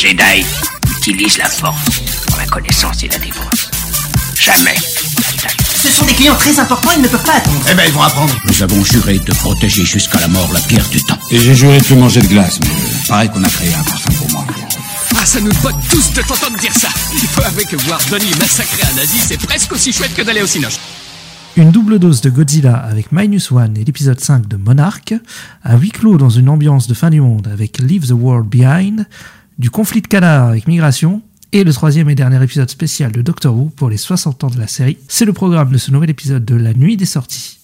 Jedi utilisent la force pour la connaissance et la défense. Jamais Ce sont des clients très importants, ils ne peuvent pas attendre. Eh ben, ils vont apprendre. Nous avons juré de protéger jusqu'à la mort la pierre du temps. Et j'ai juré de plus manger de glace, mais Pareil qu'on a créé un parfum pour moi. Ah, ça nous botte tous de t'entendre dire ça. Il faut avouer que voir Donnie massacrer un nazi, c'est presque aussi chouette que d'aller au cinoche. Une double dose de Godzilla avec Minus One et l'épisode 5 de Monarch, un huis clos dans une ambiance de fin du monde avec Leave the World Behind, du conflit de canard avec Migration, et le troisième et dernier épisode spécial de Doctor Who pour les 60 ans de la série. C'est le programme de ce nouvel épisode de La Nuit des Sorties.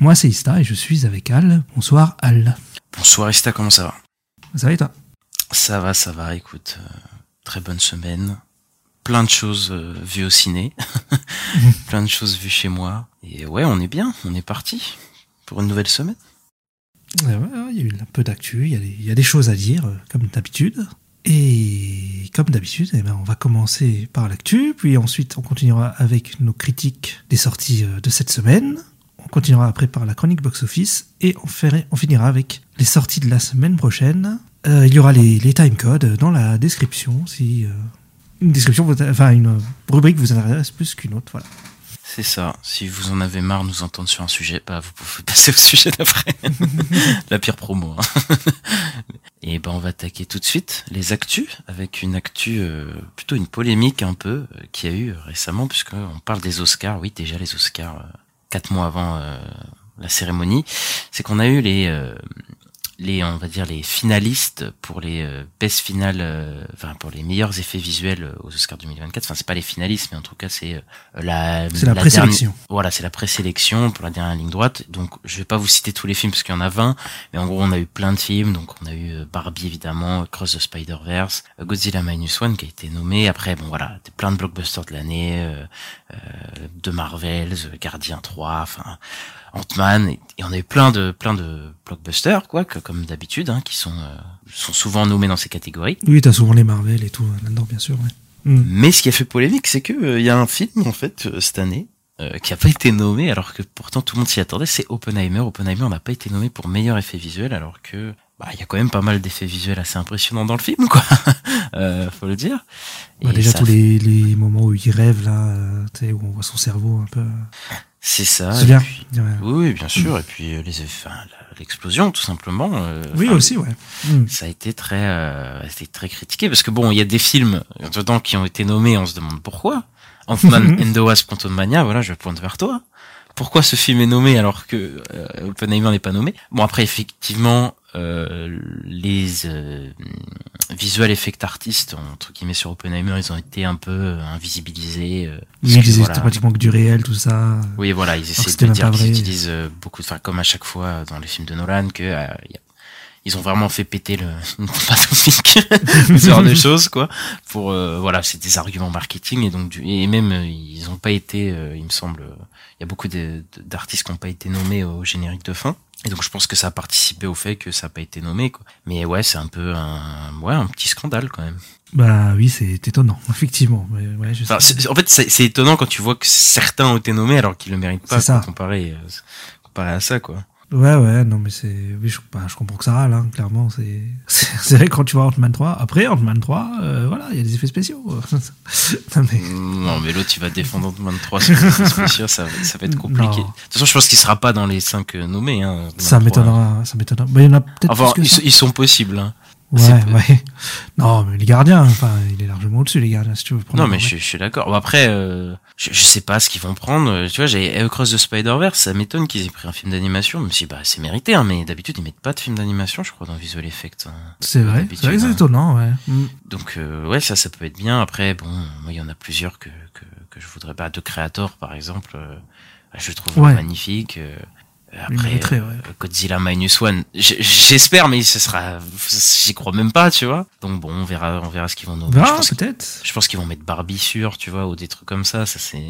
Moi c'est Ista et je suis avec Al. Bonsoir Al. Bonsoir Ista, comment ça va? Ça va et toi? Ça va, ça va, écoute, euh, très bonne semaine. Plein de choses euh, vues au ciné, plein de choses vues chez moi. Et ouais, on est bien, on est parti pour une nouvelle semaine. Ouais, ouais, Il y a eu un peu d'actu, il y a des- il y, a des choses à dire, euh, comme d'habitude. Et comme d'habitude, eh ben, on va commencer par l'actu, puis ensuite on continuera avec nos critiques des sorties euh, de cette semaine. On continuera après par la chronique box-office, et on, finira avec les sorties de la semaine prochaine. Euh, il y aura les, les timecodes dans la description, si euh, une description, enfin une rubrique vous intéresse plus qu'une autre. Voilà. C'est ça, si vous en avez marre de nous entendre sur un sujet, bah vous pouvez passer au sujet d'après. La pire promo. hein. Et ben on va attaquer tout de suite les actus, avec une actu, euh, plutôt une polémique un peu, euh, qu'il y a eu récemment, puisqu'on parle des Oscars, oui déjà les Oscars, euh, quatre mois avant euh, la cérémonie, c'est qu'on a eu les... les on va dire les finalistes pour les euh, best finales euh, enfin pour les meilleurs effets visuels euh, aux Oscars 2024 enfin c'est pas les finalistes mais en tout cas c'est euh, la C'est la dernière- présélection. voilà c'est la présélection pour la dernière ligne droite. Donc je vais pas vous citer tous les films parce qu'il y en a 20 mais en gros on a eu plein de films. Donc on a eu Barbie évidemment Cross the Spider Verse Godzilla minus one qui a été nommé. Après bon voilà plein de blockbusters de l'année euh, euh, de Marvel The Gardien 3 enfin Ant-Man et, et on a eu plein de plein de blockbusters quoi que, comme d'habitude hein, qui sont euh, sont souvent nommés dans ces catégories Oui, t'as souvent les Marvel et tout euh, là-dedans, bien sûr. ouais. Mm. mais ce qui a fait polémique c'est que euh, il y a un film en fait euh, cette année euh, qui a pas été nommé alors que pourtant tout le monde s'y attendait c'est Oppenheimer Oppenheimer n'a pas été nommé pour meilleur effet visuel alors que bah il y a quand même pas mal d'effets visuels assez impressionnants dans le film quoi euh, faut le dire Bah, déjà ça tous les, les moments où il rêve là, euh, où on voit son cerveau un peu. c'est ça C'est bien. puis- Ouais. oui, oui bien sûr et puis euh, les effets l'explosion tout simplement euh, Oui aussi, ouais. Mm. ça a été très euh, été très critiqué parce que bon il y a des films dedans qui ont été nommés on se demande pourquoi Ant-Man and the Wasp Quantumania voilà je pointe vers toi pourquoi ce film est nommé alors que euh, Oppenheimer n'est pas nommé? Bon après effectivement euh, les euh, visual effect artistes entre guillemets sur Oppenheimer ils ont été un peu euh, invisibilisés euh, ils disaient voilà. pratiquement que du réel, tout ça. Oui, voilà, ils essaient de dire qu'ils utilisent euh, beaucoup enfin, comme à chaque fois dans les films de Nolan, que euh, y a- ils ont vraiment fait péter le ce genre de choses, quoi. Pour euh, voilà, c'est des arguments marketing et donc du, et même ils ont pas été, euh, il me semble, il y a beaucoup d'artistes qui n'ont pas été nommés au générique de fin. Et donc je pense que ça a participé au fait que ça n'a pas été nommé, quoi. Mais ouais, c'est un peu un, ouais, un petit scandale quand même. Bah oui, c'est étonnant, effectivement. Mais, ouais, je Enfin, sais. c'est- en fait, c'est étonnant quand tu vois que certains ont été nommés alors qu'ils le méritent pas, ça. comparé, euh, comparé à ça, quoi. Ouais, ouais, non, mais c'est. Oui, je, bah, je comprends que ça râle, hein, clairement. C'est vrai que quand tu vois Ant-Man 3. Après, Ant-Man 3, euh, voilà, il y a des effets spéciaux. non, mais. Non, mais l'autre, il va défendre Ant-Man 3 sur les effets spéciaux, ça, va- ça va être compliqué. Non. De toute façon, je pense qu'il sera pas dans les 5 nommés. Hein, Ça 3. m'étonnera, ça m'étonnera. Mais il y en a peut-être Enfin, ils, ils sont possibles. Hein. Ouais, ouais. Non, mais les gardiens, enfin, il est largement au-dessus, les gardiens, si tu veux prendre. Non, mais je, je suis d'accord. Bon, après, euh, je, je sais pas ce qu'ils vont prendre. Euh, Tu vois, j'ai Across the Spider-Verse, ça m'étonne qu'ils aient pris un film d'animation. Même si, bah, c'est mérité, hein, mais d'habitude, ils mettent pas de film d'animation, je crois, dans Visual Effects. hein. C'est vrai, c'est hein. étonnant, ouais. Mm. Donc euh, ouais, ça, ça peut être bien. Après, bon, moi, il y en a plusieurs que que, que je voudrais pas. De Creator, par exemple, euh, je trouve Ouais. magnifique. Euh, après, mériterait, euh, ouais. Godzilla minus one, j'espère, mais ce sera, j'y crois même pas, tu vois. Donc bon, on verra, on verra ce qu'ils vont nous. Pense, peut-être. je pense qu'ils vont mettre Barbie sur, tu vois, ou des trucs comme ça. Ça c'est,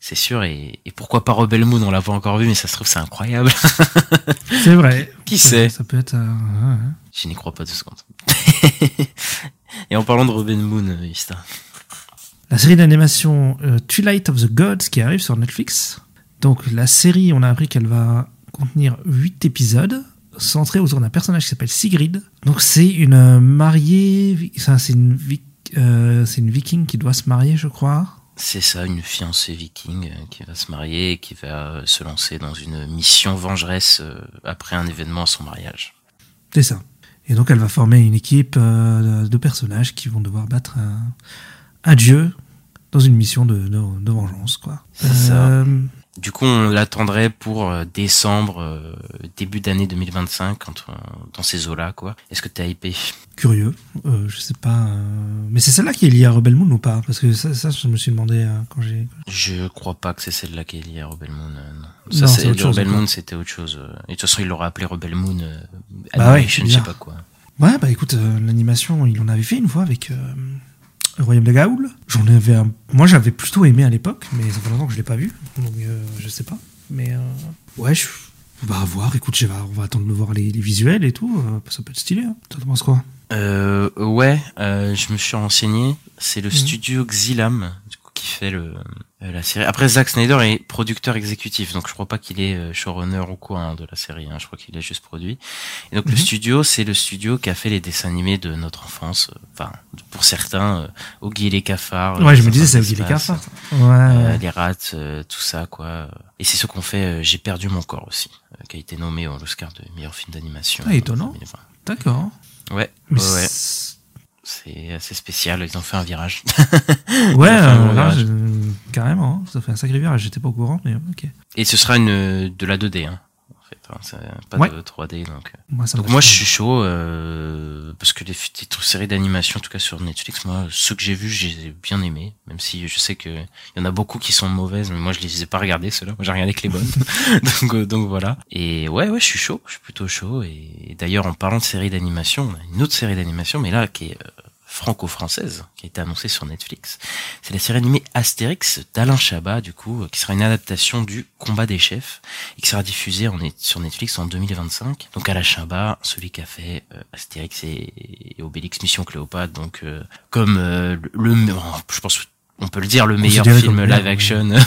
c'est sûr. Et, et pourquoi pas Rebel Moon On l'a pas encore vu, mais ça se trouve c'est incroyable. C'est vrai. Qui sait? Ça peut être. euh, ouais, ouais. Je n'y crois pas deux secondes. et en parlant de Rebel Moon, euh, Ista. La série d'animation euh, Twilight of the Gods qui arrive sur Netflix. Donc la série, on a appris qu'elle va contenir 8 épisodes. centrée autour d'un personnage qui s'appelle Sigrid. Donc c'est une euh, mariée, c'est une, euh, une viking qui doit se marier, je crois. C'est ça, une fiancée viking euh, qui va se marier et qui va euh, se lancer dans une mission vengeresse après un événement à son mariage. C'est ça. Et donc elle va former une équipe de personnages qui vont devoir battre un, un dieu dans une mission de, de, de vengeance, quoi. C'est ça. Euh, Du coup, on l'attendrait pour euh, décembre, euh, début d'année 2025, quand on- dans ces eaux-là, quoi. Est-ce que t'es hypé? Curieux, euh, je sais pas. euh, Mais c'est celle-là qui est liée à Rebel Moon ou pas? Parce que ça, ça, je me suis demandé euh, quand j'ai. Je crois pas que c'est celle-là qui est liée à Rebel Moon. euh, non. Ça, c'est c'est autre chose, Rebel. Moon, c'était autre chose. euh. Et de toute façon, il l'aurait appelé Rebel Moon euh, Bah ouais, Animation, je sais pas quoi. Ouais, bah écoute, euh, l'animation, il en avait fait une fois avec euh, Le Royaume de Gaoul. J'en avais un... Moi, j'avais plutôt aimé à l'époque, mais ça fait longtemps que je l'ai pas vu, donc euh, je sais pas. Mais euh, ouais, je... on va voir. Écoute, je vais- on va attendre de voir les, les visuels et tout. euh, ça peut être stylé. Hein. Toi, t'en penses quoi? Euh, ouais, euh, je me suis renseigné. C'est le Mhm. studio Xilam du qui fait le euh, la série. Après, Zack Snyder est producteur exécutif, donc je crois pas qu'il est euh, showrunner ou quoi hein, de la série. hein. Je crois qu'il est juste produit. Et donc le Mhm. studio, c'est le studio qui a fait les dessins animés de notre enfance. euh, Enfin, pour certains, Oggy et les cafards. Ouais, je me disais, c'est Oggy les cafards. Ouais. euh, les rats, euh, tout ça, quoi. Et c'est ce qu'on fait. euh, J'ai perdu mon corps aussi, qui a été nommé au Oscar de meilleur film d'animation. Ah, en étonnant. 2020. D'accord. Ouais, Mais ouais. C'est- assez spécial, ils ont fait un virage. Ouais, un euh, virage. carrément. hein. Ça fait un sacré virage. J'étais pas au courant, mais ok. Et ce sera une de la 2D, hein, fait. hein, c'est pas Ouais. de 3D, donc. euh. Moi, Donc je suis chaud euh, parce que les petites séries d'animation, en tout cas sur Netflix, moi ceux que j'ai vus, j'ai bien aimé, même si je sais que il y en a beaucoup qui sont mauvaises, mais moi je les ai pas regardées ceux-là. Moi j'ai regardé que les bonnes, donc euh, donc voilà. Et ouais ouais je suis chaud, je suis plutôt chaud. Et, d'ailleurs en parlant de séries d'animation, on a une autre série d'animation, mais là qui est euh, franco-française, qui a été annoncée sur Netflix. C'est la série animée Astérix d'Alain Chabat, du coup, euh, qui sera une adaptation du Combat des chefs et qui sera diffusée sur Netflix en 2025. Donc Alain Chabat, celui qui a fait euh, Astérix et, Obélix Mission Cléopâtre, donc euh, comme le, le- je pense on peut le dire le meilleur film live action euh,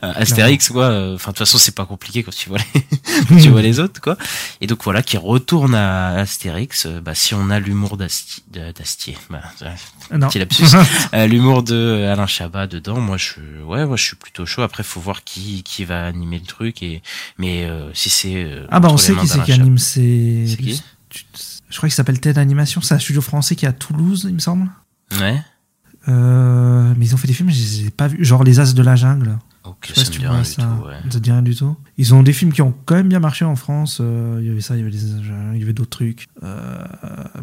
Astérix quoi. Euh, enfin de toute façon c'est pas compliqué quand tu vois les quand tu vois les autres quoi. Et donc voilà qui retourne à Astérix euh, bah si on a l'humour d'Astier bah, Ah, Non. petit lapsus. Euh, l'humour de Alain Chabat dedans moi je ouais moi je suis plutôt chaud. Après faut voir qui qui va animer le truc et mais euh, si c'est euh, Ah bah on sait qui c'est qui anime ces... C'est Je crois qu'il s'appelle TED Animation, c'est un studio français qui est à Toulouse, il me semble. ouais Euh, mais ils ont fait des films, je les ai pas vus. Genre Les As de la Jungle. ok Je sais pas ça si me tu dit vois rien ça. tout ouais. Ça te dit rien du tout. Ils ont des films qui ont quand même bien marché en France. euh, il y avait ça, il y avait, les, il y avait d'autres trucs. Euh,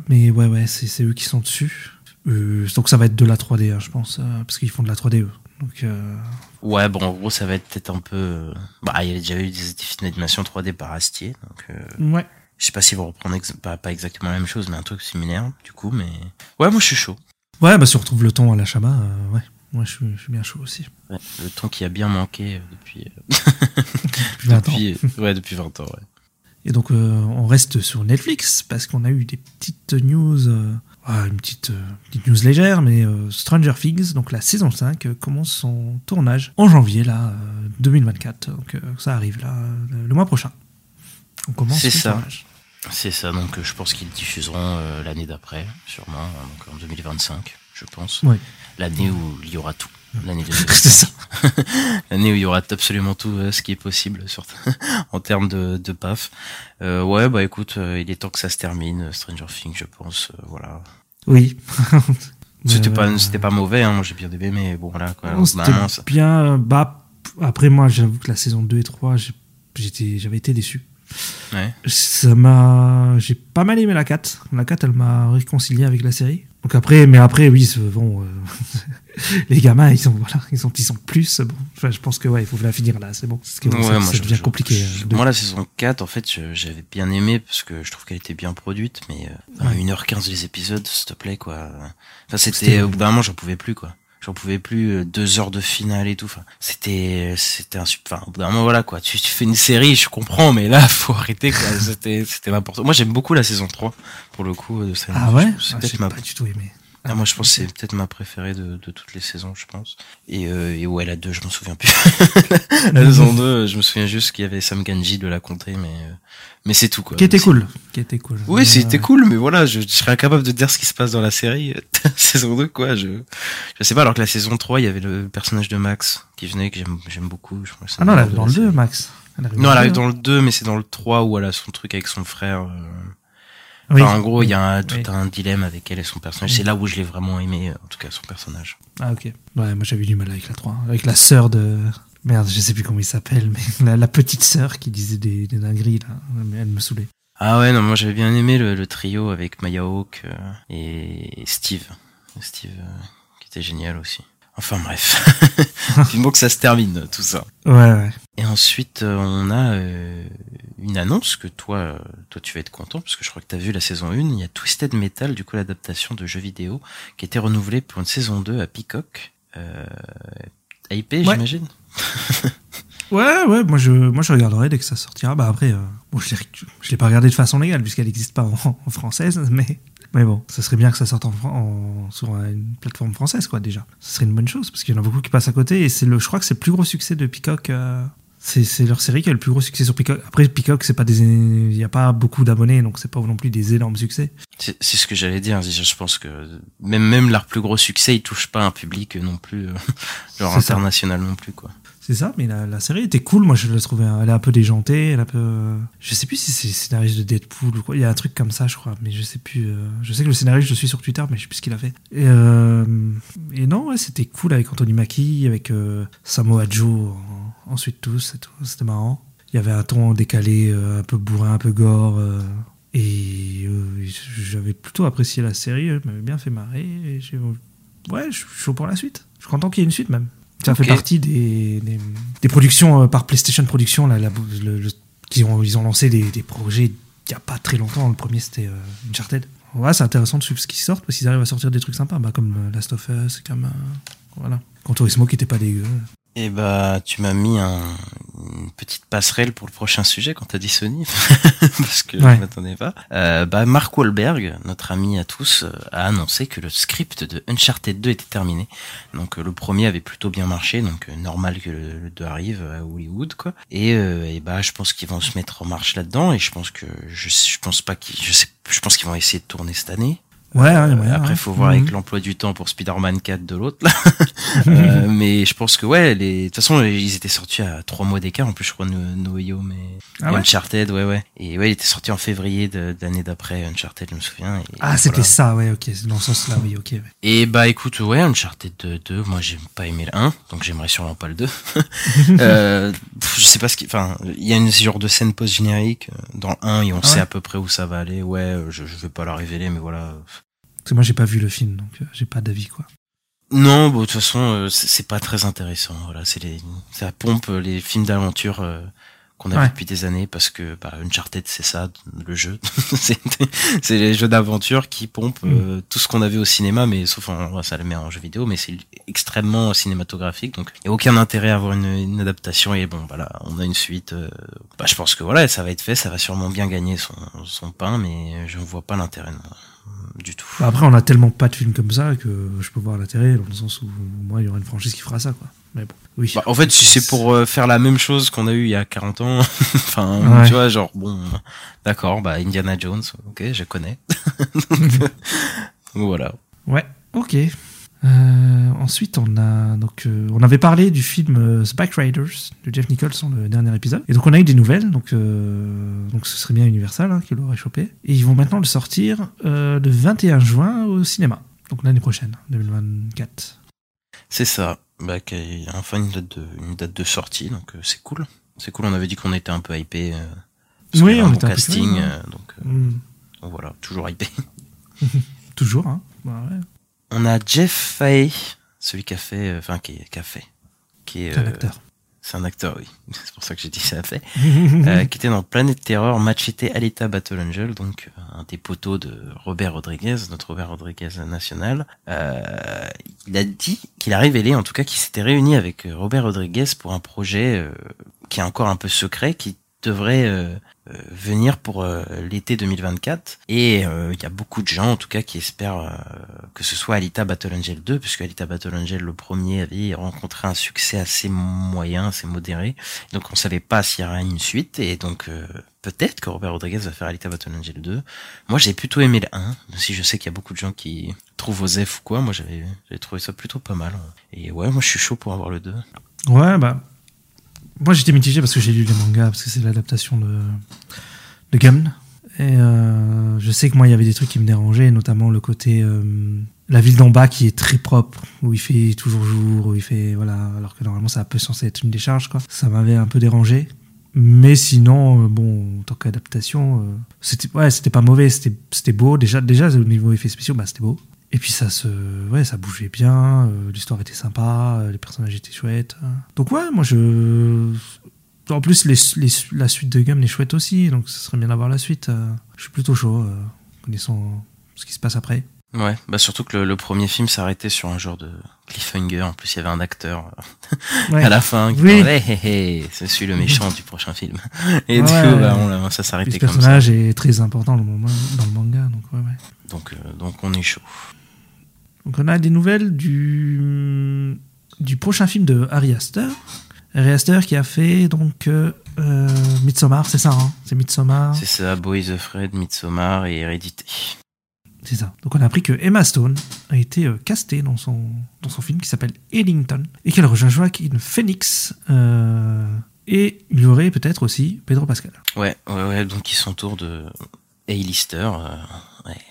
mais ouais, ouais, c'est eux qui sont dessus. Euh, donc ça va être de la 3D, hein, je pense, parce qu'ils font de la 3D eux. Donc euh, Ouais, bon, en gros, ça va être peut-être un peu. Bah, il y a déjà eu des, des films d'animation 3D par Astier, donc euh, ouais. je sais pas s'ils vont reprendre ex- pas, pas exactement la même chose, mais un truc similaire, du coup. Mais ouais, moi, je suis chaud. Ouais, bah si on retrouve le ton à la Chabat, euh, ouais. Moi, je suis, je suis bien chaud aussi. Ouais, le temps qui a bien manqué euh, depuis. euh, Depuis 20 ans. depuis ouais, depuis 20 ans. Ouais. Et donc, euh, on reste sur Netflix parce qu'on a eu des petites news, euh, ah, une petite, euh, petite news légère, mais Stranger Things, donc la saison 5, euh, commence son tournage en janvier, là, euh, 2024. Donc, ça arrive, là, le mois prochain. On commence C'est ça. tournage. C'est ça, donc euh, je pense qu'ils diffuseront euh, l'année d'après, sûrement, hein, donc en 2025, je pense. Ouais. L'année où il y aura tout. L'année 2025. ça. L'année où il y aura absolument tout euh, ce qui est possible sur en termes de, de paf. Euh, ouais, bah écoute, euh, il est temps que ça se termine, euh, Stranger Things, je pense. euh, voilà. Oui. C'était pas, c'était pas mauvais, hein, moi j'ai bien aimé, mais bon voilà. Quoi, C'était Bah, bien. Bah, après, moi, j'avoue que la saison 2 et 3, j'ai- j'étais, j'avais été déçu. Ouais. Ça m'a. J'ai pas mal aimé la 4. La 4, elle m'a réconcilié avec la série. Donc après, mais après, oui, bon. euh, les gamins, ils sont, voilà, ils sont, ils sont plus. Bon, enfin, je pense que, ouais, il faut la finir là, c'est bon. Parce que Ouais, ça, moi, ça devient je- compliqué. je- euh, de- moi, la saison 4, en fait, j'avais bien aimé parce que je trouve qu'elle était bien produite, mais euh, Ouais. 1h15 les épisodes, s'il te plaît, quoi. Enfin, c'était, au bout d'un moment, j'en pouvais plus, quoi. J'en pouvais plus, euh, deux heures de finale et tout. Enfin, c'était, c'était un, enfin, au bout d'un moment, voilà, quoi. Tu, tu fais une série, je comprends, mais là, faut arrêter, quoi. C'était, c'était n'importe Moi, j'aime beaucoup la saison 3, pour le coup, de Ah ouais? Ah, peut-être J'ai ma pas du tout aimé. Ah, moi, je pense que c'est peut-être ma préférée de, de toutes les saisons, je pense. Et, euh, et ouais, la 2, je m'en souviens plus. la saison 2, je me souviens juste qu'il y avait Sam Ganji de la comté, mais euh, mais c'est tout quoi. Qui était cool. Qui était cool. Oui, c'était euh, cool, mais voilà, je, je serais incapable de dire ce qui se passe dans la série. saison 2, quoi, je je sais pas, alors que la saison 3, il y avait le personnage de Max qui venait, que j'aime j'aime beaucoup. Je Ah non, le elle arrive dans le 2, série. Max. Elle Non, elle arrive le dans le 2, mais c'est dans le 3 où elle a son truc avec son frère. euh. Oui. Enfin, en gros, il y a un- tout Oui. un dilemme avec elle et son personnage. C'est là où je l'ai vraiment aimé, en tout cas, son personnage. Ah, ok. Ouais, moi j'avais du mal avec la 3. Avec la sœur de. Merde, je sais plus comment il s'appelle, mais la, la petite sœur qui disait des, des dingueries, là. Elle me saoulait. Ah ouais, non, moi j'avais bien aimé le, le trio avec Maya Hawke euh, et Steve. Steve, euh, qui était génial aussi. Enfin bref. Vivement que ça se termine, tout ça. Ouais, ouais. Et ensuite, euh, on a euh, une annonce que toi, euh, toi tu vas être content, parce que je crois que tu as vu la saison 1. Il y a Twisted Metal, du coup l'adaptation de jeux vidéo, qui a été renouvelée pour une saison 2 à Peacock. Euh, IP, Ouais. j'imagine? Ouais, ouais, moi je, moi je regarderai dès que ça sortira. Bah après, euh, bon, je je l'ai pas regardé de façon légale puisqu'elle n'existe pas en, en française, mais, mais bon, ça serait bien que ça sorte en, en- sur une plateforme française, quoi, déjà. Ce serait une bonne chose parce qu'il y en a beaucoup qui passent à côté et le, je crois que c'est le plus gros succès de Peacock. euh, c'est, leur série qui a le plus gros succès sur Peacock. Après, Peacock, c'est pas des, il y a pas beaucoup d'abonnés, donc c'est pas non plus des énormes succès. C'est ce que j'allais dire. Je pense que même même leur plus gros succès, ils touchent pas un public non plus, euh, genre ça. international non plus quoi. C'est ça, mais la, la série était cool. Moi, je l'ai trouvée, elle est un peu déjantée, elle est un peu. Je sais plus si c'est le scénariste de Deadpool ou quoi. Il y a un truc comme ça, je crois, mais je sais plus. euh, Je sais que le scénariste, je le suis sur Twitter, mais je sais plus ce qu'il a fait. Et, euh, et non, ouais, c'était cool avec Anthony Mackie, avec euh, Samoa Joe, en- ensuite tous, et tout. C'était marrant. Il y avait un ton décalé, euh, un peu bourrin, un peu gore. euh, et euh, j'avais plutôt apprécié la série, elle m'avait bien fait marrer. Et ouais, je suis chaud pour la suite. Je suis content qu'il y ait une suite même. Ça fait partie des, des, des productions euh, par PlayStation Productions. Là, la- le- le- qui ont, ils ont lancé des, des projets il n'y a pas très longtemps. Le premier, c'était euh, Uncharted. Ouais, c'est intéressant de suivre ce qui sort parce qu'ils arrivent à sortir des trucs sympas, bah, comme Last of Us, comme. euh, voilà. Qui était pas dégueu. Et bah tu m'as mis un, une petite passerelle pour le prochain sujet quand t'as dit Sony parce que Ouais. je m'attendais pas. Euh, bah Mark Wahlberg, notre ami à tous, euh, a annoncé que le script de Uncharted 2 était terminé. Donc euh, le premier avait plutôt bien marché, donc euh, normal que le, le 2 arrive à Hollywood quoi. Et, euh, et bah je pense qu'ils vont se mettre en marche là-dedans et je pense que je, je pense pas qu'ils je sais je pense qu'ils vont essayer de tourner cette année. Ouais, ouais, Euh, ouais, après, ouais. faut voir Mhm. avec l'emploi du temps pour Spider-Man 4 de l'autre. là. Euh, mais je pense que ouais, les... de toute façon, ils étaient sortis à trois mois d'écart. En plus, je crois No, Way Home et Ah Uncharted, ouais, ouais. Et ouais, il était sorti en février de, de l'année d'après Uncharted, je me souviens. Et Ah, c'était voilà. ça, ouais, ok. Dans ce sens-là, oui, ok. ouais. Et bah écoute, ouais, Uncharted 2, 2 moi j'ai pas aimé le 1, donc j'aimerais sûrement pas le 2. euh, je sais pas ce qui... Enfin, il y a une genre de scène post-générique euh, dans le 1 et on Ah sait à peu près où ça va aller. Ouais, euh, je, je vais pas la révéler, mais voilà. Parce que moi, j'ai pas vu le film, donc euh, j'ai pas d'avis, quoi. Non, bon, de toute façon, euh, c'est pas très intéressant. Voilà, c'est les, ça pompe euh, les films d'aventure euh, qu'on a Ouais. vu depuis des années parce que bah, Uncharted, c'est ça, le jeu. c'est les jeux d'aventure qui pompent Mm. euh, tout ce qu'on a vu au cinéma, mais sauf en, ça le met en jeu vidéo, mais c'est extrêmement cinématographique, donc il y a aucun intérêt à avoir une, une adaptation. Et bon, voilà, on a une suite. euh, bah, je pense que voilà, ça va être fait, ça va sûrement bien gagner son, son pain, mais je ne vois pas l'intérêt du tout. Bah, après, on a tellement pas de films comme ça que je peux voir l'intérêt, dans le sens où moi, il y aura une franchise qui fera ça, quoi. Mais bon, oui. Bah, en fait, si c'est pour euh, faire la même chose qu'on a eu il y a 40 ans, enfin, Ouais. tu vois, genre, bon, d'accord, bah, Indiana Jones, ok, je connais. donc, donc voilà. Ouais, ok. Euh, ensuite, on a donc euh, on avait parlé du film euh, Spike Riders de Jeff Nicholson le dernier épisode, et donc on a eu des nouvelles. Donc donc ce serait bien Universal hein, qui l'aurait chopé. Et ils vont maintenant le sortir le 21 juin au cinéma, donc l'année prochaine, 2024. C'est ça. Bah, qu'il y a enfin une date de, une date de sortie, donc c'est cool. C'est cool, on avait dit qu'on était un peu hypé. Oui, on un bon était un peu casting, donc voilà, toujours hypé. toujours, hein. Bah ouais, On a Jeff Fahey, celui qui a fait, euh, enfin, qui, qui a fait, qui est, un euh, acteur. c'est un acteur, oui. C'est pour ça que j'ai dit ça a fait. euh, qui était dans Planète Terror, Machete Alita Battle Angel, donc un des poteaux de Robert Rodriguez, notre Robert Rodriguez national. Euh, il a dit qu'il a révélé, en tout cas, qu'il s'était réuni avec Robert Rodriguez pour un projet euh, qui est encore un peu secret, qui devrait euh, venir pour euh, l'été 2024 et il y a beaucoup de gens en tout cas qui espèrent que ce soit Alita Battle Angel 2 puisque Alita Battle Angel le premier avait rencontré un succès assez moyen, assez modéré. Donc on savait pas s'il y aurait une suite. Et donc peut-être que Robert Rodriguez va faire Alita Battle Angel 2 moi j'ai plutôt aimé le 1 même si je sais qu'il y a beaucoup de gens qui trouvent Osef ou quoi. Moi j'avais trouvé ça plutôt pas mal. Et ouais moi je suis chaud pour avoir le 2 ouais bah moi, j'étais mitigé parce que j'ai lu les mangas, parce que c'est l'adaptation de, de. Et euh, je sais que moi, il y avait des trucs qui me dérangeaient, notamment le côté. Euh, la ville d'en bas qui est très propre, où il fait toujours jour, où il fait. Voilà, alors que normalement, ça peut censé être une décharge, quoi. Ça m'avait un peu dérangé. Mais sinon, euh, bon, en tant qu'adaptation, c'était ouais, pas mauvais, c'était c'était beau. Déjà, déjà au niveau effets spéciaux, bah, c'était beau. Et puis ça se, ouais, ça bougeait bien, euh, l'histoire était sympa, euh, les personnages étaient chouettes. Donc ouais, moi je, en plus les, les, la suite de gamme est chouette aussi, donc ce serait bien d'avoir la suite. Euh. je suis plutôt chaud, connaissant ce qui se passe après. Ouais, bah surtout que le, premier film s'arrêtait sur un genre de cliffhanger. En plus, il y avait un acteur à la fin qui oui. disait c'est celui le méchant du prochain film. Et du coup, bah, ça s'arrêtait comme ça. Le personnage est très important dans le manga, donc ouais, ouais. Donc, donc on est chaud. Donc on a des nouvelles du, du prochain film de Harry Astor. Harry Astor qui a fait donc euh, euh Midsommar, c'est ça, hein? C'est Midsommar. C'est ça, Boys Fred, Midsommar et Hérédité. C'est ça. Donc on a appris que Emma Stone a été euh, castée dans son, dans son film qui s'appelle Ellington et qu'elle rejoint Joaquin Phoenix. Euh, et il y aurait peut-être aussi Pedro Pascal. Ouais, ouais, ouais, donc il s'entoure de A-lister.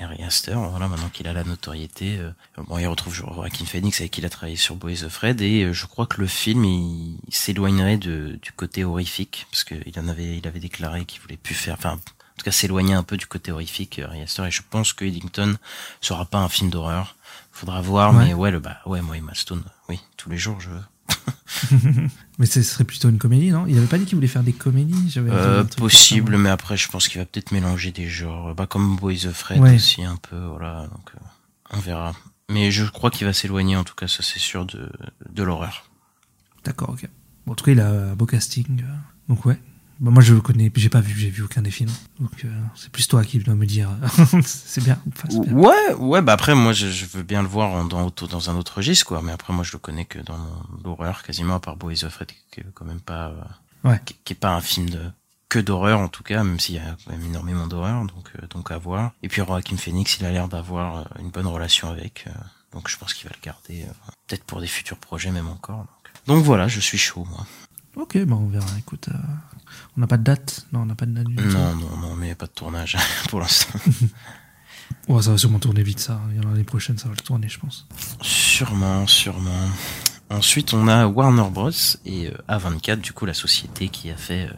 Harry Astor, voilà, maintenant qu'il a la notoriété, euh, bon, il retrouve Joaquin Phoenix avec qui il a travaillé sur Boys of Fred et euh, je crois que le film il, s'éloignerait de, du côté horrifique parce qu'il en avait, il avait déclaré qu'il voulait plus faire, enfin, en tout cas s'éloigner un peu du côté horrifique Harry Astor et je pense que Eddington sera pas un film d'horreur. Faudra voir, mais ouais, le bah ouais, moi Emma Stone, oui, tous les jours je veux. mais ce serait plutôt une comédie, non? Il avait pas dit qu'il voulait faire des comédies euh, Possible, mais après, je pense qu'il va peut-être mélanger des genres. Bah, comme Boys of Fred aussi, un peu, voilà. Donc, euh, on verra. Mais je crois qu'il va s'éloigner, en tout cas, ça c'est sûr, de, de l'horreur. D'accord, ok. Bon, en tout cas, il a un beau casting. Euh. Donc, ouais, bah, moi, je le connais, j'ai pas vu, j'ai vu aucun des films. Donc, euh, c'est plus toi qui dois me dire. c'est bien, Ouais, ouais, bah après, moi, je, veux bien le voir dans, dans un autre registre, quoi. Mais après, moi, je le connais que dans l'horreur, quasiment, à part Boys of Fred, qui est quand même pas, euh, ouais. qui, est pas un film de, que d'horreur, en tout cas, même s'il y a quand même énormément d'horreur, donc, euh, donc à voir. Et puis, Joaquin Phoenix, il a l'air d'avoir une bonne relation avec, donc je pense qu'il va le garder, peut-être pour des futurs projets, même encore. Donc, donc voilà, je suis chaud, moi. Ok, bah on verra. Écoute, on n'a pas de date? Non, on n'a pas de date du Non, non, non, mais il n'y a pas de tournage pour l'instant. ouais, ça va sûrement tourner vite, ça. L'année prochaine, ça va le tourner, je pense. Sûrement, sûrement. Ensuite, on a Warner Bros. et euh, A24, du coup, la société qui a fait euh,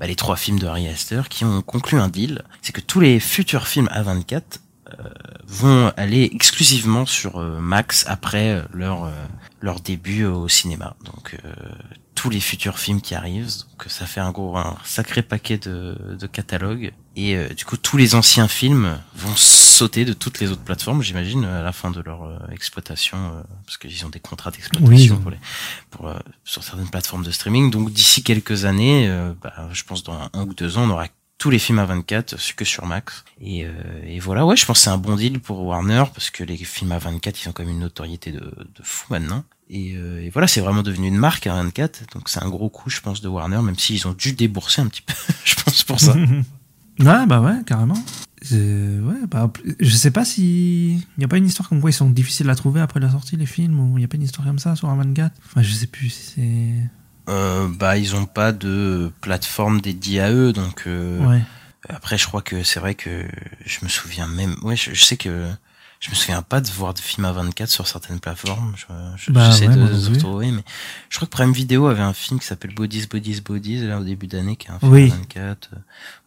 bah, les trois films de Harry Astor, qui ont conclu un deal. C'est que tous les futurs films A24 euh, vont aller exclusivement sur Max après leur leur début au cinéma. Donc tous les futurs films qui arrivent. Donc ça fait un gros, un sacré paquet de, de catalogues. Et euh, du coup, tous les anciens films vont sauter de toutes les autres plateformes, j'imagine, à la fin de leur euh, exploitation, euh, parce qu'ils ont des contrats d'exploitation pour les, pour, sur certaines plateformes de streaming. Donc d'ici quelques années, bah, je pense dans un, ou deux ans, on aura tous les films à 24 que sur Max et, et voilà ouais je pense c'est un bon deal pour Warner parce que les films à 24 ils ont quand même une notoriété de, fou maintenant euh, et, voilà, c'est vraiment devenu une marque à 24, donc c'est un gros coup, je pense, de Warner, même s'ils ont dû débourser un petit peu, je pense, pour ça. ouais, bah ouais, carrément. Ouais, bah, je sais pas si. Il n'y a pas une histoire comme quoi ils sont difficiles à trouver après la sortie, les films, ou il n'y a pas une histoire comme ça sur un 24 Enfin, je sais plus si c'est. Euh, bah, ils ont pas de plateforme dédiée à eux, donc. Euh, ouais. Après, je crois que c'est vrai que je me souviens même. Ouais, je sais que je me souviens pas de voir de films à 24 sur certaines plateformes. Je, je bah j'essaie de, retrouver, mais je crois que Prime Video avait un film qui s'appelle Bodies, Bodies, Bodies, là, au début d'année, qui est un film à 24, euh,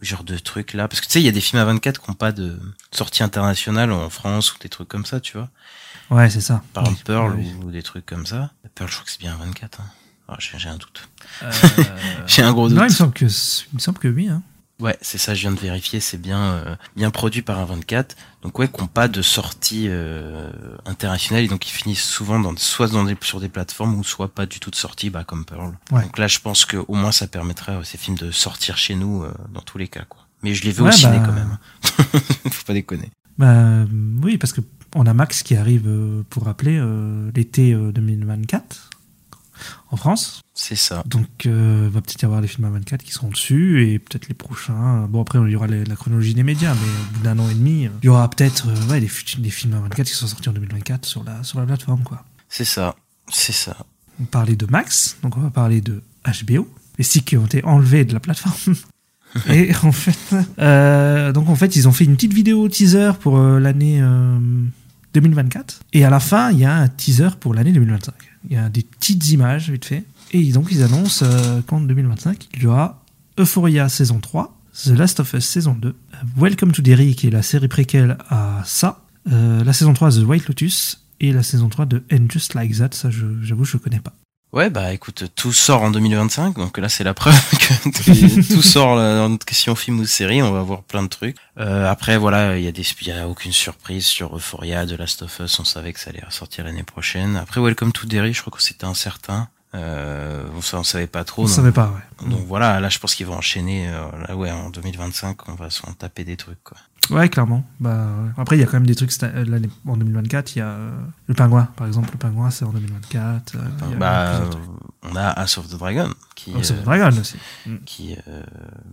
genre de trucs là. Parce que tu sais, il y a des films à 24 qui n'ont pas de sortie internationale en France ou des trucs comme ça, tu vois. Ouais, c'est ça. Par exemple, Pearl ou, des trucs comme ça. Pearl, je crois que c'est bien à 24, hein. Ah, j'ai un doute. Euh... j'ai un gros doute. Non, il me semble que, il me semble que oui, hein. Ouais, c'est ça, je viens de vérifier, c'est bien euh, bien produit par un 24. Donc ouais, qu'on pas de sortie euh, internationale et donc ils finissent souvent dans soit dans des, sur des plateformes ou soit pas du tout de sortie, bah comme Pearl. Ouais. Donc là, je pense que au moins ça permettrait à ces films de sortir chez nous euh, dans tous les cas quoi. Mais je les veux Ouais, au ciné bah, quand même. Faut pas déconner. Bah, oui, parce que on a Max qui arrive, pour rappeler, l'été euh, 2024 en France. C'est ça. Donc, euh, va peut-être y avoir les films à 24 qui seront dessus et peut-être les prochains. Bon, après, il y aura les- la chronologie des médias, mais au bout d'un an et demi, euh, il y aura peut-être euh, ouais, des, des films à 24 qui sont sortis en 2024 sur la, sur la plateforme, quoi. C'est ça. C'est ça. On parlait de Max, donc on va parler de HBO, les sites qui ont été enlevés de la plateforme. et en fait, euh, donc en fait, ils ont fait une petite vidéo teaser pour euh, l'année euh, 2024. Et à la fin, il y a un teaser pour l'année 2025. Il y a des petites images vite fait. Et donc ils annoncent euh, qu'en 2025, il y aura Euphoria saison 3, The Last of Us saison 2, euh, Welcome to Derry qui est la série préquelle à ça, euh, la saison 3 The White Lotus et la saison 3 de And Just Like That, ça j'avoue je connais pas. Ouais, bah écoute, tout sort en 2025, donc là c'est la preuve que tout- sort là, dans notre question film ou série, on va voir plein de trucs. Euh, après voilà, il y a des, il y a aucune surprise sur Euphoria, The Last of Us, on savait que ça allait sortir l'année prochaine. Après Welcome to Derry, je crois que c'était incertain. Euh, on, sa- on savait pas trop. On donc- savait pas, ouais. Donc voilà, là je pense qu'ils vont enchaîner. euh, là ouais, en 2025, on va s'en taper des trucs quoi. Ouais, clairement. Bah, ouais. Après, il y a quand même des trucs euh, en 2024. Il y a euh, le pingouin, par exemple. Le pingouin, c'est en 2024. euh, a bah, on a House of the Dragon qui euh, le Dragon aussi. qui euh,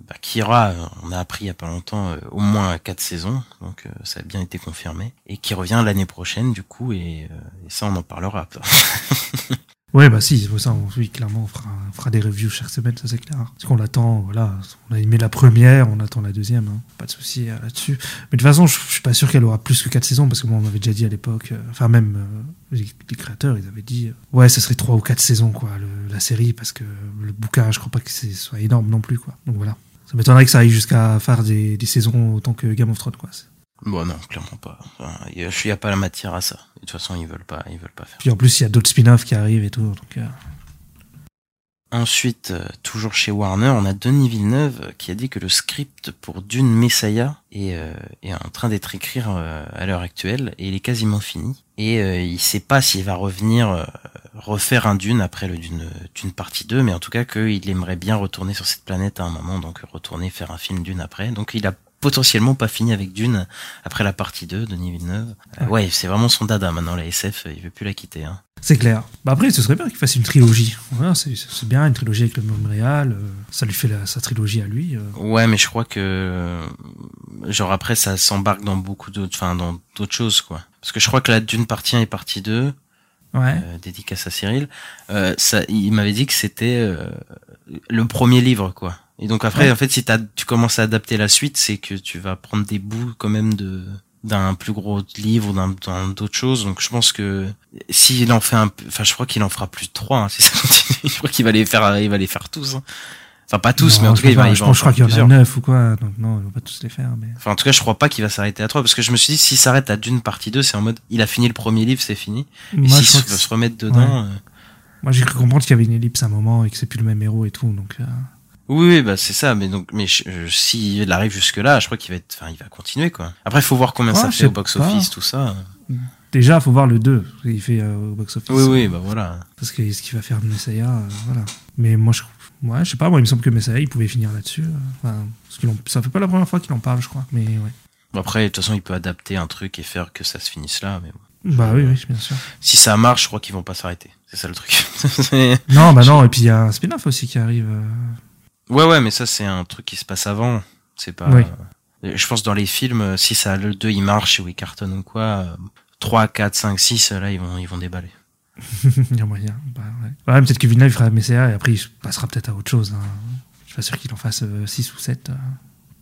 bah, qui aura, on a appris il y a pas longtemps, au moins quatre saisons, donc ça a bien été confirmé, et qui revient l'année prochaine du coup, et, euh, et ça on en parlera. Ouais, bah si, ça, oui, clairement, on fera, on fera des reviews chaque semaine, ça c'est clair. Parce qu'on l'attend, voilà. On a aimé la première, on attend la deuxième, hein. pas de souci euh, là-dessus. Mais de toute façon, je, suis pas sûr qu'elle aura plus que quatre saisons, parce que moi, on m'avait déjà dit à l'époque, euh, enfin même euh, les, créateurs, ils avaient dit, ouais, ça serait trois ou quatre saisons, quoi, la série, parce que le bouquin, je crois pas que ce soit énorme non plus, quoi. Donc voilà. Ça m'étonnerait que ça aille jusqu'à faire des, des saisons autant que Game of Thrones, quoi. Bon non, clairement pas. Enfin, Il y, a- il y a pas la matière à ça. De toute façon, ils veulent pas, ils veulent pas faire. Puis en plus, il y a d'autres spin-offs qui arrivent et tout, donc. euh, Ensuite, euh, toujours chez Warner, on a Denis Villeneuve euh, qui a dit que le script pour Dune Messiah est, euh, est en train d'être écrit euh, à l'heure actuelle et il est quasiment fini. Et il sait pas s'il va revenir euh, refaire un Dune après le Dune, Dune partie 2, mais en tout cas qu'il aimerait bien retourner sur cette planète à un moment, donc retourner faire un film Dune après. Donc il a potentiellement pas fini avec Dune après la partie 2, Denis Villeneuve. Euh, ouais, c'est vraiment son dada maintenant, la SF, il veut plus la quitter. Hein. C'est clair. Bah après, ce serait bien qu'il fasse une trilogie. Voilà, c'est bien, une trilogie avec le même réal. euh, ça lui fait la- sa trilogie à lui. euh. Ouais, mais je crois que genre après ça s'embarque dans beaucoup d'autres, enfin dans d'autres choses quoi. Parce que je crois que la Dune partie 1 et partie 2, Ouais. euh, dédicace à Cyril, euh, ça, il m'avait dit que c'était euh, le premier livre quoi. Et donc après, Ouais. en fait, si tu commences à adapter la suite, c'est que tu vas prendre des bouts quand même de d'un plus gros livre ou d'un d'autres choses. Donc je pense que s'il en fait un, enfin je crois qu'il en fera plus de trois. Hein, si ça continue. je crois qu'il va les faire, il va les faire tous. hein. Enfin pas tous, Non, mais en tout cas il va, Je pense- en je crois qu'il y en a neuf ou quoi. Donc non, il va pas tous les faire. Mais... Enfin, en tout cas, je crois pas qu'il va s'arrêter à 3 parce que je me suis dit, si s'arrête à Dune partie 2, c'est en mode, il a fini le premier livre, c'est fini. Et s'il que veut se remettre dedans, euh, Moi, j'ai cru comprendre qu'il y avait une ellipse à un moment et que c'est plus le même héros et tout. Donc, euh, oui, oui, bah, c'est ça, mais donc, mais je- s'il arrive jusque là, je crois qu'il va être, enfin, il va continuer, quoi. Après, il faut voir combien ça fait au sais box-office, pas. tout ça. déjà, faut voir le 2. Il fait euh, au box-office. Oui, oui, bah, voilà. Parce que ce qu'il va faire de Messiah, euh, voilà. Mais moi, je, ouais, je sais pas. Moi, il me semble que Messiah, il pouvait finir là-dessus. euh, Enfin, parce qu'ils ça fait pas la première fois qu'il en parle, je crois. Mais ouais. Bon, Après, de toute façon, il peut adapter un truc et faire que ça se finisse là, mais. Bah oui, oui, bien sûr. si ça marche, je crois qu'ils vont pas s'arrêter. C'est ça le truc. Non, bah non. Et puis il y a un spin-off aussi qui arrive. Euh, ouais, ouais, mais ça, c'est un truc qui se passe avant. C'est pas, Oui. euh, je pense dans les films, euh, si ça, le 2, il marche ou il cartonne ou quoi, euh, 3, 4, 5, 6, là, ils vont, ils vont déballer. Il y a moyen. Bah, ouais. Ouais, peut-être que Villeneuve fera Messiah et après il passera peut-être à autre chose. Hein. Je suis pas sûr qu'il en fasse 6 ou 7.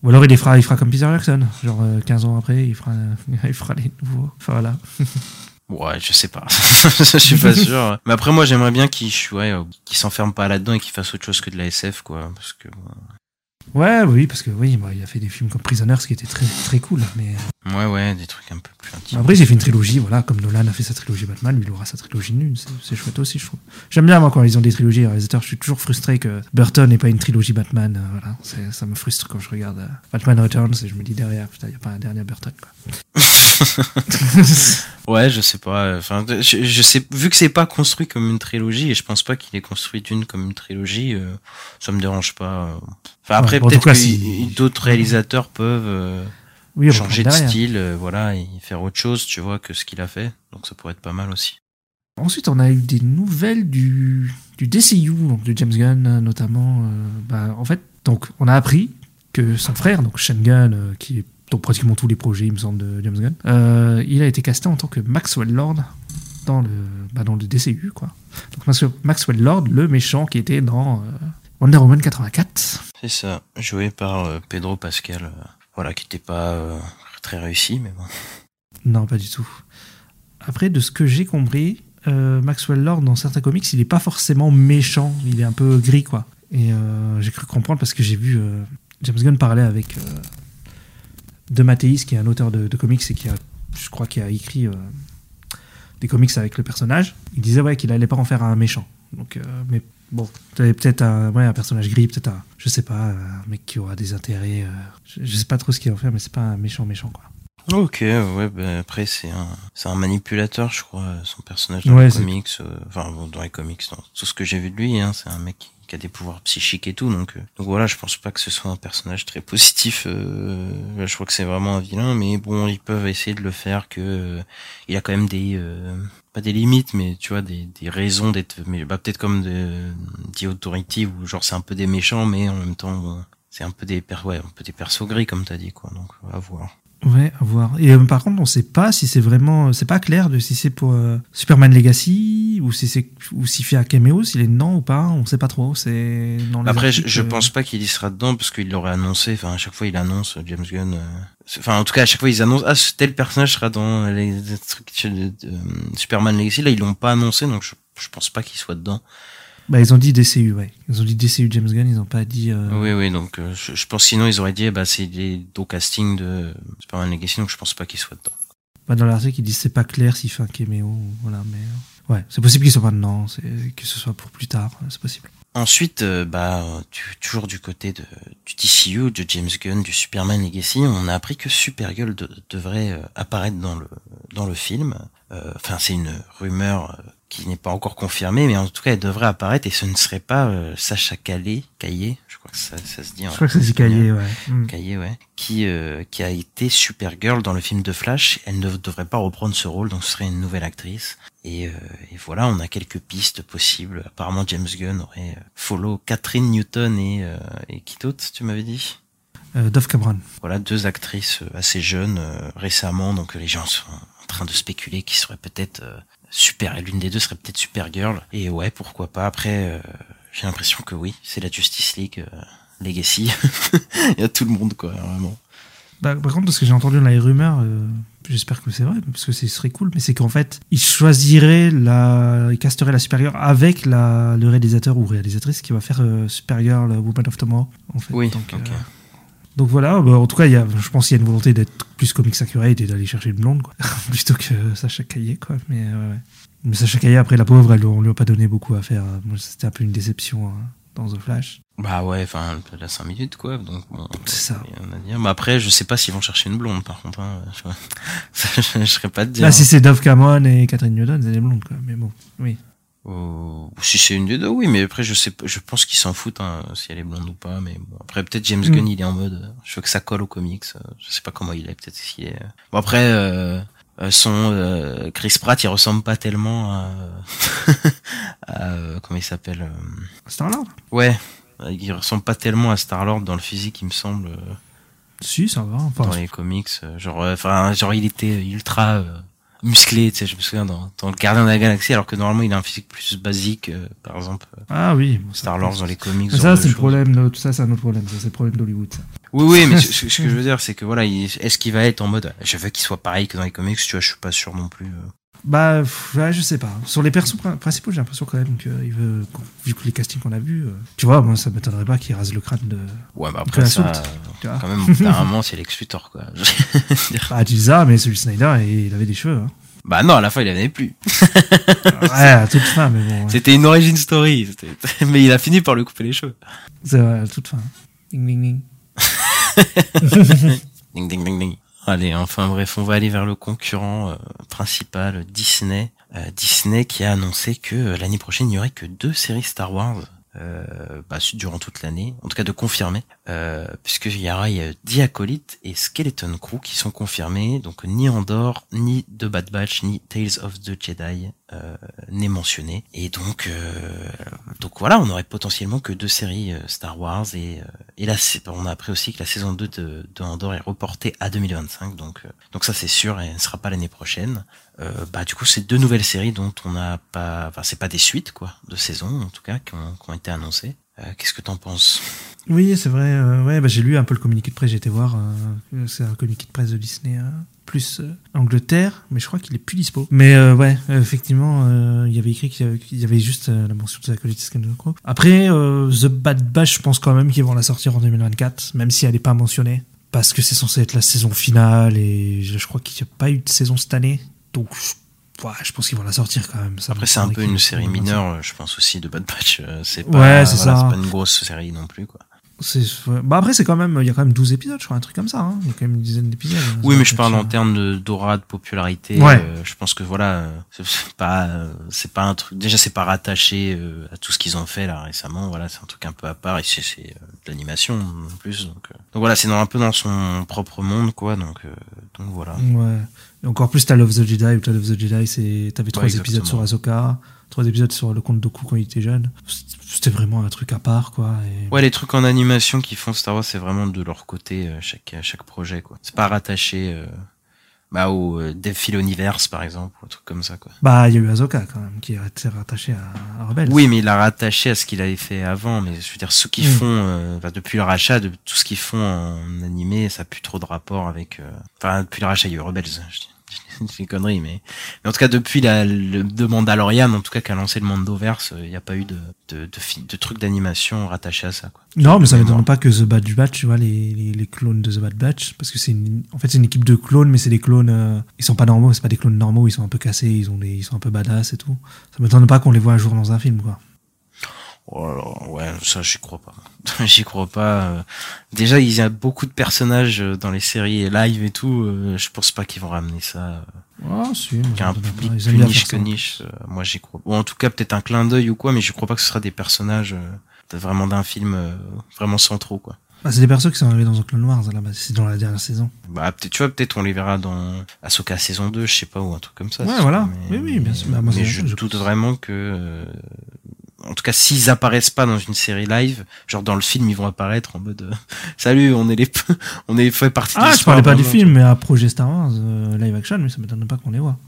Ou alors il les fera, il fera comme Peter Jackson. Genre euh, 15 ans après, il fera, il fera les nouveaux. Enfin voilà. Ouais, je sais pas. je suis pas sûr. Mais après, moi, j'aimerais bien qu'il ouais, euh, qu'il s'enferme pas là-dedans et qu'il fasse autre chose que de la SF, quoi. Parce que, bon, Ouais, oui, parce que oui, bah, il a fait des films comme Prisoners qui étaient très, très cool. Mais Ouais, ouais, des trucs un peu plus intimes. après, j'ai fait une trilogie, voilà, comme Nolan a fait sa trilogie Batman, lui, il aura sa trilogie nune. C'est- chouette aussi, je trouve. J'aime bien, moi, quand ils ont des trilogies réalisateurs. Je suis toujours frustré que Burton n'ait pas une trilogie Batman. euh, voilà, ça me frustre quand je regarde euh, Batman Returns et je me dis derrière, putain, il n'y a pas un dernier Burton, quoi. Ouais, je sais pas. Enfin, je, je sais, vu que c'est pas construit comme une trilogie, et je pense pas qu'il est construit d'une comme une trilogie, euh, ça me dérange pas. euh. Enfin, après, bon, peut-être que d'autres réalisateurs peuvent euh, oui, changer de derrière. style, euh, voilà, et faire autre chose, tu vois, que ce qu'il a fait. Donc, ça pourrait être pas mal aussi. Ensuite, on a eu des nouvelles du, du DCU, donc de James Gunn notamment. bah, en fait, donc, on a appris que son frère, donc Sean Gunn, qui est dans pratiquement tous les projets, il me semble, de James Gunn, euh, il a été casté en tant que Maxwell Lord dans le, bah, dans le DCU, quoi. Donc Maxwell, Lord, le méchant qui était dans euh, Wonder Woman 84. C'est ça, joué par euh, Pedro Pascal, voilà, qui était pas très réussi, mais bon. Non, pas du tout. Après, de ce que j'ai compris, Maxwell Lord, dans certains comics, il est pas forcément méchant. Il est un peu gris, quoi. Et j'ai cru comprendre parce que j'ai vu James Gunn parler avec De Matteis, qui est un auteur de, de comics et qui a, je crois, qui a écrit euh, des comics avec le personnage. Il disait ouais qu'il allait pas en faire un méchant. Donc, euh, mais bon, t'avais peut-être un, ouais, un personnage gris, peut-être un, je sais pas, un mec qui aura des intérêts. euh, je, je sais pas trop ce qu'il va en faire, mais c'est pas un méchant méchant, quoi. Ok, ouais, bah, après c'est un, c'est un manipulateur, je crois, son personnage dans Ouais, les comics, enfin bon, dans les comics, dans tout ce que j'ai vu de lui, hein, c'est un mec qui, qui des pouvoirs psychiques et tout, donc euh, donc voilà, je pense pas que ce soit un personnage très positif. euh, je crois que c'est vraiment un vilain, mais bon, ils peuvent essayer de le faire que euh, il a quand même des euh, pas des limites, mais tu vois des, des raisons d'être, mais bah peut-être comme de The Authority genre c'est un peu des méchants, mais en même temps c'est un peu des per ouais, un peu des persos gris comme t'as dit quoi, donc à voir. Ouais, à voir. Et euh, par contre, on sait pas si c'est vraiment, c'est pas clair de si c'est pour euh, Superman Legacy ou si c'est ou s'il fait un caméo, s'il est dedans ou pas. On sait pas trop. C'est Après, je, articles, je euh, pense pas qu'il y sera dedans parce qu'il l'aurait annoncé. Enfin, à chaque fois, il annonce euh, James Gunn. euh, Enfin, en tout cas, à chaque fois, ils annoncent ah tel personnage sera dans les, trucs de, de, euh, Superman Legacy. Là, ils l'ont pas annoncé, donc je, je pense pas qu'il soit dedans. Bah, ils ont dit DCU, ouais. Ils ont dit DCU James Gunn. Ils ont pas dit. euh, Oui, oui. Donc, euh, je, je pense sinon ils auraient dit bah c'est les dos casting de Superman Legacy, donc je pense pas qu'il soit dedans. bah, dans l'article, ils disent c'est pas clair s'il fait un caméo. Voilà, mais euh, ouais, c'est possible qu'il soit pas dedans. Que ce soit pour plus tard. C'est possible. Ensuite, euh, bah, tu- toujours du côté de, du DCU, de James Gunn, du Superman Legacy, on a appris que Supergirl de- devrait apparaître dans le dans le film. Euh, Enfin, c'est une rumeur euh, qui n'est pas encore confirmée, mais en tout cas, elle devrait apparaître et ce ne serait pas euh, Sacha Calais, Caillé, je crois que ça, ça se dit. en Je crois que c'est espagnol. Caillé, ouais. Caillé, ouais, qui euh, qui a été Supergirl dans le film de Flash. Elle ne devrait pas reprendre ce rôle, donc ce serait une nouvelle actrice. Et, euh, et voilà, on a quelques pistes possibles. Apparemment, James Gunn aurait euh, follow Catherine Newton et euh, et qui d'autre, tu m'avais dit? Euh, Dove Cameron. Voilà, deux actrices assez jeunes euh, récemment, donc les gens sont train de spéculer qui serait peut-être euh, super. Et l'une des deux serait peut-être Supergirl. Et ouais, pourquoi pas. Après, euh, j'ai l'impression que oui, c'est la Justice League euh, Legacy. Il y a tout le monde, quoi, vraiment. Bah, par contre, parce que j'ai entendu dans les rumeurs, euh, j'espère que c'est vrai, parce que ce serait cool, mais c'est qu'en fait, ils choisiraient la, ils casteraient la Supergirl avec la, le réalisateur ou réalisatrice qui va faire euh, Supergirl, Woman of Tomorrow, en fait. Oui, donc, euh, donc voilà, bah, en tout cas, il y a, je pense qu'il y a une volonté d'être plus comics accurate et d'aller chercher une blonde, quoi, plutôt que Sacha Caillé, quoi. Mais, euh, ouais. mais Sacha Caillé, après, la pauvre, elle, on lui a pas donné beaucoup à faire. C'était un peu une déception hein, dans The Flash. Bah ouais, enfin, elle a 5 minutes, quoi. Donc, bon, C'est ça. rien à dire. Mais après, je sais pas s'ils vont chercher une blonde, par contre. Hein. Je, je, je serais pas de dire. Là, si c'est Dove Cameron et Catherine Newton, c'est des blondes, quoi. Mais bon, oui. Euh, si c'est une des deux, oui, mais après je sais pas, je pense qu'ils s'en foutent hein, si elle est blonde ou pas, mais bon, après peut-être James Mm. Gunn il est en mode, euh, je veux que ça colle aux comics, euh, je sais pas comment il est, peut-être s'il est. euh. Bon après euh, son euh, Chris Pratt il ressemble pas tellement à, à euh, comment il s'appelle, euh, Star-Lord? Ouais, il ressemble pas tellement à Star Lord dans le physique il me semble, Si, ça va. Enfin, dans les comics, genre, enfin genre il était ultra euh, musclé, tu sais, je me souviens dans, dans le Gardien de la Galaxie, alors que normalement il a un physique plus basique, euh, par exemple. euh, Ah oui. Star Lord dans les comics. Ça, c'est le problème. de- Tout ça, c'est un autre problème. Ça, c'est le problème d'Hollywood. ça. Oui, oui, mais ce, que je veux dire, c'est que voilà, il- est-ce qu'il va être en mode, je veux qu'il soit pareil que dans les comics, tu vois, je suis pas sûr non plus. euh. Bah, pff, ouais, je sais pas. Sur les persos prin- principaux, j'ai l'impression quand même qu'il veut, vu que les castings qu'on a vus, euh, tu vois, moi, ça m'étonnerait pas qu'il rase le crâne de. Ouais, bah après la ça, soulte, tu vois. quand même, moment, c'est Lex Luthor, quoi. Bah, tu dis ça, mais celui de Snyder, il il avait des cheveux. Hein. Bah non, à la fin, il en avait plus. ouais, à toute fin, mais bon. ouais. C'était une origin story. c'était- Mais il a fini par lui couper les cheveux. C'est vrai, à toute fin. Ding, ding, ding. Ding, ding, ding, ding. Allez, enfin bref, on va aller vers le concurrent euh, principal, Disney. Euh, Disney qui a annoncé que euh, l'année prochaine, il n'y aurait que deux séries Star Wars. Bah, durant toute l'année, en tout cas de confirmer, puisqu'il y il y a The Acolyte et Skeleton Crew qui sont confirmés, donc ni Andor, ni The Bad Batch, ni Tales of the Jedi euh, n'est mentionné. Et donc, euh, donc voilà, on aurait potentiellement que deux séries euh, Star Wars et, euh, et là, on a appris aussi que la saison 2 de, de Andor est reportée à 2025, donc, euh, donc ça c'est sûr et elle ne sera pas l'année prochaine. Bah du coup c'est deux nouvelles séries dont on n'a pas, enfin c'est pas des suites quoi, de saison en tout cas qui ont, qui ont été annoncées. Qu'est-ce que t'en penses? Oui, c'est vrai. ouais, bah, j'ai lu un peu le communiqué de presse. J'ai été voir. c'est un communiqué de presse de Disney euh, plus euh, Angleterre, mais je crois qu'il est plus dispo. Mais euh, ouais, effectivement, euh, il y avait écrit qu'il y avait, qu'il y avait juste euh, la mention de la qualité Scandal Crow. Après, The Bad Batch, je pense quand même qu'ils vont la sortir en 2024, même si elle n'est pas mentionnée, parce que c'est censé être la saison finale et je, je crois qu'il n'y a pas eu de saison cette année, donc. ouais, je pense qu'ils vont la sortir quand même. Ça Après c'est un peu une série mineure, je pense aussi de Bad Batch. C'est pas, Ouais, c'est voilà, ça. c'est pas une grosse série non plus quoi. C'est- ouais. Bah après, c'est quand même, il y a quand même 12 épisodes, je crois, un truc comme ça. hein. Il y a quand même une dizaine d'épisodes. Oui, Ça mais je parle en euh, termes de d'aura, de popularité. Ouais. euh, je pense que voilà, euh, c'est pas, c'est pas un truc. Déjà, c'est pas rattaché euh, à tout ce qu'ils ont fait là récemment. Voilà, c'est un truc un peu à part. Et c'est c'est, euh, de l'animation en plus. Donc, donc voilà, c'est dans un peu dans son propre monde, quoi. Donc, euh, donc voilà. Ouais. Et encore plus, t'as Love the Jedi, ou t'as Love the Jedi, c'est, t'avais trois exactement. épisodes sur Ahsoka, trois épisodes sur le compte Doku quand il était jeune. C'était vraiment un truc à part, quoi. Et... Ouais, les trucs en animation qui font Star Wars, c'est vraiment de leur côté euh, chaque chaque projet, quoi. C'est pas rattaché. Euh, bah au euh, Devil Universe par exemple ou un truc comme ça quoi. Bah, il y a eu Ahsoka, quand même, qui est rattaché à, à Rebels. Oui, mais il l'a rattaché à ce qu'il avait fait avant. Mais je veux dire, ceux qui Mm. font, euh, enfin, depuis le rachat, de tout ce qu'ils font en animé, ça a plus trop de rapport avec. Enfin, depuis le rachat, il y a eu Rebels. Je dis, dis une connerie, mais... mais en tout cas, depuis la, le de Mandalorian, en tout cas, qui a lancé le Mandoverse, euh, il n'y a pas eu de de, de, de trucs d'animation rattachés à ça. Quoi. Non, mais ça De m'étonne pas que The Bad Batch, tu vois, les, les, les clones de The Bad Batch, parce que c'est une, en fait, c'est une équipe de clones, mais c'est des clones, euh, ils sont pas normaux, c'est pas des clones normaux, ils sont un peu cassés, ils ont des, ils sont un peu badass et tout. Ça m'étonne pas qu'on les voit un jour dans un film, quoi. Oh là là, ouais, ça j'y crois pas. j'y crois pas. euh. Déjà, il y a beaucoup de personnages euh, dans les séries live et tout. euh, Je pense pas qu'ils vont ramener ça. Ah, si, y ça a un public plus niche que niche. Moi, j'y crois. Ou en tout cas, peut-être un clin d'œil ou quoi, mais je crois pas que ce sera des personnages vraiment d'un film vraiment centraux, quoi. Bah, c'est des persos qui sont arrivés dans The Clone Wars, à la base. C'est dans la dernière saison. Bah, peut-être, tu vois, peut-être on les verra dans Ahsoka saison 2, je sais pas, ou un truc comme ça. Ouais, voilà. mais- Oui, oui, bien sûr. Bah, mais je doute pense. vraiment que, euh, en tout cas, s'ils apparaissent pas dans une série live, genre dans le film, ils vont apparaître en mode, euh, salut, on est les, on est fait partie de Ah, je parlais pas du film, mais à projet Star Wars, euh, live action, mais ça m'étonne pas qu'on les voit.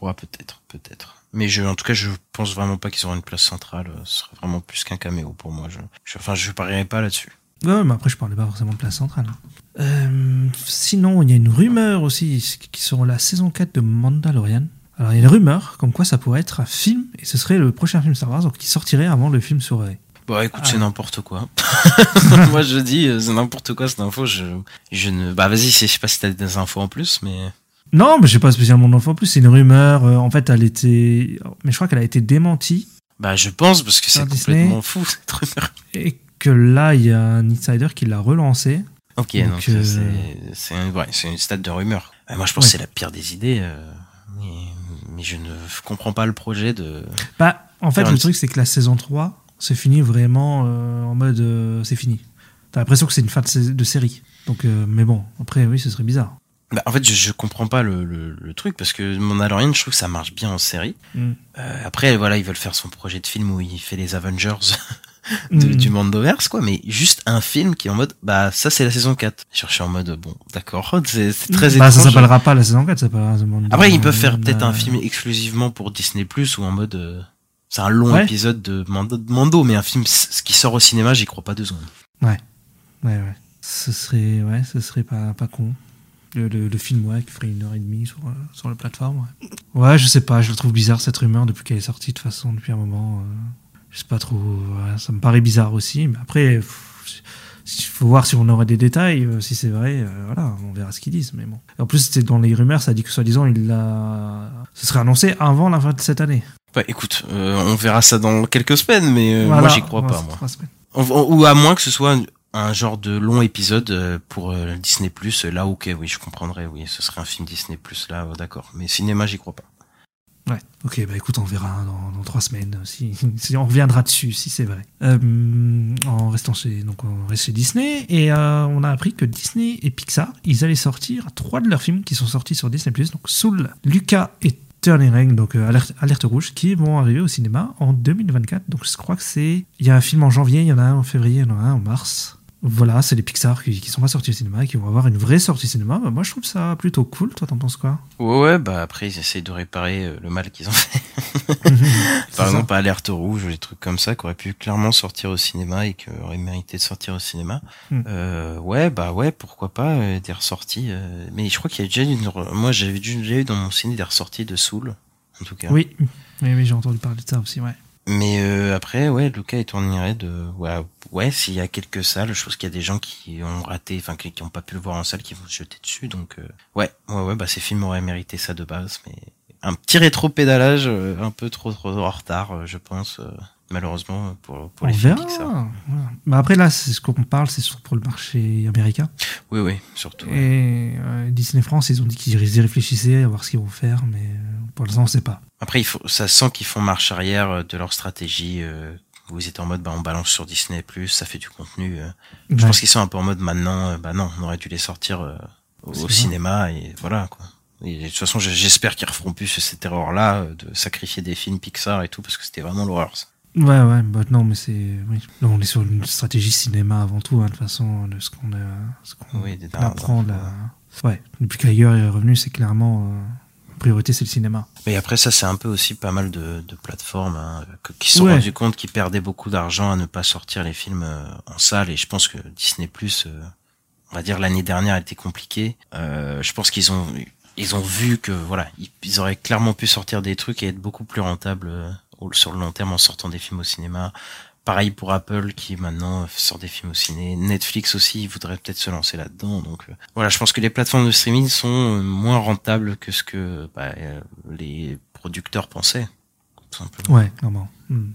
Ouais, peut-être, peut-être. Mais je, en tout cas, je pense vraiment pas qu'ils auront une place centrale. euh, Ce serait vraiment plus qu'un caméo pour moi. Je, je- enfin, je parierais pas là-dessus. Ouais, mais après, je parlais pas forcément de place centrale. Euh, sinon, il y a une rumeur aussi qui sur la saison 4 de Mandalorian. Alors, il y a une rumeur comme quoi ça pourrait être un film, et ce serait le prochain film Star Wars, donc qui sortirait avant le film sur Rey. Bon, écoute, Ah. c'est n'importe quoi. moi, je dis, euh, c'est n'importe quoi cette info. Je, je ne, bah, vas-y, je sais pas si t'as des infos en plus, mais. Non, mais j'ai pas spécialement d'infos en plus, c'est une rumeur. euh, en fait, elle était. Mais je crois qu'elle a été démentie, Bah, je pense, parce que c'est complètement fou, cette rumeur. et que là, il y a un insider qui l'a relancée. Ok, Donc, euh, c'est, c'est, un- ouais, c'est une stade de rumeur. Euh, moi, je pense Ouais. que c'est la pire des idées, euh, mais, mais je ne comprends pas le projet de, Bah, en fait, le truc, c'est que la saison 3 se finit vraiment euh, en mode euh, c'est fini. T'as l'impression que c'est une fin de, sé- de série. Donc, euh, mais bon, après, oui, ce serait bizarre. Bah, en fait, je, je comprends pas le, le, le truc parce que Mandalorian, je trouve que ça marche bien en série. Mm. Après, voilà, ils veulent faire son projet de film où il fait les Avengers de- Mm. du Mandoverse, quoi. Mais juste un film qui est en mode, bah, ça c'est la saison 4. Je suis en mode, bon, d'accord, c'est très bah, ça s'appellera pas la saison 4, ça s'appellera. Après, ils peuvent faire peut-être un Euh, film exclusivement pour Disney Plus ou en mode, euh, c'est un long Ouais. épisode de Mando, de Mando, mais un film qui sort au cinéma, j'y crois pas deux secondes. Ouais, ouais. Ce serait, ouais, ce serait pas, pas con. Le, le, le film, ouais, qui ferait une heure et demie sur, euh, sur la plateforme. Ouais. ouais, je sais pas, je le trouve bizarre cette rumeur depuis qu'elle est sortie de toute façon depuis un moment. euh, je sais pas trop, ouais, ça me paraît bizarre aussi. Mais après, il faut voir si on aurait des détails, euh, si c'est vrai, euh, voilà, on verra ce qu'ils disent. Mais bon. En plus, c'était dans les rumeurs, ça dit que soi-disant, il l'a, ce serait annoncé avant la fin de cette année. Bah écoute, euh, on verra ça dans quelques semaines, mais euh, Voilà. moi j'y crois pas, moi. On- Ou à moins que ce soit un, genre de long épisode euh, pour euh, Disney+. Là, ok, oui, je comprendrais, oui, ce serait un film Disney+, là, euh, d'accord. Mais cinéma, j'y crois pas. Ouais. Ok, bah écoute, on verra dans, dans trois semaines si, si on reviendra dessus, si c'est vrai. Euh, en restant chez, donc on reste chez Disney et euh, on a appris que Disney et Pixar, ils allaient sortir trois de leurs films qui sont sortis sur Disney+, donc Soul, Lucas et Turning Ring, donc euh, alerte, alerte rouge, qui vont arriver au cinéma en 2024. Donc je crois que c'est, il y a un film en janvier, il y en a un en février, il y en a un en mars. Voilà, c'est les Pixar qui, qui sont pas sortis au cinéma et qui vont avoir une vraie sortie cinéma. Bah, moi, je trouve ça plutôt cool. Toi, t'en penses quoi? Ouais, ouais, bah après, ils essayent de réparer euh, le mal qu'ils ont fait. Par ça. exemple, Alerte Rouge ou des trucs comme ça, qui auraient pu clairement sortir au cinéma et qui auraient mérité de sortir au cinéma. Hmm. Euh, ouais, bah ouais, pourquoi pas, euh, des ressorties. euh, mais je crois qu'il y a déjà une... Moi, j'avais déjà eu dans mon ciné des ressorties de Soul, en tout cas. Oui, oui, oui j'ai entendu parler de ça aussi, ouais. Mais euh, après, ouais, Lucas et Turning Red, euh, ouais, ouais s'il y a quelques salles, je pense qu'il y a des gens qui ont raté, enfin qui, qui ont pas pu le voir en salle, qui vont se jeter dessus. Donc, euh, ouais, ouais, ouais, bah ces films auraient mérité ça de base, mais un petit rétro-pédalage, euh, un peu trop, trop en retard, euh, je pense, euh, malheureusement pour pour on les films verra. Pixar. Voilà. Mais après, là, c'est ce qu'on parle, c'est surtout pour le marché américain. Oui, oui, surtout. ouais. Et Disney France, ils ont dit qu'ils y réfléchissaient à voir ce qu'ils vont faire, mais euh, pour l'instant, on sait pas. Après, il faut, ça sent qu'ils font marche arrière euh, de leur stratégie. Euh, ils étaient en mode, bah, on balance sur Disney+, ça fait du contenu. euh. Je pense qu'ils sont un peu en mode maintenant, euh, bah non, on aurait dû les sortir au, cinéma et voilà quoi. Et de toute façon, j'espère qu'ils referont plus cette erreur-là de sacrifier des films Pixar et tout parce que c'était vraiment l'horreur. Ouais, ouais, bah non, mais c'est. Oui. On est sur une stratégie cinéma avant tout, hein, de toute façon, de ce qu'on qu'on Oui, apprend. Là. Ouais, depuis qu'ailleurs est revenu, c'est clairement. Euh, la priorité, c'est le cinéma. Mais après ça, c'est un peu aussi pas mal de, de plateformes hein, qui se sont Ouais. rendus compte qu'ils perdaient beaucoup d'argent à ne pas sortir les films euh, en salle. Et je pense que Disney+, euh, on va dire l'année dernière, était compliqué. Euh, je pense qu'ils ont ils ont vu que voilà, ils, ils auraient clairement pu sortir des trucs et être beaucoup plus rentables euh, sur le long terme en sortant des films au cinéma. Pareil pour Apple qui maintenant sort des films au ciné. Netflix aussi, ils voudraient peut-être se lancer là-dedans. Donc euh, voilà, je pense que les plateformes de streaming sont euh, moins rentables que ce que bah, euh, les producteurs pensaient. Tout simplement. Ouais, clairement. Hmm.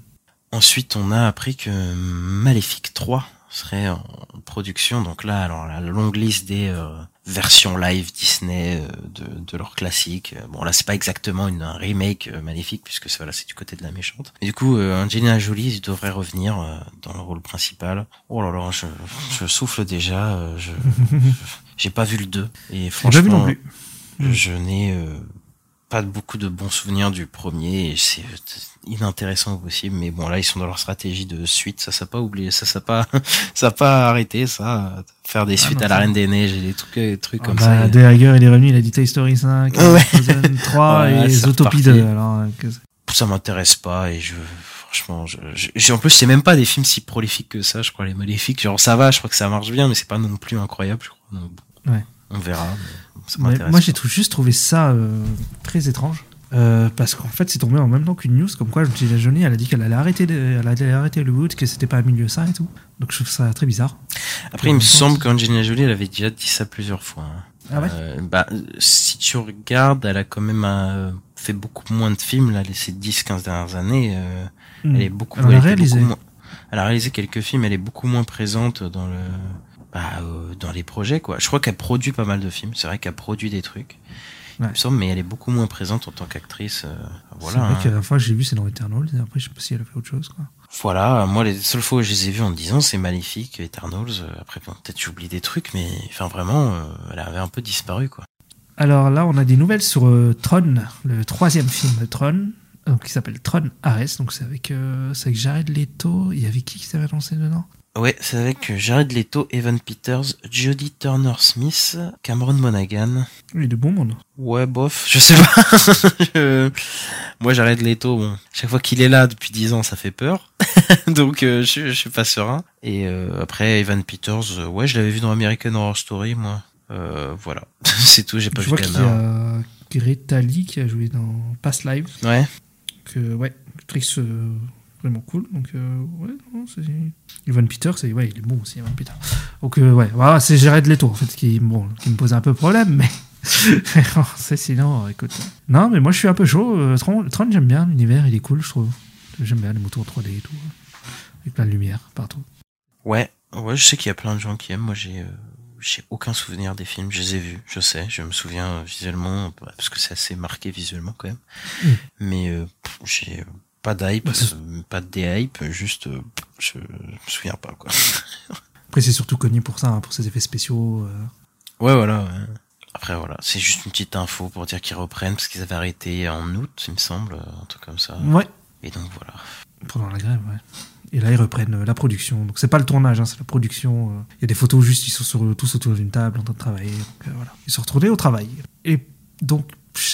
Ensuite, on a appris que Maléfique 3 serait en production. Donc là, alors la longue liste des euh, versions live Disney euh, de, de leurs classiques. Euh, Bon là, c'est pas exactement une, un remake euh, Maléfique puisque c'est voilà, c'est du côté de la méchante. Et du coup, euh, Angelina Jolie devrait revenir dans le rôle principal. Oh là là, je, je souffle déjà. je j'ai pas vu le 2 et franchement, pas vu non plus. je, je n'ai euh, pas beaucoup de bons souvenirs du premier c'est inintéressant au possible. Mais bon, là, ils sont dans leur stratégie de suite. Ça, ça pas oublié. Ça, ça pas, ça pas arrêté, ça. Faire des Ah suites non, à la Reine des Neiges et des trucs, des trucs Ah comme bah, ça. De Hager, il est revenu, il a dit Toy Story 5, Ouais. Frozen 3 Voilà, et Zootopie reparti. 2. Alors, euh, que- Ça m'intéresse pas et je, franchement, je, en plus, c'est même pas des films si prolifiques que ça. Je crois les Maléfiques, genre ça va, je crois que ça marche bien, mais c'est pas non plus incroyable. Je crois. Donc, Ouais. On verra. mais ça moi, j'ai juste trouvé ça euh, très étrange. Euh, parce qu'en fait, c'est tombé en même temps qu'une news comme quoi Angelina Jolie, elle a dit qu'elle allait arrêter, de- elle allait arrêter Hollywood, que c'était pas un milieu sain et tout. Donc je trouve ça très bizarre. Après, il me semble qu'Angelina Jolie, elle avait déjà dit ça plusieurs fois. hein. Ah ouais Euh, bah, si tu regardes, elle a quand même euh, fait beaucoup moins de films, là, les- ces 10-15 dernières années. euh, Hmm. Elle est beaucoup, Elle a réalisé. beaucoup moins- elle a réalisé quelques films, elle est beaucoup moins présente dans le, bah, euh, dans les projets, quoi. Je crois qu'elle produit pas mal de films. C'est vrai qu'elle produit des trucs. Ouais. Il me semble, mais elle est beaucoup moins présente en tant qu'actrice. euh, C'est voilà. vrai hein. que la fois que j'ai vu, c'est dans Eternals, et après, je sais pas si elle a fait autre chose, quoi. Voilà, moi les seules fois où je les ai vus en 10 ans, c'est Maléfique, Eternals. euh, Après, bon, peut-être j'oublie des trucs, mais enfin vraiment, euh, elle avait un peu disparu, quoi. Alors là, on a des nouvelles sur Tron, le troisième film de Tron, donc, qui s'appelle Tron Ares. Donc c'est avec, euh, avec Jared Leto. Il y avait qui qui s'avait annoncé dedans? Ouais, c'est avec Jared Leto, Evan Peters, Jodie Turner-Smith, Cameron Monaghan. Il est de bon monde. Ouais, bof, je sais pas. Je- Moi, Jared Leto, bon, chaque fois qu'il est là depuis 10 ans, ça fait peur. Donc, euh, je, je suis pas serein. Et euh, après, Evan Peters, euh, ouais, je l'avais vu dans American Horror Story, moi. Euh, voilà, c'est tout. J'ai pas Je vu vois qu'il y a Greta Lee qui a joué dans Past Live. Ouais. que ouais, actrice vraiment cool. Donc euh, ouais, non, c'est Evan Peters, c'est ouais, il est bon aussi Evan Peters. Donc euh, ouais, voilà, c'est Jared Leto en fait qui bon, qui me pose un peu problème, mais c'est sinon, écoute. Non, mais moi je suis un peu chaud. Euh, Tron, Tron, j'aime bien l'univers, il est cool, je trouve. J'aime bien les motos en 3D et tout, avec plein de lumière partout. Ouais, ouais, je sais qu'il y a plein de gens qui aiment. Moi, j'ai, euh, j'ai aucun souvenir des films. Je les ai vus, je sais. Je me souviens euh, visuellement, parce que c'est assez marqué visuellement quand même. Mm. Mais euh, j'ai euh, pas d'hype, Bah, euh, pas de déhype, juste, euh, je, je me souviens pas quoi. Après, c'est surtout connu pour ça, hein, pour ses effets spéciaux. euh. Ouais, voilà. ouais. Après, voilà, c'est juste une petite info pour dire qu'ils reprennent parce qu'ils avaient arrêté en août, il me semble, un truc comme ça. Ouais, Et donc voilà. pendant la grève, ouais. Et là, ils reprennent la production. Donc, c'est pas le tournage, hein, c'est la production. Il y a des photos juste, ils sont sur- tous autour d'une table en train de travailler. Donc, euh, voilà. Ils sont retournés au travail. Et donc,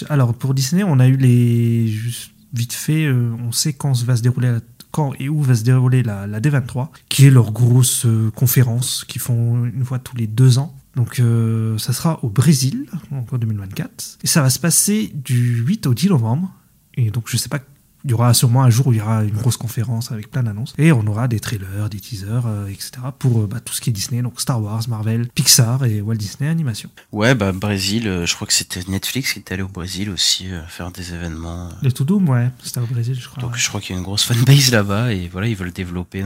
alors, pour Disney, on a eu les. Juste vite fait, euh, on sait quand va se dérouler quand et où va se dérouler la, la D23, qui est leur grosse euh, conférence qu'ils font une fois tous les deux ans. Donc euh, ça sera au Brésil, en 2024. Et ça va se passer du 8 au 10 novembre. Et donc je sais pas, il y aura sûrement un jour où il y aura une grosse conférence avec plein d'annonces. Et on aura des trailers, des teasers, euh, etc. pour euh, bah, tout ce qui est Disney, donc Star Wars, Marvel, Pixar et Walt Disney Animation. Ouais, bah Brésil, euh, je crois que c'était Netflix qui est allé au Brésil aussi faire des événements. Les To Doom, ouais, c'était au Brésil, je crois. Donc ouais. je crois qu'il y a une grosse fanbase là-bas et voilà, ils veulent développer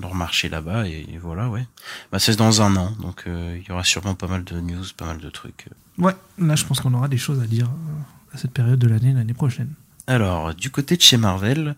leur marché là-bas et, et voilà, ouais. Bah c'est dans un an, donc il y aura sûrement pas mal de news, pas mal de trucs. Ouais, là je pense qu'on aura des choses à dire à cette période de l'année, l'année prochaine. Alors, du côté de chez Marvel,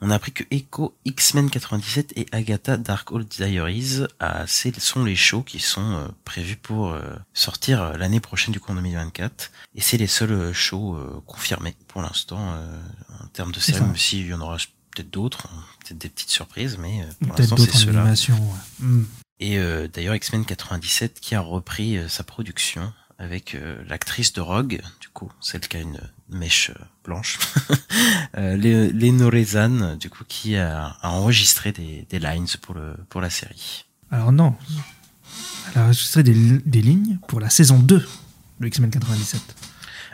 on a appris que Echo, X-Men 97 et Agatha Darkhold Diaries ah, c'est- sont les shows qui sont euh, prévus pour euh, sortir euh, l'année prochaine du coup en 2024. Et c'est les seuls shows euh, confirmés pour l'instant euh, en termes de ça. même s'il y en aura peut-être d'autres, hein, peut-être des petites surprises, mais pour l'instant c'est ceux-là. Hmm. Et euh, d'ailleurs X-Men 97 qui a repris euh, sa production avec euh, l'actrice de Rogue, du coup, celle qui a une mèche euh, blanche, euh, Lé- Léonoré Zahn, du coup, qui a, a enregistré des, des lines pour le pour la série. Alors non, elle a enregistré des, des lignes pour la saison 2 de X-Men 97.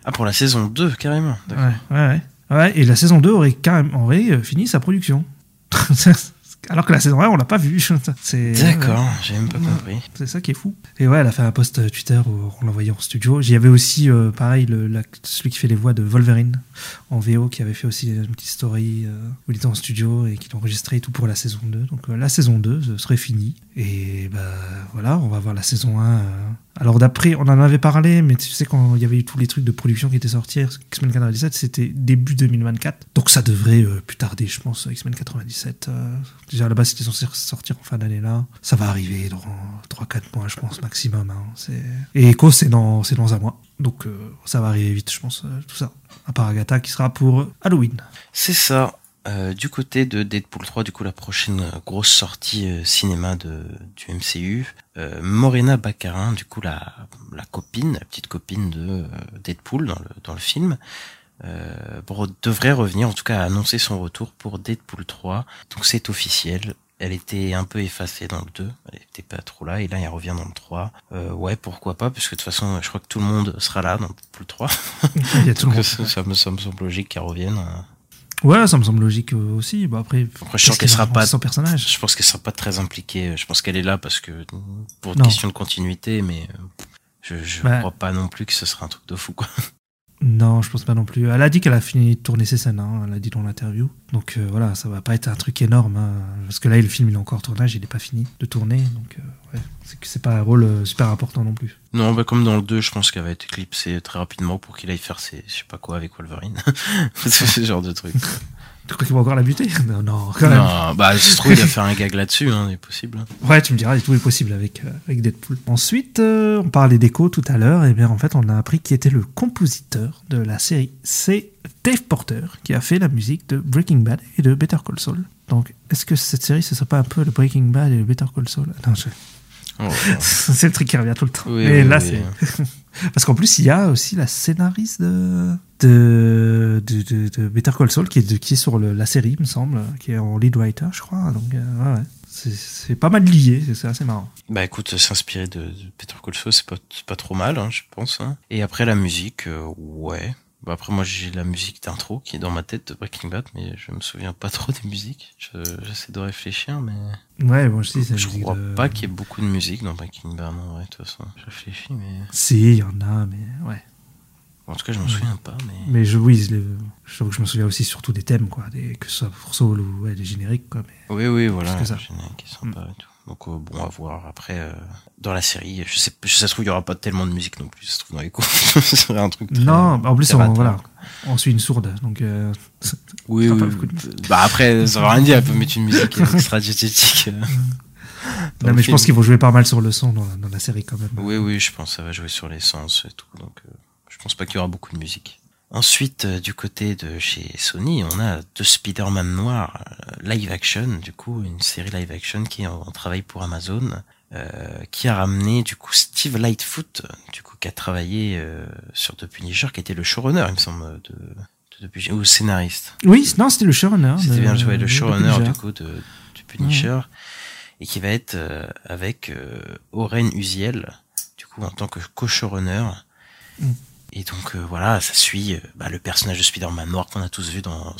Ah, pour la saison 2, carrément. Ouais, ouais, ouais. Ouais, et la saison 2 aurait carrément aurait euh, fini sa production. Alors que la saison 1, on l'a pas vue. D'accord, j'ai même pas compris. C'est ça qui est fou. Et ouais, elle a fait un post Twitter où on l'a voyait en studio. J'y avais aussi, euh, pareil, le, la- celui qui fait les voix de Wolverine en VO, qui avait fait aussi une petite story euh, où il était en studio et qui l'a enregistré et tout pour la saison 2. Donc euh, la saison 2 ce serait finie. Et bah voilà, on va voir la saison 1. Alors d'après, on en avait parlé, mais tu sais, quand il y avait eu tous les trucs de production qui étaient sortis, X-Men 97, c'était début 2024. Donc ça devrait euh, plus tarder, je pense, X-Men 97. euh. déjà là-bas, c'était censé sortir en fin d'année là. Ça va arriver dans 3-4 mois, je pense, maximum. hein. Et Echo, c'est dans, un mois. Donc euh, ça va arriver vite, je pense, tout ça. À part Agatha qui sera pour Halloween. C'est ça. Euh, du côté de Deadpool 3, du coup la prochaine grosse sortie euh, cinéma de, du MCU, euh, Morena Baccarin, du coup la, la copine, la petite copine de euh, Deadpool dans le, dans le film, euh, pour- devrait revenir, en tout cas annoncer son retour pour Deadpool 3. Donc c'est officiel. Elle était un peu effacée dans le 2, elle était pas trop là, et là elle revient dans le 3. Euh, ouais, pourquoi pas, parce que de toute façon je crois que tout le monde sera là dans Deadpool 3. Il y a tout le monde. ça, ça me, ça me semble logique qu'elle revienne. hein. Ouais, ça me semble logique euh, aussi. Bon, après, Après, je sens qu'elle sera pas son personnage. Je pense qu'elle sera pas très impliquée. Je pense qu'elle est là parce que pour Non. question de continuité, mais euh, je, je Bah. crois pas non plus que ce sera un truc de fou quoi. Non, je pense pas non plus. Elle a dit qu'elle a fini de tourner ses scènes, hein, elle a dit dans l'interview. Donc euh, voilà, ça va pas être un truc énorme. hein, parce que là, le film, il est encore en tournage, il est pas fini de tourner. Donc euh, ouais, c'est pas un rôle euh, super important non plus. Non, bah comme dans le 2, je pense qu'elle va être éclipsée très rapidement pour qu'il aille faire ses, je sais pas quoi avec Wolverine. c'est ce genre de truc. Tu crois qu'il va encore la buter Non, non, quand même. non, bah se trouve il va faire un gag là-dessus, hein, c'est possible. Ouais, tu me diras, tout est possible avec, euh, avec Deadpool. Ensuite, euh, on parlait d'Echo tout à l'heure, et bien en fait, on a appris qui était le compositeur de la série. C'est Dave Porter qui a fait la musique de Breaking Bad et de Better Call Saul. Donc, est-ce que cette série, ce serait pas un peu le Breaking Bad et le Better Call Saul? Non, je- Oh, c'est le truc qui revient tout le temps. Oui, Mais oui, là, oui. c'est. Parce qu'en plus, il y a aussi la scénariste de, de, de, de- de Better Call Saul qui est, qui est sur le- la série, il me semble, qui est en lead writer, je crois. Donc, euh, ouais, c'est- pas mal lié, c'est- assez marrant. Bah écoute, s'inspirer de, de Peter Colso, c'est pas, c'est pas trop mal, hein, je pense. hein. Et après la musique, euh, ouais. Bah après moi j'ai la musique d'intro qui est dans ma tête de Breaking Bad, mais je me souviens pas trop des musiques. Je- J'essaie de réfléchir, mais Ouais, aussi, c'est la je crois de- pas qu'il y ait beaucoup de musique dans Breaking Bad. En vrai, de toute façon, je réfléchis, mais Si, il y en a, mais ouais. En tout cas je me souviens pas. Mais Mais je, oui, je, je me souviens aussi surtout des thèmes, quoi, des, que ce soit pour Soul ou ouais, des génériques, quoi. Mais... oui, oui, voilà, et tout. Donc euh, bon à voir. Après euh, dans la série, je sais, je, ça se trouve il y aura pas tellement de musique non plus. Ça se trouve dans les cours, serait un truc. très- Non, en plus, on, voilà, quoi. on suit une sourde, donc euh, Oui, oui. de Bah après, ça veut rien dire, elle peut mettre une musique extra diététique. euh, dans non, mais je pense qu'ils vont jouer pas mal sur le son dans, la- dans la série quand même. Oui, oui, je pense que ça va jouer sur l'essence et tout, donc euh, je pense pas qu'il y aura beaucoup de musique. Ensuite, euh, du côté de chez Sony, on a deux Spider-Man noirs euh, live action, du coup, une série live action qui est en, travail pour Amazon, euh, qui a ramené du coup Steve Lightfoot, du coup, qui a travaillé euh, sur The Punisher, qui était le showrunner, il me semble, de, de The Punisher, ou scénariste. Oui, non, c'était le showrunner. C'était de- bien joué, de le showrunner du coup de, du Punisher et qui va être euh, avec Oren Uziel du coup en tant que co-showrunner. Mm. Et donc euh, voilà, ça suit euh, bah, le personnage de Spider-Man noir qu'on a tous vu dans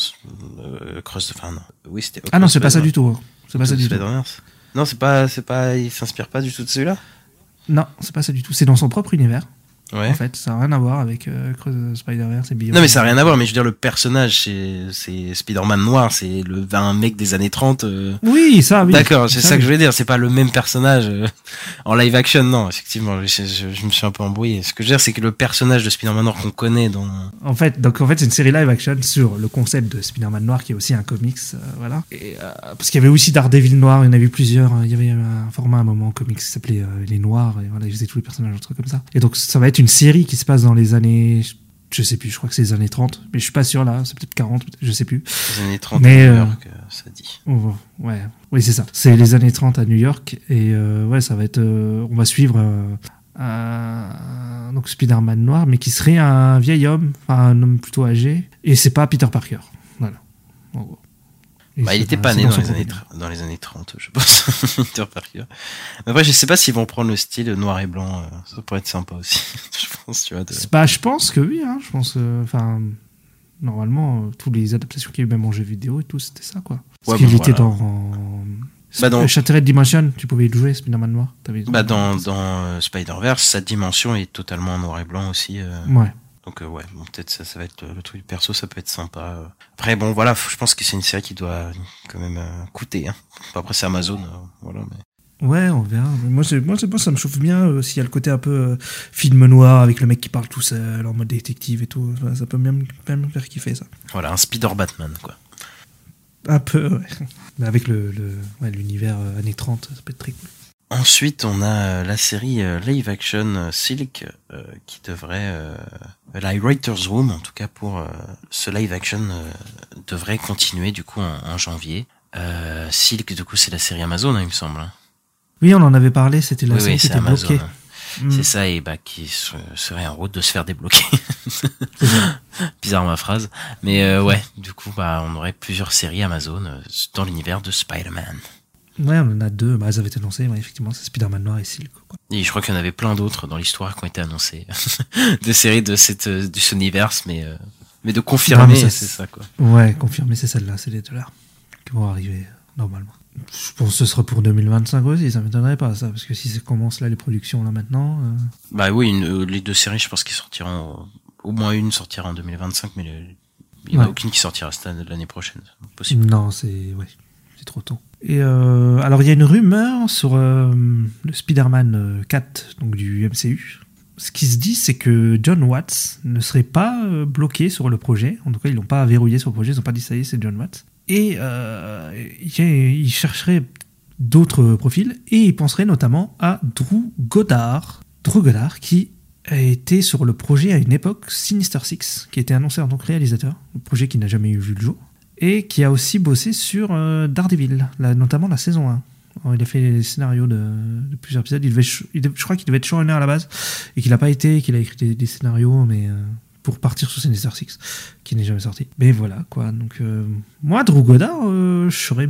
euh, Cross. Enfin non, oui c'était. Ah non, c'est pas ça du tout. hein. C'est pas ça du tout. Non, c'est pas, c'est pas, il s'inspire pas du tout de celui-là? Non, c'est pas ça du tout. C'est dans son propre univers. Ouais. En fait, ça n'a rien à voir avec euh, Spider-Verse et Beyond. Non mais ça n'a rien à voir, mais je veux dire le personnage c'est Spider-Man noir, c'est le un mec des années 30 euh, Oui, ça, oui. D'accord, c'est ça, que oui. je veux dire. C'est pas le même personnage euh, en live action, non. Effectivement, je, je- je me suis un peu embrouillé. Ce que je veux dire, c'est que le personnage de Spider-Man noir qu'on connaît dans. En fait, donc en fait, c'est une série live action sur le concept de Spider-Man noir, qui est aussi un comics, euh, voilà. Et, parce qu'il y avait aussi Daredevil noir, il y en a eu plusieurs. hein. Il y avait un format à un moment comics qui s'appelait Les Noirs, et voilà, ils faisaient tous les personnages, un truc comme ça. Et donc, ça va être une série qui se passe dans les années, je sais plus, je crois que c'est les années 30, mais je suis pas sûr là, c'est peut-être 40, peut-être, je sais plus. Les années 30 Mais, à New euh, York, euh, ça dit. Oh, ouais, oui, c'est ça. C'est les années 30 à New York, et euh, ouais, ça va être, euh, on va suivre. un- donc Spider-Man noir, mais qui serait un vieil homme, enfin un homme plutôt âgé, et c'est pas Peter Parker. Voilà. En gros. Bah, il c'est- était c'est pas né dans les, années, dans les années 30, je pense. Peter Parker. Après, je sais pas s'ils vont prendre le style noir et blanc. euh, ça pourrait être sympa aussi. je pense, tu vois. de- C'est pas, je pense que oui, hein, je pense, euh, normalement, euh, toutes les adaptations qu'il y a eu, même en jeu vidéo et tout, c'était ça, quoi. Parce Ouais, qu'il était voilà. dans. Bah, dans- Shattered Dimension, tu pouvais le jouer, Spider-Man noir. Bah, dans, dans Spider-Verse, sa dimension est totalement en noir et blanc aussi. euh, Ouais. Donc euh, ouais, bon, peut-être ça, ça va être euh, le truc perso, ça peut être sympa. euh. Après bon voilà, je pense que c'est une série qui doit quand même euh, coûter. Hein. Après c'est Amazon, euh, voilà. Mais... Ouais, on verra. Moi, moi, moi, ça me chauffe bien s'il y a le côté un peu film noir avec le mec qui parle tout seul en mode détective et tout. Ça peut même, même me faire kiffer ça. Voilà, un Spider Batman quoi. Un peu, ouais. Mais avec le, le- ouais, l'univers années 30, ça peut être très cool. Ensuite, on a euh, la série euh, live action euh, Silk euh, qui devrait euh, la Writers Room en tout cas pour euh, ce live action devrait continuer du coup en, en janvier. Silk du coup c'est la série Amazon hein, il me semble. hein. Oui, on en avait parlé, c'était la oui série oui qui c'est était Amazon. bloquée. hein. Mm. C'est ça et bah qui se- serait en route de se faire débloquer. Bizarre ma phrase, mais ouais, du coup bah on aurait plusieurs séries Amazon dans l'univers de Spider-Man. Ouais, on en a deux. Bah, elles avaient été annoncées, ouais, effectivement, c'est Spider-Man Noir et Silk. Quoi. Et je crois qu'il y en avait plein d'autres dans l'histoire qui ont été annoncées, de séries de cette euh, de ce univers, mais euh, mais de confirmer, c'est ça quoi. Ouais, confirmé, c'est celle-là, c'est les deux là qui vont arriver euh, normalement. Je pense que ce sera pour 2025 aussi, ça m'étonnerait pas ça, parce que si ça commence là les productions là maintenant. euh, Bah oui, une- les deux séries, je pense qu'ils sortiront au moins une sortira en 2025, mais le- il n'y en a Ouais. aucune qui sortira l'année prochaine. Possible. Non, c'est ouais, c'est trop tôt. Euh, alors il y a une rumeur sur euh, le Spider-Man euh, 4 donc du MCU. Ce qui se dit, c'est que John Watts ne serait pas euh, bloqué sur le projet. En tout cas, ils l'ont pas verrouillé sur le projet. Ils n'ont pas dit ça y est, c'est John Watts. Et euh, il chercherait d'autres profils et il penserait notamment à Drew Goddard. Drew Goddard qui a été sur le projet à une époque Sinister Six, qui été annoncé en tant que réalisateur, un projet qui n'a jamais eu vu le jour et qui a aussi bossé sur euh, Daredevil, notamment la saison 1. Alors, il a fait les scénarios de, plusieurs épisodes. Il devait, je crois qu'il devait être showrunner à la base et qu'il n'a pas été, qu'il a écrit des, scénarios, mais euh, pour partir sur Sinister Six, qui n'est jamais sorti. Mais voilà, quoi. Donc, euh, moi, Drew Goddard, j'avais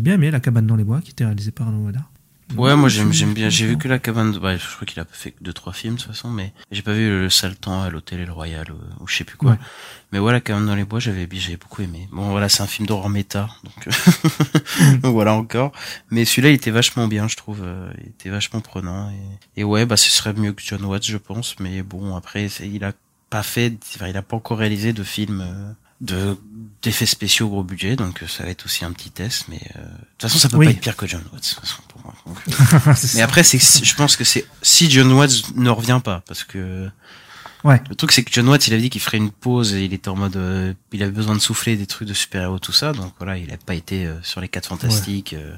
bien aimé La cabane dans les bois qui était réalisée par Novoda. Ouais, moi j'aime j'aime bien. J'ai vu que la cabane. De... Ouais, je crois qu'il a fait deux trois films de toute façon, mais j'ai pas vu le sale temps à l'hôtel et le Royal ou, ou je sais plus quoi. Ouais. Mais voilà, la cabane dans les bois, j'avais j'avais beaucoup aimé. Bon, voilà, c'est un film d'horreur méta, donc, donc voilà encore. Mais celui-là, il était vachement bien, je trouve. euh, Il était vachement prenant et, et ouais, bah ce serait mieux que John Watts, je pense. Mais bon, après, il a pas fait, enfin, il a pas encore réalisé de film. euh, de d'effets spéciaux gros budget donc euh, ça va être aussi un petit test mais euh, de toute façon ça peut Oui. pas être pire que John Watts mais après, c'est, je pense que c'est si John Watts ne revient pas, parce que Ouais. le truc c'est que John Watts, il avait dit qu'il ferait une pause et il était en mode, euh, il avait besoin de souffler des trucs de super héros tout ça, donc voilà, il a pas été euh, sur les quatre fantastiques. euh,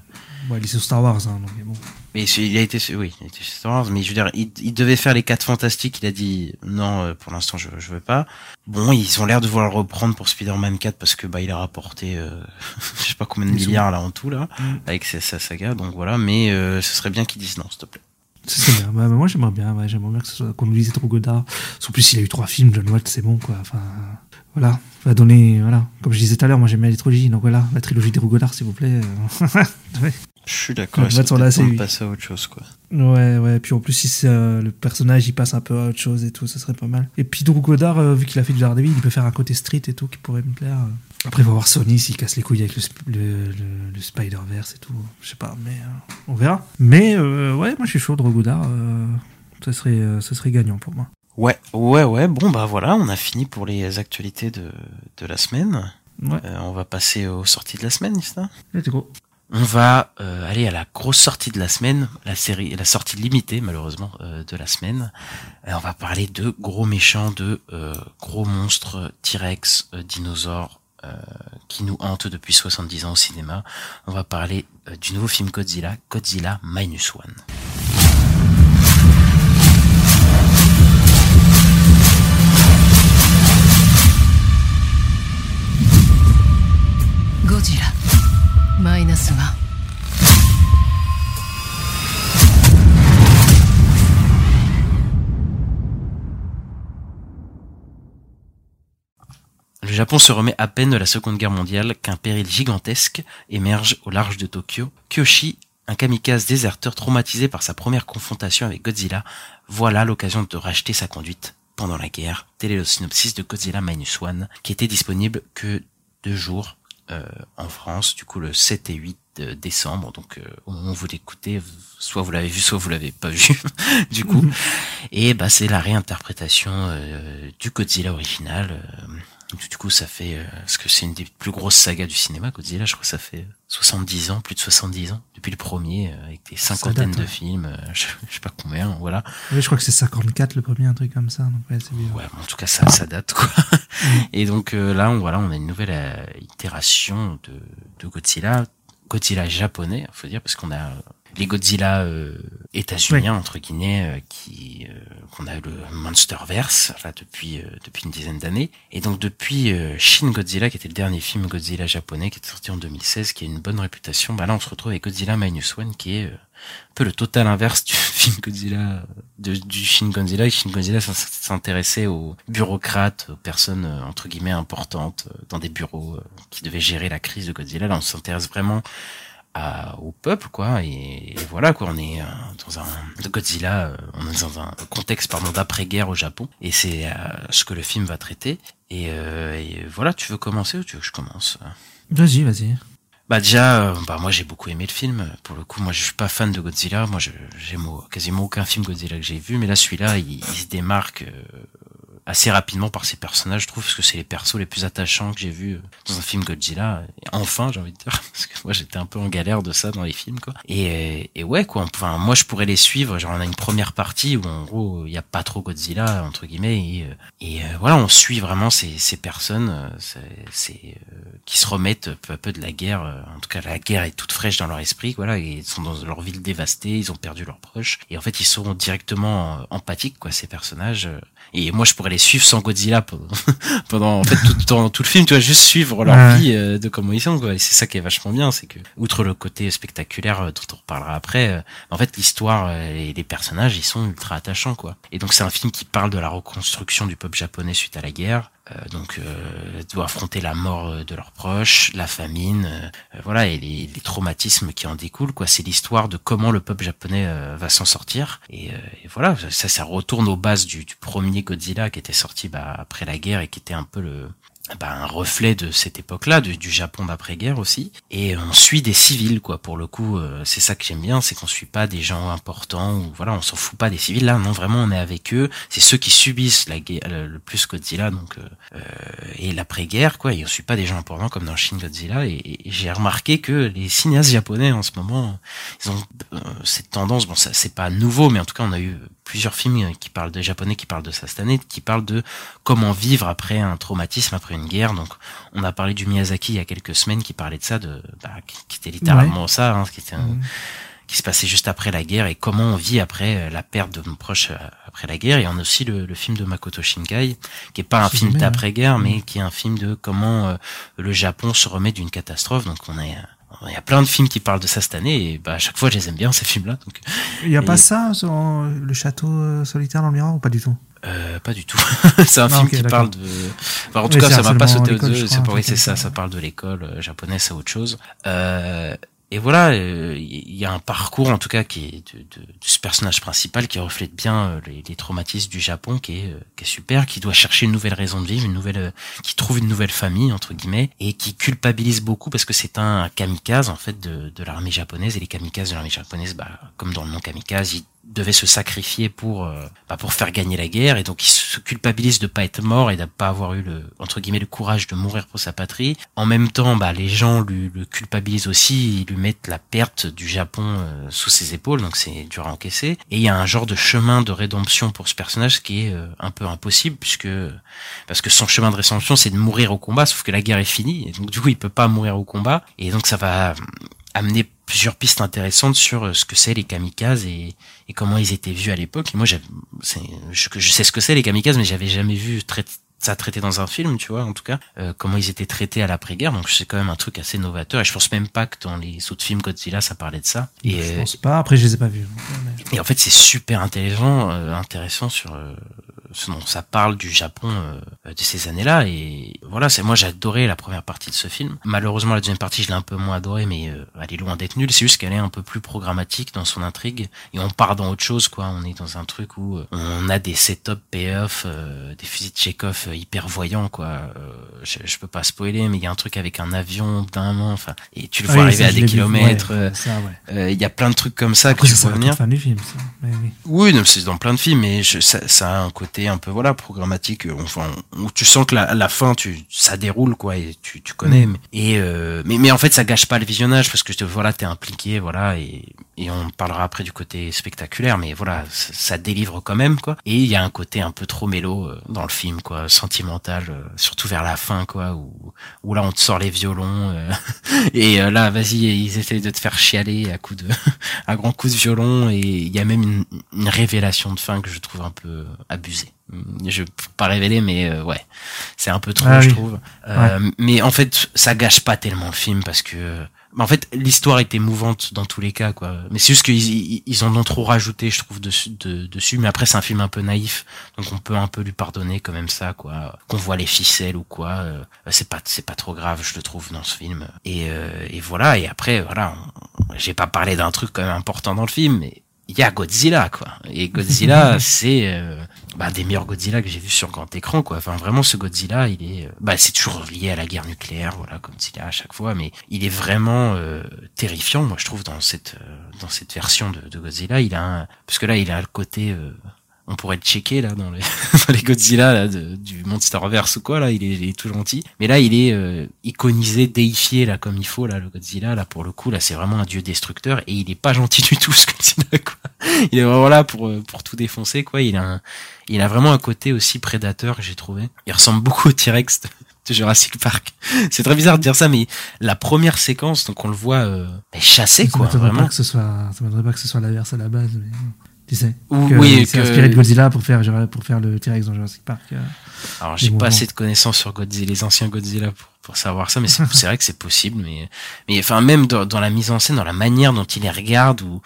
Ouais, il est sur Star Wars, hein, donc bon. mais il a été, oui, il a été sur Star Wars, mais je veux dire, il, il devait faire les quatre fantastiques, il a dit non, euh, pour l'instant je, je veux pas. Bon, ils ont l'air de vouloir le reprendre pour Spider-Man 4 parce que bah il a rapporté, euh, je sais pas combien de milliards là en tout là, Mm. avec sa, sa saga, donc voilà, mais euh, ce serait bien qu'ils disent non, s'il te plaît. Ça, C'est bien. Bah, bah, moi, j'aimerais bien. Ouais, j'aimerais bien que ce soit qu'on nous dise trop Godard. En plus, il a eu trois films. John Watts, c'est bon, quoi. Enfin, voilà. Va donner, voilà. Comme je disais tout à l'heure, moi, j'aime bien les trilogies. Donc voilà, la trilogie des Godard, s'il vous plaît. euh. ouais. Je suis d'accord. Ouais, on temps de passer à autre chose, quoi. Ouais, ouais. Puis en plus, si euh, le personnage il passe un peu à autre chose et tout, ça serait pas mal. Et puis Drew Goddard, euh, vu qu'il a fait du Daredevil, il peut faire un côté street et tout qui pourrait me plaire. Après, il va voir Sony s'il casse les couilles avec le, sp- le, le- le Spider-Verse et tout. Je sais pas, mais euh, on verra. Mais euh, ouais, moi je suis chaud, Drew Goddard. euh, ça, serait, ça serait gagnant pour moi. Ouais, ouais, ouais. Bon, bah voilà, on a fini pour les actualités de, de la semaine. Ouais, on va passer aux sorties de la semaine, let's go. On va aller à la grosse sortie de la semaine, la série, la sortie limitée malheureusement de la semaine. On va parler de gros méchants, de gros monstres, T-Rex, dinosaures qui nous hantent depuis 70 ans au cinéma. On va parler euh, du nouveau film Godzilla, Godzilla Minus One. Godzilla. マイ Le Japon se remet à peine de la Seconde Guerre mondiale qu'un péril gigantesque émerge au large de Tokyo. Kyoshi, un kamikaze déserteur traumatisé par sa première confrontation avec Godzilla, voilà l'occasion de racheter sa conduite pendant la guerre. Tel est le synopsis de Godzilla Minus One, qui était disponible que deux jours euh, en France, du coup le 7 et 8 de décembre. Donc euh, au moment où vous l'écoutez, soit vous l'avez vu, soit vous l'avez pas vu, du coup. Et bah c'est la réinterprétation euh, du Godzilla original. Du coup, ça fait, euh, parce que c'est une des plus grosses sagas du cinéma, Godzilla, je crois que ça fait 70 ans, plus de 70 ans, depuis le premier, euh, avec des cinquantaines date, de films, euh, je, je sais pas combien, voilà. Oui, je crois que c'est 54 le premier, un truc comme ça. Donc ouais, c'est bien. Ouais, bon, en tout cas, ça, ça date, quoi. Et donc euh, là, on, voilà, on a une nouvelle euh, itération de, de Godzilla, Godzilla japonais, faut dire, parce qu'on a les Godzilla euh, états-uniens entre guillemets euh, qui euh, qu'on a eu le Monsterverse là depuis euh, depuis une dizaine d'années. Et donc depuis euh, Shin Godzilla qui était le dernier film Godzilla japonais qui est sorti en 2016 qui a une bonne réputation bah là on se retrouve avec Godzilla Minus One qui est euh, un peu le total inverse du film Godzilla de, du Shin Godzilla. Et Shin Godzilla s'in- s'intéressait aux bureaucrates aux personnes euh, entre guillemets importantes euh, dans des bureaux euh, qui devaient gérer la crise de Godzilla. Là on s'intéresse vraiment à- au peuple quoi. Et, et voilà quoi on est euh, dans un de Godzilla euh, on est dans un contexte pardon d'après-guerre au Japon. Et c'est euh, ce que le film va traiter. Et, et voilà tu veux commencer ou tu veux que je commence Vas-y, vas-y. bah déjà bah moi j'ai beaucoup aimé le film. Pour le coup moi je suis pas fan de Godzilla. Moi j'aime quasiment aucun film Godzilla que j'ai vu. Mais là celui-là il, il se démarque assez rapidement par ses personnages, je trouve, parce que c'est les persos les plus attachants que j'ai vus euh, dans un film Godzilla. Enfin, j'ai envie de dire, parce que moi j'étais un peu en galère de ça dans les films, quoi. Et, et ouais, quoi. Enfin, moi je pourrais les suivre. Genre, on a une première partie où en gros il y a pas trop Godzilla entre guillemets, et, euh, et euh, voilà, on suit vraiment ces, ces personnes, ces, ces, euh, qui se remettent peu à peu de la guerre. En tout cas, la guerre est toute fraîche dans leur esprit, voilà. Ils sont dans leur ville dévastée, ils ont perdu leurs proches, et en fait ils sont directement empathiques, quoi, ces personnages. et moi, je pourrais les suivre sans Godzilla pendant, pendant en fait tout, tout le film. Tu vois, juste suivre leur Ouais. vie euh, de comment ils sont. Quoi. Et c'est ça qui est vachement bien, c'est que outre le côté spectaculaire euh, dont on reparlera après, euh, en fait, l'histoire et les personnages, ils sont ultra attachants, quoi. Et donc, c'est un film qui parle de la reconstruction du peuple japonais suite à la guerre. Euh, donc euh, doivent affronter la mort euh, de leurs proches, la famine, voilà, et les, les, traumatismes qui en découlent. Quoi, c'est l'histoire de comment le peuple japonais va s'en sortir. Et, et, voilà, ça, ça retourne aux bases du, du premier Godzilla qui était sorti bah, après la guerre et qui était un peu le bah, un reflet de cette époque-là, du, du Japon d'après-guerre aussi. Et on suit des civils, quoi. Pour le coup, euh, c'est ça que j'aime bien, c'est qu'on suit pas des gens importants ou voilà, on s'en fout pas des civils. Là, non, vraiment, on est avec eux. C'est ceux qui subissent la guerre le plus Godzilla, donc euh, et l'après-guerre, quoi. Et on suit pas des gens importants comme dans Shin Godzilla. Et, et j'ai remarqué que les cinéastes japonais en ce moment, ils ont euh, cette tendance. Bon, ça c'est pas nouveau, mais en tout cas, on a eu plusieurs films qui parlent de japonais qui parlent de ça cette année, qui parlent de comment vivre après un traumatisme, après une guerre. Donc, on a parlé du Miyazaki il y a quelques semaines qui parlait de ça, de bah, qui, était littéralement ouais. ça, hein, qui était un, mmh. qui se passait juste après la guerre et comment on vit après la perte de nos proches après la guerre. Et on a aussi le, le film de Makoto Shinkai, qui est pas un film d'après-guerre, mais qui est un film de comment euh, le Japon se remet d'une catastrophe. Donc, on est il y a plein de films qui parlent de ça cette année et bah à chaque fois je les aime bien ces films là donc il y a et... pas ça sur le château solitaire dans le miroir ou pas du tout? Euh, pas du tout. c'est un non, film okay, qui parle de. Enfin, en tout oui, cas, ça m'a pas sauté aux yeux. C'est ça. Ça parle de l'école euh, japonaise, c'est autre chose. Euh, et voilà, il euh, y a un parcours en tout cas qui est de, ce personnage principal qui reflète bien euh, les, traumatismes du Japon, qui est, euh, qui est super, qui doit chercher une nouvelle raison de vivre, une nouvelle, qui trouve une nouvelle famille entre guillemets, et qui culpabilise beaucoup parce que c'est un kamikaze en fait de, de l'armée japonaise. Et les kamikazes de l'armée japonaise, bah, comme dans le nom kamikaze, ils devait se sacrifier pour euh, bah, pour faire gagner la guerre. Et donc il se culpabilise de pas être mort et de pas avoir eu le entre guillemets le courage de mourir pour sa patrie. En même temps bah les gens lui le culpabilisent aussi. Ils lui mettent la perte du Japon euh, sous ses épaules. Donc c'est dur à encaisser. Et il y a un genre de chemin de rédemption pour ce personnage qui est euh, un peu impossible puisque parce que son chemin de rédemption c'est de mourir au combat sauf que la guerre est finie. Et donc du coup il peut pas mourir au combat. Et donc ça va amener plusieurs pistes intéressantes sur ce que c'est les kamikazes et, et comment ils étaient vus à l'époque. Et moi, je, je sais ce que c'est les kamikazes, mais j'avais jamais vu ça traité dans un film, tu vois, en tout cas, euh, comment ils étaient traités à l'après-guerre. Donc c'est quand même un truc assez novateur. Et je pense même pas que dans les autres films Godzilla, ça parlait de ça. Et je pense pas. Après, je les ai pas vus. Et en fait, c'est super intelligent, euh, intéressant sur euh, ce dont ça parle du Japon euh, de ces années-là. Et voilà, c'est moi j'ai adoré la première partie de ce film. Malheureusement, la deuxième partie, je l'ai un peu moins adoré, mais euh, elle est loin d'être nulle. C'est juste qu'elle est un peu plus programmatique dans son intrigue. Et on part dans autre chose, quoi. On est dans un truc où on a des setup payoff, des fusils de Chekhov hyper voyant quoi. Euh, je, je, peux pas spoiler, mais il y a un truc avec un avion d'un enfin, et tu le vois oui, arriver ça, à des kilomètres. Euh, il ouais, ouais. euh, y a plein de trucs comme ça Après, que tu peux venir. Fin du film, ça. Mais oui, oui c'est dans plein de films, mais je, ça, ça, a un côté un peu voilà programmatique. euh, Enfin, où tu sens que la, la fin, tu, ça déroule quoi, et tu, tu connais. Mm. Mais, et euh, mais, mais en fait, ça gâche pas le visionnage parce que te, voilà, t'es impliqué, voilà, et, et on parlera après du côté spectaculaire, mais voilà, ça, ça délivre quand même quoi. Et il y a un côté un peu trop mélo dans le film quoi, sentimental, euh, surtout vers la fin quoi, où, où là on te sort les violons euh, et euh, là vas-y ils essaient de te faire chialer à coup de à grands coups de violon et il y a même une, une, révélation de fin que je trouve un peu abusée. Je peux pas révéler mais euh, ouais, c'est un peu trop ah, je oui. trouve. Ouais. Mais en fait ça gâche pas tellement le film parce que en fait, l'histoire est émouvante dans tous les cas, quoi. Mais c'est juste qu'ils ils en ont trop rajouté, je trouve, dessus. De, dessus. Mais après, c'est un film un peu naïf, donc on peut un peu lui pardonner quand même ça, quoi. Qu'on voit les ficelles ou quoi, euh, c'est pas, c'est pas trop grave, je le trouve dans ce film. Et, euh, et voilà. Et après, voilà, j'ai pas parlé d'un truc quand même important dans le film, mais il y a Godzilla quoi. Et Godzilla c'est euh, bah, des meilleurs Godzilla que j'ai vu sur grand écran quoi. Enfin vraiment ce Godzilla il est bah c'est toujours lié à la guerre nucléaire voilà Godzilla à chaque fois mais il est vraiment euh, terrifiant moi je trouve dans cette euh, dans cette version de, de, Godzilla. Il a un parce que là il a le côté euh, on pourrait le checker là dans les, dans les Godzilla là, de, du Monsterverse ou quoi là il est, il est, tout gentil mais là il est euh, iconisé déifié là comme il faut là le Godzilla là pour le coup là c'est vraiment un dieu destructeur et il est pas gentil du tout ce Godzilla quoi il est vraiment là pour euh, pour tout défoncer quoi il a un, il a vraiment un côté aussi prédateur que j'ai trouvé il ressemble beaucoup au T-Rex de Jurassic Park. C'est très bizarre de dire ça, mais la première séquence, donc on le voit euh, chasser, quoi. Vraiment. Pas que ce soit, ça m'étonnerait pas que ce soit l'inverse à la base. Mais tu sais. Ou, oui, c'est inspiré de Godzilla pour faire, pour faire le T-Rex dans Jurassic Park. Euh, Alors, j'ai pas assez de connaissances sur Godzilla, les anciens Godzilla pour, pour savoir ça, mais c'est vrai que c'est possible. Mais, mais enfin, même dans, dans, la mise en scène, dans la manière dont il les regarde, ou,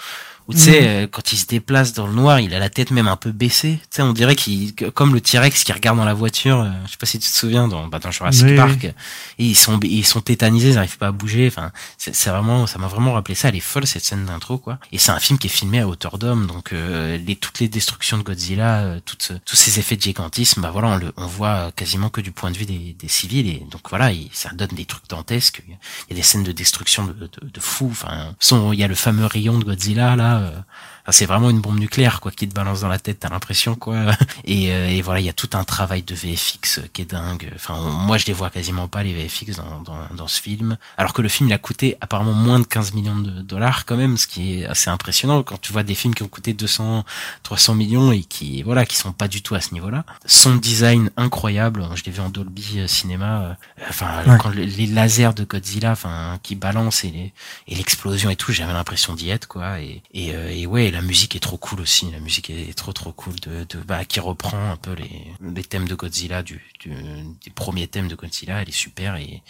Où tu sais, euh, quand il se déplace dans le noir, il a la tête même un peu baissée. Tu sais, on dirait qu'il, comme le T-Rex qui regarde dans la voiture. euh, je sais pas si tu te souviens dans, bah, dans Jurassic Oui, Park. Et ils sont, ils sont tétanisés, ils n'arrivent pas à bouger. Enfin, c'est vraiment, ça m'a vraiment rappelé ça. Elle est folle cette scène d'intro, quoi. Et c'est un film qui est filmé à hauteur d'homme, donc euh, les toutes les destructions de Godzilla, euh, toutes, ce- tous ces effets de gigantisme, bah voilà, on, le, on voit euh, quasiment que du point de vue des, des civils. Et donc voilà, il- ça donne des trucs dantesques. Il y a des scènes de destruction de, de, de fou. Enfin, il y a le fameux rayon de Godzilla là. Euh, Enfin, c'est vraiment une bombe nucléaire quoi qui te balance dans la tête, t'as l'impression quoi. Et, euh, et voilà, il y a tout un travail de VFX euh, qui est dingue. Enfin, on- moi je les vois quasiment pas les VFX dans, dans, dans ce film, alors que le film il a coûté apparemment moins de 15 millions de dollars quand même, ce qui est assez impressionnant quand tu vois des films qui ont coûté 200, 300 millions et qui voilà qui sont pas du tout à ce niveau-là. Son design incroyable, je l'ai vu en Dolby euh, cinéma. Enfin, Ouais. quand le- les lasers de Godzilla, enfin qui balancent et l'explosion et tout, j'avais l'impression d'y être quoi. Et, et, euh, et ouais, la musique est trop cool aussi. La musique est trop trop cool de, de bah, qui reprend un peu les, les thèmes de Godzilla du, du des premiers thèmes de Godzilla. Elle est super et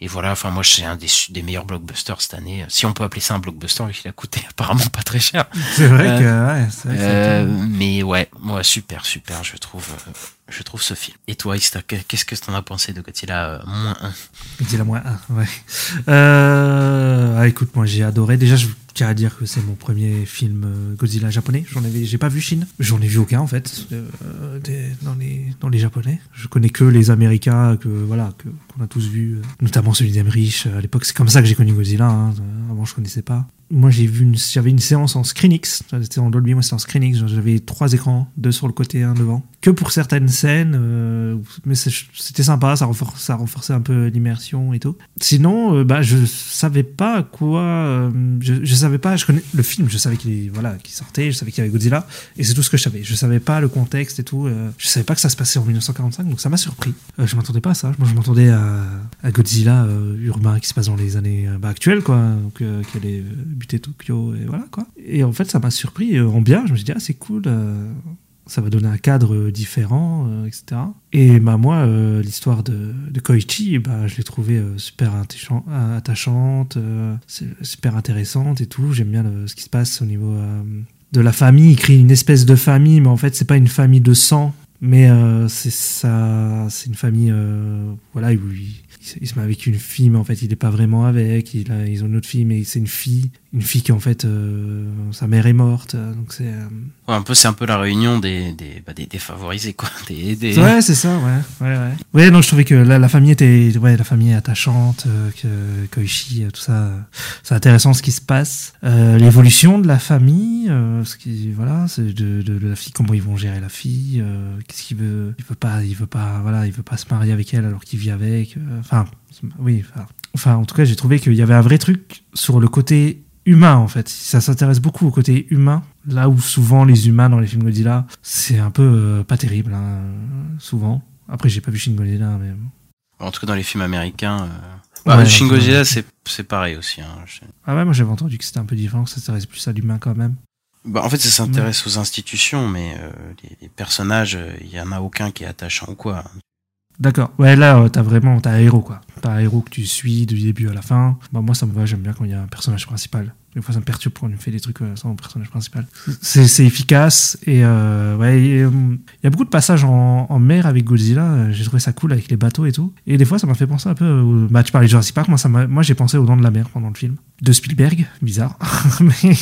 et voilà. Enfin moi c'est un des, meilleurs blockbusters cette année. Si on peut appeler ça un blockbuster, il a coûté apparemment pas très cher. C'est vrai Euh, que, ouais, vrai Euh, mais ouais, moi super super, je trouve. euh, je trouve ce film. Et toi, Ista, qu'est-ce que t'en as pensé de Godzilla moins 1 Godzilla moins 1, ouais. Euh, ah, écoute, moi j'ai adoré. Déjà, je tiens à dire que c'est mon premier film euh, Godzilla japonais. J'en avais, j'ai pas vu Chine. J'en ai vu aucun en fait euh, dans les dans les japonais. Je connais que les Américains que voilà que qu'on a tous vu, euh, notamment celui d'Emmerich. À l'époque, c'est comme ça que j'ai connu Godzilla. hein. Euh, Avant, je connaissais pas. Moi, j'ai vu j'avais une séance en Screenix. C'était en Dolby, moi c'était en Screenix. J'avais trois écrans, deux sur le côté, un devant. Que pour certaines scènes, euh, mais c'était sympa. Ça renforçait, ça renforçait un peu l'immersion et tout. Sinon, euh, bah, je savais pas quoi. euh, je, je savais pas. Je connais le film. Je savais qu'il voilà, qu'il sortait. Je savais qu'il y avait Godzilla. Et c'est tout ce que je savais. Je savais pas le contexte et tout. euh, je savais pas que ça se passait en 1945. Donc ça m'a surpris. Euh, je m'attendais pas à ça. Moi, je m'attendais à, à Godzilla euh, urbain qui se passe dans les années euh, bah, actuelles, quoi. Donc euh, qui allait euh, buter Tokyo et voilà quoi. Et en fait, ça m'a surpris euh, en bien. Je me suis dit ah c'est cool. euh, ça va donner un cadre euh, différent, euh, etc. Et bah, moi, euh, l'histoire de, Koichi, bah, je l'ai trouvée euh, super attachant- euh, attachante, euh, super intéressante et tout. J'aime bien ce qui se passe au niveau euh, de la famille. Il crée une espèce de famille, mais en fait, c'est pas une famille de sang, mais euh, c'est ça, c'est une famille, euh, voilà, où il, se- met avec une fille, mais en fait, il est pas vraiment avec. Il a, ils ont une autre fille, mais c'est une fille, une fille qui en fait, euh, sa mère est morte, euh, donc c'est. euh, Ouais, un peu, c'est un peu la réunion des, des, bah, des défavorisés, quoi. Des, des... Ouais, c'est ça, ouais, ouais, ouais. Ouais, non, je trouvais que la, la famille était, ouais, la famille est attachante, euh, que Koichi, tout ça, c'est intéressant ce qui se passe. L'évolution de la famille, ce qui, voilà, c'est de, de, de la fille, comment ils vont gérer la fille, qu'est-ce qu'il veut, il veut pas, il veut pas, voilà, il veut pas se marier avec elle alors qu'il vit avec. Enfin, oui, enfin, enfin, en tout cas, j'ai trouvé qu'il y avait un vrai truc sur le côté humain en fait. Ça s'intéresse beaucoup au côté humain, là où souvent les humains dans les films Godzilla, c'est un peu euh, pas terrible, hein, souvent. Après, j'ai pas vu Shin Godzilla, mais En tout cas, dans les films américains. Euh... Bah, Ouais, Shin. Godzilla, c'est, c'est pareil aussi. Hein. Je- ah ouais, moi j'avais entendu que c'était un peu différent, que ça s'intéresse plus à l'humain quand même. Bah, en fait, ça s'intéresse aux institutions, mais euh, les, les personnages, euh, il y en a aucun qui est attachant ou quoi. D'accord. Ouais, là, euh, t'as vraiment, t'as un héros quoi. T'as un héros que tu suis du début à la fin. Bah, moi, ça me va. J'aime bien quand il y a un personnage principal. Des fois, ça me perturbe quand on fait des trucs euh, sans personnage principal. C'est, efficace et euh, ouais, euh, il y a beaucoup de passages en, mer avec Godzilla. J'ai trouvé ça cool avec les bateaux et tout. Et des fois, ça m'a fait penser un peu. Au... Tu parlais de Jurassic Park. Moi, ça moi, j'ai pensé aux Dents de la Mer pendant le film de Spielberg. Bizarre, mais.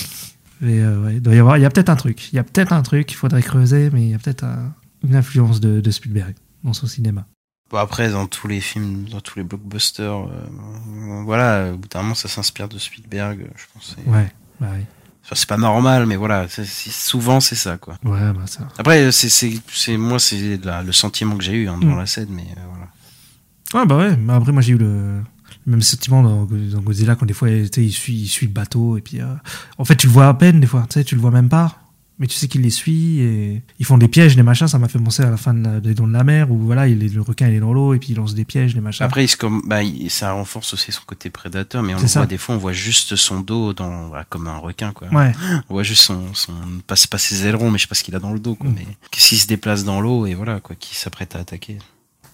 il y a peut-être un truc. Il y a peut-être un truc. Il faudrait creuser, mais il y a peut-être un- une influence de, de Spielberg dans son cinéma. Bon, après, dans tous les films, dans tous les blockbusters, euh, voilà, au bout d'un moment, ça s'inspire de Spielberg, euh, je pense. c'est- Ouais, bah oui. Enfin, c'est pas normal, mais voilà, c'est- souvent c'est ça, quoi. Ouais, bah ça. Après, c'est, c'est, moi, c'est le sentiment que j'ai eu hein, devant Mm. la scène, mais euh, voilà. Ouais, bah ouais. Mais après, moi, j'ai eu le, même sentiment dans, dans Godzilla quand des fois, tu sais, il suit, il suit le bateau et puis, euh, en fait, tu le vois à peine des fois. Tu sais, tu le vois même pas. Mais tu sais qu'il les suit et ils font des pièges, des machins. Ça m'a fait penser à la fin des Dons de la Mer où voilà, il est, le requin il est dans l'eau et puis il lance des pièges, des machins. Après, il se comme, bah, ça renforce aussi son côté prédateur, mais on le voit des fois, on voit juste son dos dans, voilà, comme un requin, quoi. ouais. On voit juste son, son, pas, ses ailerons, mais je sais pas ce qu'il a dans le dos, quoi. Mm. Mais qu'est-ce qu'il se déplace dans l'eau et voilà, quoi, qui s'apprête à attaquer.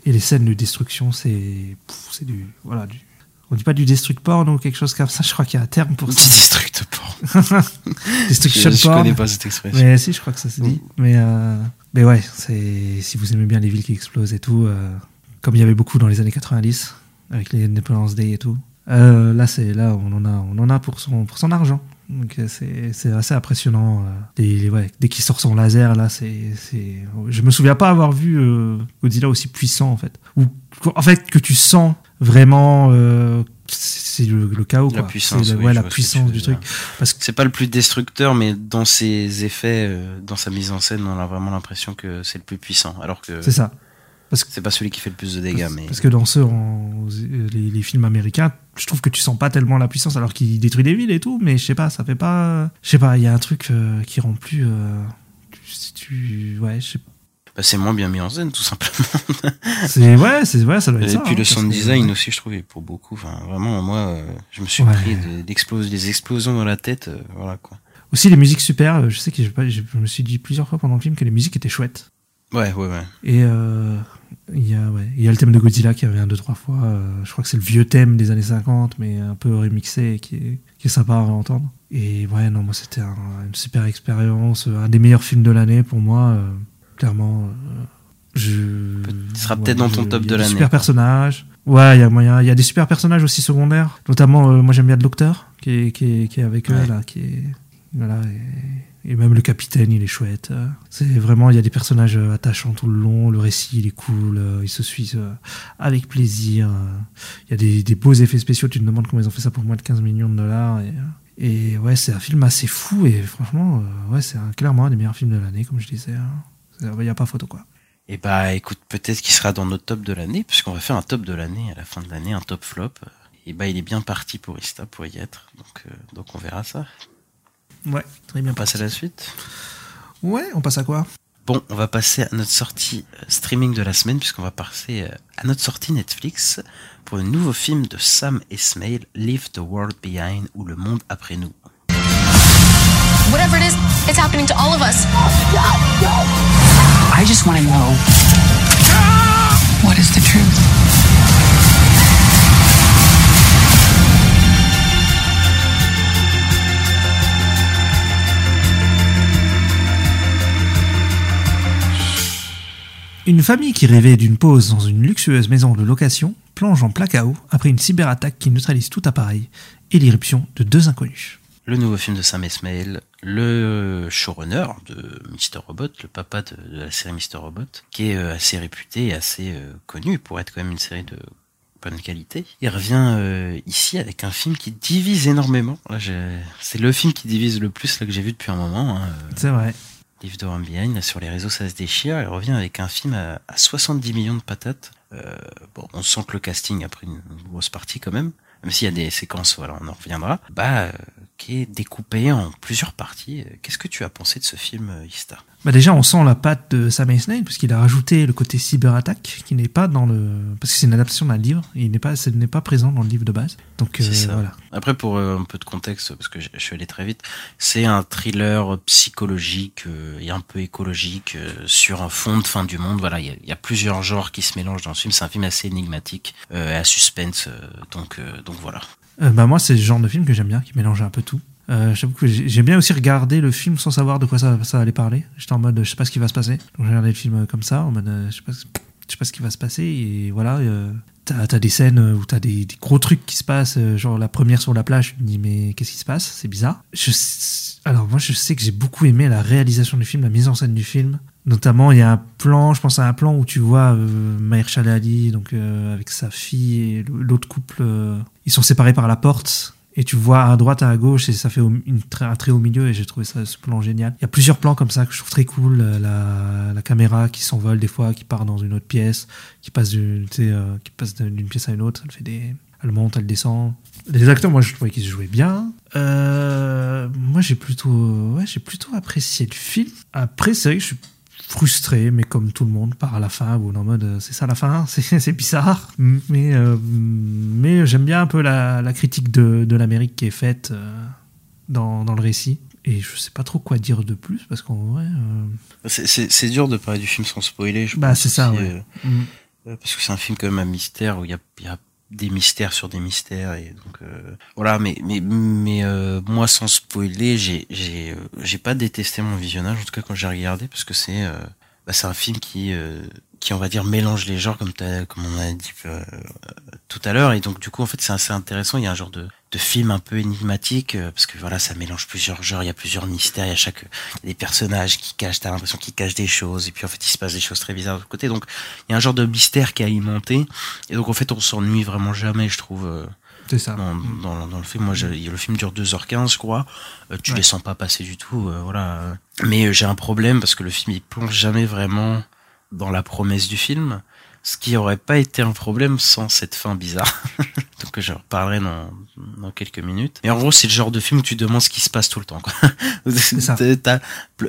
Et les scènes de destruction, c'est, c'est du, voilà, du, On dit pas du destruct porn ou quelque chose comme ça. Je crois qu'il y a un terme pour Du ça. destruct porn. Destruction Je, je porn. connais pas cette expression. Mais si, je crois que ça se dit. Mais, euh, mais ouais, c'est si vous aimez bien les villes qui explosent et tout, euh, comme il y avait beaucoup dans les années 90 avec les Independence Day et tout. Euh, là, c'est là on en a, on en a pour son pour son argent. Donc euh, c'est c'est assez impressionnant. euh, les- les- ouais, dès qu'il sort son laser, là, c'est c'est. Je me souviens pas avoir vu euh, Godzilla aussi puissant en fait. Ou en fait que tu sens vraiment. euh, c'est le, le chaos La quoi. puissance, oui, ouais, la puissance du truc. Parce que C'est pas le plus destructeur, mais dans ses effets, euh, dans sa mise en scène, on a vraiment l'impression que c'est le plus puissant. Alors que c'est ça. C'est pas celui qui fait le plus de dégâts, mais Parce que dans ceux, en- les, les films américains, je trouve que tu sens pas tellement la puissance alors qu'il détruit des villes et tout, mais je sais pas, ça fait pas. Je sais pas, il y a un truc euh, qui rend plus. euh, tu, tu- ouais, je sais bah, c'est moins bien mis en scène, tout simplement. C'est ouais, c'est ouais, ça doit être Et ça. puis hein, le parce sound que- design aussi, je trouve, est pour beaucoup. Enfin, vraiment, moi, euh, je me suis Ouais. pris de- des explosions dans la tête, euh, voilà quoi. Aussi les musiques super. Je sais que pas- je me suis dit plusieurs fois pendant le film que les musiques étaient chouettes. Ouais, ouais, ouais. Et euh, il y a ouais, il y a le thème de Godzilla qui revient deux trois fois. euh, je crois que c'est le vieux thème des années 50, mais un peu remixé, et qui est, qui est sympa à entendre. Et ouais, non, moi c'était un- une super expérience, euh, un des meilleurs films de l'année pour moi, euh, clairement. euh, je, Il sera peut-être dans ton top de l'année. Super personnages. Ouais, il y a moyen. Il y a des super personnages aussi secondaires. Notamment, moi j'aime bien le docteur qui est, qui est, qui est avec eux là, qui est voilà. Et, et même le capitaine, il est chouette. C'est vraiment, il y a des personnages euh, attachants tout le long. Le récit, il est cool. euh, Il se suit euh, avec plaisir. Il y a des, beaux effets spéciaux. Tu te demandes comment ils ont fait ça pour moins de 15 millions de dollars. Et, ouais, c'est un film assez fou. Et franchement, ouais, c'est clairement un des meilleurs films de l'année, comme je disais. hein. Il n'y a pas photo quoi. Et bah écoute, peut-être qu'il sera dans notre top de l'année, puisqu'on va faire un top de l'année à la fin de l'année, un top flop. Et bah il est bien parti pour Ista pour y être, donc donc on verra ça. Ouais, très bien. On passe à la suite. Ouais, on passe à quoi? Bon, on va passer à notre sortie euh, streaming de la semaine, puisqu'on va passer euh, à notre sortie Netflix pour un nouveau film de Sam Esmail, Leave the World Behind ou Le Monde après nous. Whatever it is, it's happening to all of us. I just want to know What is the truth? Une famille qui rêvait d'une pause dans une luxueuse maison de location plonge en plein chaos après une cyberattaque qui neutralise tout appareil et l'irruption de deux inconnus. Le nouveau film de Sam Esmail, le showrunner de Mr. Robot, le papa de, de la série Mr. Robot, qui est euh, assez réputé et assez euh, connu pour être quand même une série de bonne qualité. Il revient euh, ici avec un film qui divise énormément. C'est le film qui divise le plus là, que j'ai vu depuis un moment. Hein. C'est vrai. Live de là, sur les réseaux ça se déchire, il revient avec un film à, à 70 millions de patates. Euh, bon, on sent que le casting a pris une, grosse partie quand même, même s'il y a des séquences, voilà, on en reviendra, bah, euh, qui est découpé en plusieurs parties. Qu'est-ce que tu as pensé de ce film, euh, Ista? Bah déjà, on sent la patte de Sam Esmail puisqu'il a rajouté le côté cyberattaque qui n'est pas dans le parce que c'est une adaptation d'un livre. Et il n'est pas, ce n'est pas présent dans le livre de base. Donc euh, ça. voilà. Après, pour euh, un peu de contexte, parce que je, suis allé très vite, c'est un thriller psychologique euh, et un peu écologique sur un fond de fin du monde. Voilà, il y a, il y a plusieurs genres qui se mélangent dans ce film. C'est un film assez énigmatique, euh, à suspense. donc, euh, donc voilà. Bah moi, c'est le genre de film que j'aime bien, qui mélange un peu tout. Euh, J'avoue que j'ai j'ai bien aussi regardé le film sans savoir de quoi ça, ça allait parler. J'étais en mode, je sais pas ce qui va se passer. Donc j'ai regardé le film euh, comme ça, en mode, euh, je sais pas, je sais pas ce qui va se passer. Et voilà, euh, t'as as des scènes où t'as des, gros trucs qui se passent. euh, genre la première sur la plage, tu te dis mais qu'est-ce qui se passe? C'est bizarre. Je, alors moi, je sais que j'ai beaucoup aimé la réalisation du film, la mise en scène du film. Notamment, il y a un plan, je pense à un plan où tu vois euh, Mahershala Ali, donc euh, avec sa fille et l'autre couple, euh, ils sont séparés par la porte. Et tu vois à droite, à gauche, et ça fait un trait au milieu, et j'ai trouvé ça, ce plan génial. Il y a plusieurs plans comme ça que je trouve très cool. euh, La, caméra qui s'envole des fois, qui part dans une autre pièce, qui passe euh, d'une pièce à une autre, elle fait des. Elle monte, elle descend. Les acteurs, moi, je trouvais qu'ils jouaient bien. Euh, moi, j'ai plutôt, ouais, j'ai plutôt apprécié le film. Après, c'est vrai que je suis frustré, mais comme tout le monde, par la fin, est en mode, euh, c'est ça la fin, c'est bizarre. Mais, euh, mais j'aime bien un peu la, la critique de, de l'Amérique qui est faite euh, dans, dans le récit. Et je sais pas trop quoi dire de plus, parce qu'en vrai. euh, C'est- dur de parler du film sans spoiler, je Bah, pense c'est ça, ouais. mm. parce que c'est un film quand même à mystère où il y a, y a des mystères sur des mystères et donc euh, voilà mais mais mais euh, moi sans spoiler j'ai j'ai euh, j'ai pas détesté mon visionnage en tout cas quand j'ai regardé parce que c'est euh, bah, c'est un film qui qui on va dire mélange les genres comme comme on a dit euh, tout à l'heure. Et donc du coup en fait c'est assez intéressant. Il y a un genre de de film un peu énigmatique euh, parce que voilà ça mélange plusieurs genres. Il y a plusieurs mystères. Il y a chaque il y a des personnages qui cachent. T'as l'impression qu'ils cachent des choses. Et puis en fait il se passe des choses très bizarres de l'autre côté. Donc il y a un genre de mystère qui est alimenté. Et donc en fait on s'ennuie vraiment jamais je trouve euh, C'est ça. dans, dans, dans le film. Moi je- le film dure 2h15 je crois. Euh, tu Ouais. les sens pas passer du tout euh, voilà. Mais euh, j'ai un problème parce que le film il plonge jamais vraiment dans la promesse du film ce qui aurait pas été un problème sans cette fin bizarre. Donc je reparlerai dans, dans quelques minutes. Mais en gros, c'est le genre de film où tu demandes ce qui se passe tout le temps. Quoi. ça.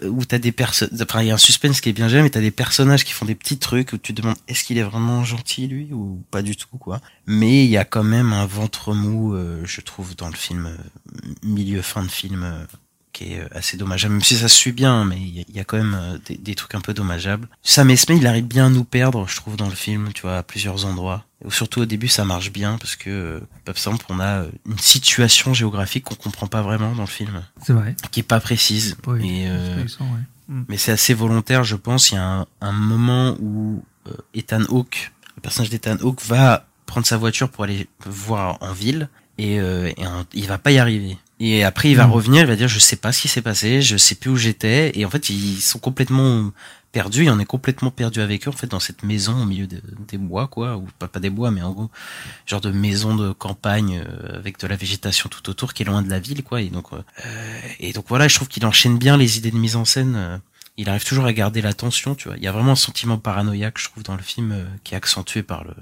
Où t'as des personnes, enfin il y a un suspense qui est bien géré, mais t'as des personnages qui font des petits trucs où tu te demandes est-ce qu'il est vraiment gentil lui ou pas du tout quoi. Mais il y a quand même un ventre mou, euh, je trouve, dans le film, euh, milieu fin de film. euh, qui est euh, assez dommageable, même si ça se suit bien, mais il y, y a quand même euh, des, des trucs un peu dommageables. Sam Esme, il arrive bien à nous perdre, je trouve, dans le film, tu vois, à plusieurs endroits. Et surtout au début, ça marche bien, parce que, euh, par exemple, on a une situation géographique qu'on comprend pas vraiment dans le film, C'est vrai. qui est pas précise. Et, euh, ouais. Mm. mais c'est assez volontaire, je pense. Il y a un, un moment où euh, Ethan Hawke, le personnage d'Ethan Hawke, va prendre sa voiture pour aller voir en ville et, euh, et un- il va pas y arriver. Et après, il va Mm. revenir, il va dire je sais pas ce qui s'est passé, je sais plus où j'étais. Et en fait, ils sont complètement perdus. Il en est complètement perdu avec eux en fait dans cette maison au milieu de- des bois quoi, ou pas pas des bois, mais en gros genre de maison de campagne euh, avec de la végétation tout autour qui est loin de la ville quoi. Et donc euh, et donc voilà, je trouve qu'il enchaîne bien les idées de mise en scène. euh, il arrive toujours à garder la tension, tu vois. Il y a vraiment un sentiment paranoïaque, je trouve, dans le film, euh, qui est accentué par le,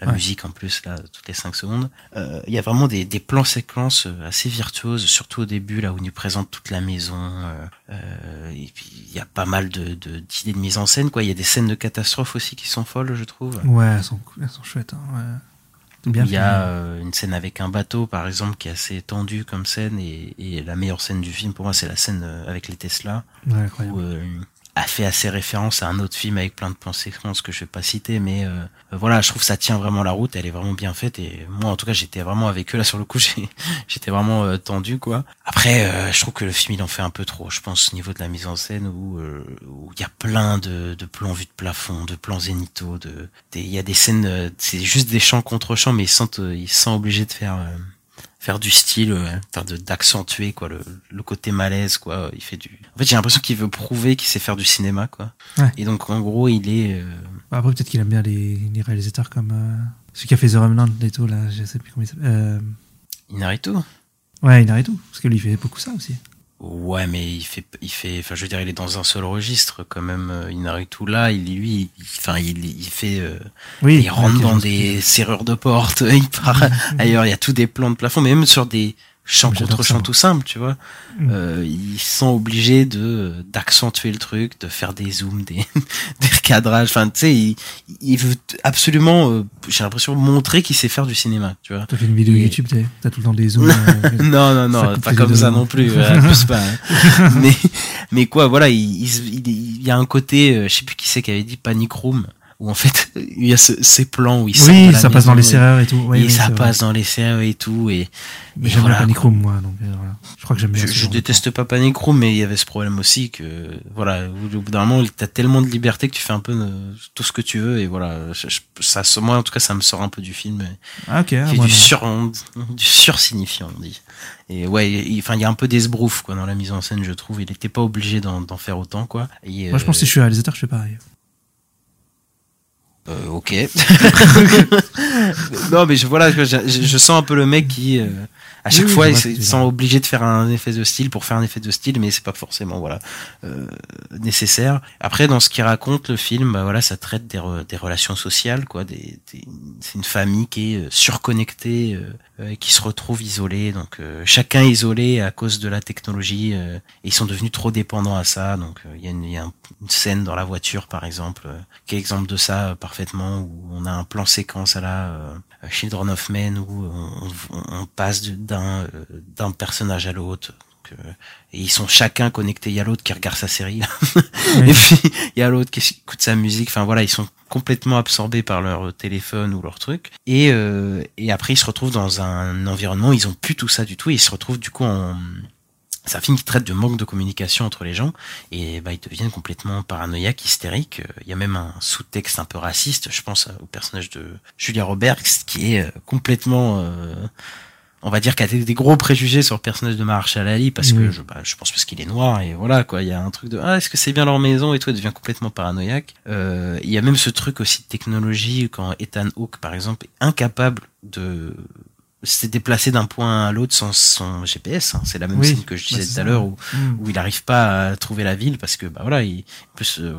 la Ouais. musique en plus, là, toutes les cinq secondes. Euh, il y a vraiment des, des plans séquences euh, assez virtuoses, surtout au début, là, où il nous présente toute la maison. euh, euh, et puis, il y a pas mal de, d'idées de mise en scène, quoi. Il y a des scènes de catastrophe aussi qui sont folles, je trouve. Ouais, elles sont, elles sont chouettes. Hein, ouais. Bien il y a euh, une scène avec un bateau, par exemple, qui est assez tendue comme scène, et, et la meilleure scène du film, pour moi, c'est la scène avec les Tesla Ouais, où euh, a fait assez référence à un autre film avec plein de plans séquences que je vais pas citer mais euh, euh, voilà je trouve que ça tient vraiment la route elle est vraiment bien faite et moi en tout cas j'étais vraiment avec eux là sur le coup j'étais vraiment euh, tendu quoi. Après euh, je trouve que le film il en fait un peu trop je pense au niveau de la mise en scène où euh, il y a plein de, de plans vus de plafond de plans zénithaux de il y a des scènes c'est juste des chants contre chants mais ils sont ils sont obligés de faire faire du style euh, d'accentuer quoi le, le côté malaise quoi il fait du en fait j'ai l'impression qu'il veut prouver qu'il sait faire du cinéma quoi Ouais. et donc en gros il est euh, Bah, Après, peut-être qu'il aime bien les, les réalisateurs comme euh, celui qui a fait The Remnant et tout, là, je sais plus comment il s'appelle. Euh, Inarritu ouais, Inarritu, parce que lui, il fait beaucoup ça aussi. Ouais mais il fait il fait enfin je veux dire il est dans un seul registre quand même euh, Inarritu là il lui il- enfin il, il fait euh, Oui, il rentre dans des serrures de porte il part ailleurs il y a tous des plans de plafond mais même sur des J'adore contre moi. tout simples tu vois Mm. euh, ils sont obligés de d'accentuer le truc de faire des zooms des des recadrages enfin tu sais il, il veut absolument euh, j'ai l'impression montrer qu'il sait faire du cinéma tu vois T'as fait une vidéo Et- YouTube, t'as t'as tout le temps des zooms. euh, non, non, non, pas comme ça non plus. euh, abuse pas, hein. mais, mais quoi, voilà, il, il, il- il y a un côté, euh, je sais plus qui c'est qui avait dit Panic Room, où en fait, il y a ce- ces plans où il oui, ça passe dans les maison et- serreurs et tout. Oui, et oui, ça vrai. passe dans les serreurs et tout, et, Mais j'aime voilà, bien Panic. Room, moi, donc euh, voilà. Je crois que j'aime. Je, déteste pas Panic Room, mais il y avait ce problème aussi que, voilà, au bout d'un moment, t'as tellement de liberté que tu fais un peu euh, tout ce que tu veux, et voilà, je- je- ça, moi, en tout cas, ça me sort un peu du film. Ah, ok. ah, du sur du sursignifiant on dit et ouais il- enfin il y a un peu d'esbrouf quoi dans la mise en scène je trouve il était pas obligé d'en d'en faire autant quoi et, Moi, je pense que si je suis réalisateur, je fais pareil. Euh, ok. Non mais je voilà je, je- je sens un peu le mec qui euh, à chaque Oui, fois il se sent obligé de faire un effet de style pour faire un effet de style mais c'est pas forcément voilà euh, nécessaire. Après dans ce qu'il raconte le film bah voilà ça traite des, re- des relations sociales quoi des, des- c'est une famille qui est euh, surconnectée euh, euh, et qui se retrouve isolée. Donc euh, chacun isolé à cause de la technologie euh, et ils sont devenus trop dépendants à ça. Donc euh, il y a, une, il y a un- une scène dans la voiture par exemple euh, qui est exemple de ça euh, parfaitement où on a un plan séquence à la euh, Children of Men où on, on- on passe d'un euh, d'un personnage à l'autre euh, et ils sont chacun connectés. Il y a l'autre qui regarde sa série et puis il y a l'autre qui écoute sa musique. Enfin voilà ils sont complètement absorbés par leur téléphone ou leur truc. Et, euh, et après, ils se retrouvent dans un environnement, ils ont plus tout ça du tout, et ils se retrouvent du coup en... C'est un film qui traite de manque de communication entre les gens, et bah, ils deviennent complètement paranoïaques, hystériques. Il y a même un sous-texte un peu raciste, je pense au personnage de Julia Roberts, qui est euh, complètement... euh, on va dire qu'il y a des, gros préjugés sur le personnage de Marshall Ali parce que je, bah, je pense parce qu'il est noir et voilà quoi. Il y a un truc de ah est-ce que c'est bien leur maison et tout elle devient complètement paranoïaque. Euh, il y a même ce truc aussi de technologie quand Ethan Hawke par exemple est incapable de se déplacer d'un point à l'autre sans son GPS hein. c'est la même Oui, scène que je bah, disais c'est tout à l'heure où, Mm. où il n'arrive pas à trouver la ville parce que bah voilà il peut se euh,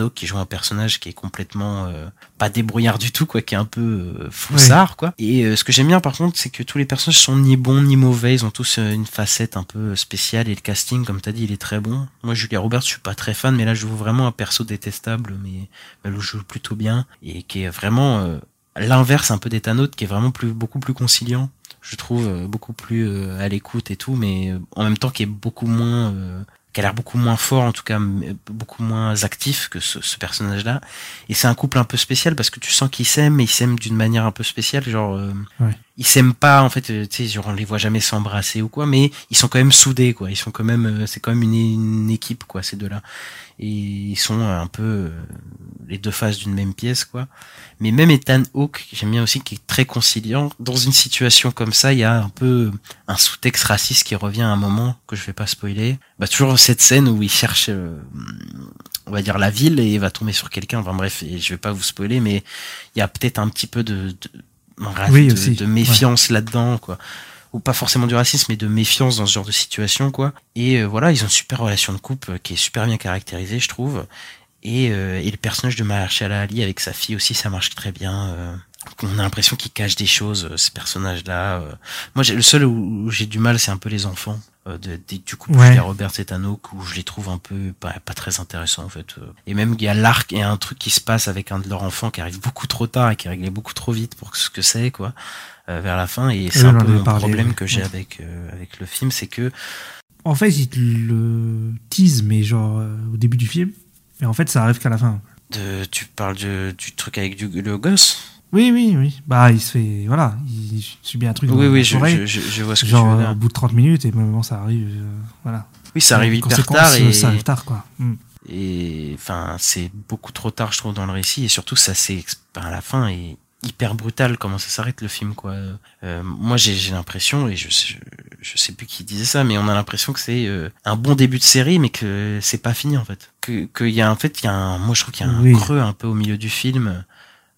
Hawke qui joue un personnage qui est complètement euh, pas débrouillard du tout quoi qui est un peu euh, foussard quoi. Et euh, ce que j'aime bien par contre c'est que tous les personnages sont ni bons ni mauvais. Ils ont tous euh, une facette un peu spéciale et le casting comme t'as dit il est très bon. Moi Julia Roberts je suis pas très fan mais là je joue vraiment un perso détestable mais elle le joue plutôt bien et qui est vraiment euh, l'inverse un peu Hawke qui est vraiment plus beaucoup plus conciliant je trouve euh, beaucoup plus euh, à l'écoute et tout mais euh, en même temps qui est beaucoup moins euh, qui a l'air beaucoup moins fort en tout cas beaucoup moins actif que ce, ce personnage là et c'est un couple un peu spécial parce que tu sens qu'ils s'aiment mais ils s'aiment d'une manière un peu spéciale genre euh, Ouais. Ils s'aiment pas en fait euh, tu sais on les voit jamais s'embrasser ou quoi mais ils sont quand même soudés quoi. Ils sont quand même euh, c'est quand même une, une équipe quoi ces deux là et ils sont un peu euh, les deux faces d'une même pièce quoi. Mais même Ethan Hawke j'aime bien aussi qui est très conciliant dans une situation comme ça il y a un peu un sous-texte raciste qui revient à un moment que je vais pas spoiler. Bah toujours cette scène où il cherche euh, on va dire la ville et il va tomber sur quelqu'un. Enfin bref et je vais pas vous spoiler mais il y a peut-être un petit peu de, de, un Oui, de- aussi, de méfiance là-dedans quoi. Ou pas forcément du racisme mais de méfiance dans ce genre de situation quoi. Et euh, voilà ils ont une super relation de couple euh, qui est super bien caractérisée je trouve. Et, euh, et le personnage de Mahershala Ali avec sa fille aussi ça marche très bien euh, on a l'impression qu'il cache des choses ce personnage là moi j'ai le seul où, où j'ai du mal c'est un peu les enfants de, de- du couple Ouais. Julia Roberts et Tanouk où je les trouve un peu pas, pas très intéressants en fait euh. et même il y a l'arc et un truc qui se passe avec un de leurs enfants qui arrive beaucoup trop tard et qui est réglé beaucoup trop vite pour ce que c'est quoi euh, vers la fin et c'est un peu mon parlé, problème ouais. que j'ai Ouais. avec euh, avec le film c'est que En fait, il te le tease, mais genre euh, au début du film. Et en fait, ça arrive qu'à la fin. de, tu parles du, du truc avec du, le gosse? Oui, oui, oui. Bah, il se fait. Voilà, il subit un truc. oui oui je, vois ce que genre tu veux euh, dire au bout de 30 minutes, et moment ça arrive. euh, voilà. oui ça arrive hyper tard et Ça arrive tard, quoi. Mm. et enfin c'est beaucoup trop tard je trouve dans le récit et surtout ça c'est à la fin est hyper brutal comment ça s'arrête le film quoi Euh, moi j'ai l'impression et je, je je sais plus qui disait ça mais on a l'impression que c'est euh, un bon début de série mais que c'est pas fini en fait que qu'il y a en fait il y a un moi je trouve qu'il y a un Oui. creux un peu au milieu du film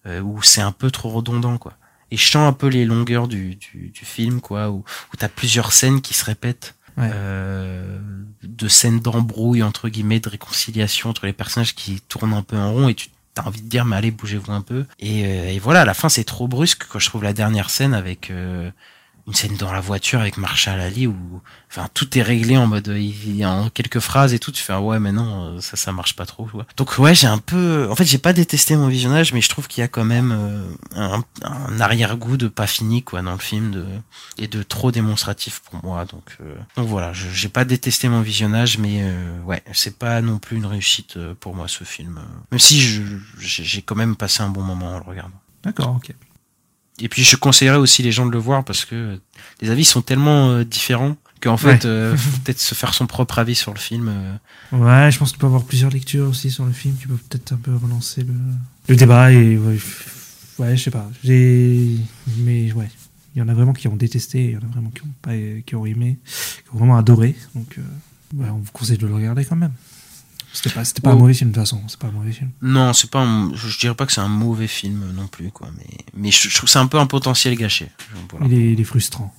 euh, où c'est un peu trop redondant quoi. Et je sens un peu les longueurs du du, du film quoi où où t'as plusieurs scènes qui se répètent Ouais. euh, de scènes d'embrouille entre guillemets de réconciliation entre les personnages qui tournent un peu en rond et tu t'as envie de dire mais allez bougez-vous un peu. Et, euh, et voilà à la fin c'est trop brusque quand je trouve la dernière scène avec euh, une scène dans la voiture avec Marshall Ali où enfin tout est réglé en mode il y a quelques phrases et tout tu fais ah ouais mais non euh, ça ça marche pas trop tu vois. donc ouais j'ai un peu en fait j'ai pas détesté mon visionnage mais je trouve qu'il y a quand même euh, un, un arrière-goût de pas fini quoi dans le film de et de trop démonstratif pour moi donc euh, donc voilà j'ai pas détesté mon visionnage mais euh, ouais c'est pas non plus une réussite euh, pour moi ce film même si j'ai quand même passé un bon moment en le regardant D'accord, ok. Et puis je conseillerais aussi les gens de le voir parce que les avis sont tellement euh, différents qu'en fait Ouais. euh, faut peut-être se faire son propre avis sur le film euh. Ouais, je pense qu'il peut y avoir plusieurs lectures aussi sur le film. Tu peux peut-être un peu relancer le, le débat et ouais, je sais pas. J'ai, mais ouais, il y en a vraiment qui ont détesté, il y en a vraiment qui ont pas, qui ont aimé, qui ont vraiment adoré. Donc, euh, ouais, on vous conseille de le regarder quand même. C'était pas, c'était pas un mauvais film de toute façon. C'est pas un mauvais film. non c'est pas un- je, je dirais pas que c'est un mauvais film non plus quoi mais mais je, je trouve c'est un peu un potentiel gâché Voilà. Il, est, il est frustrant.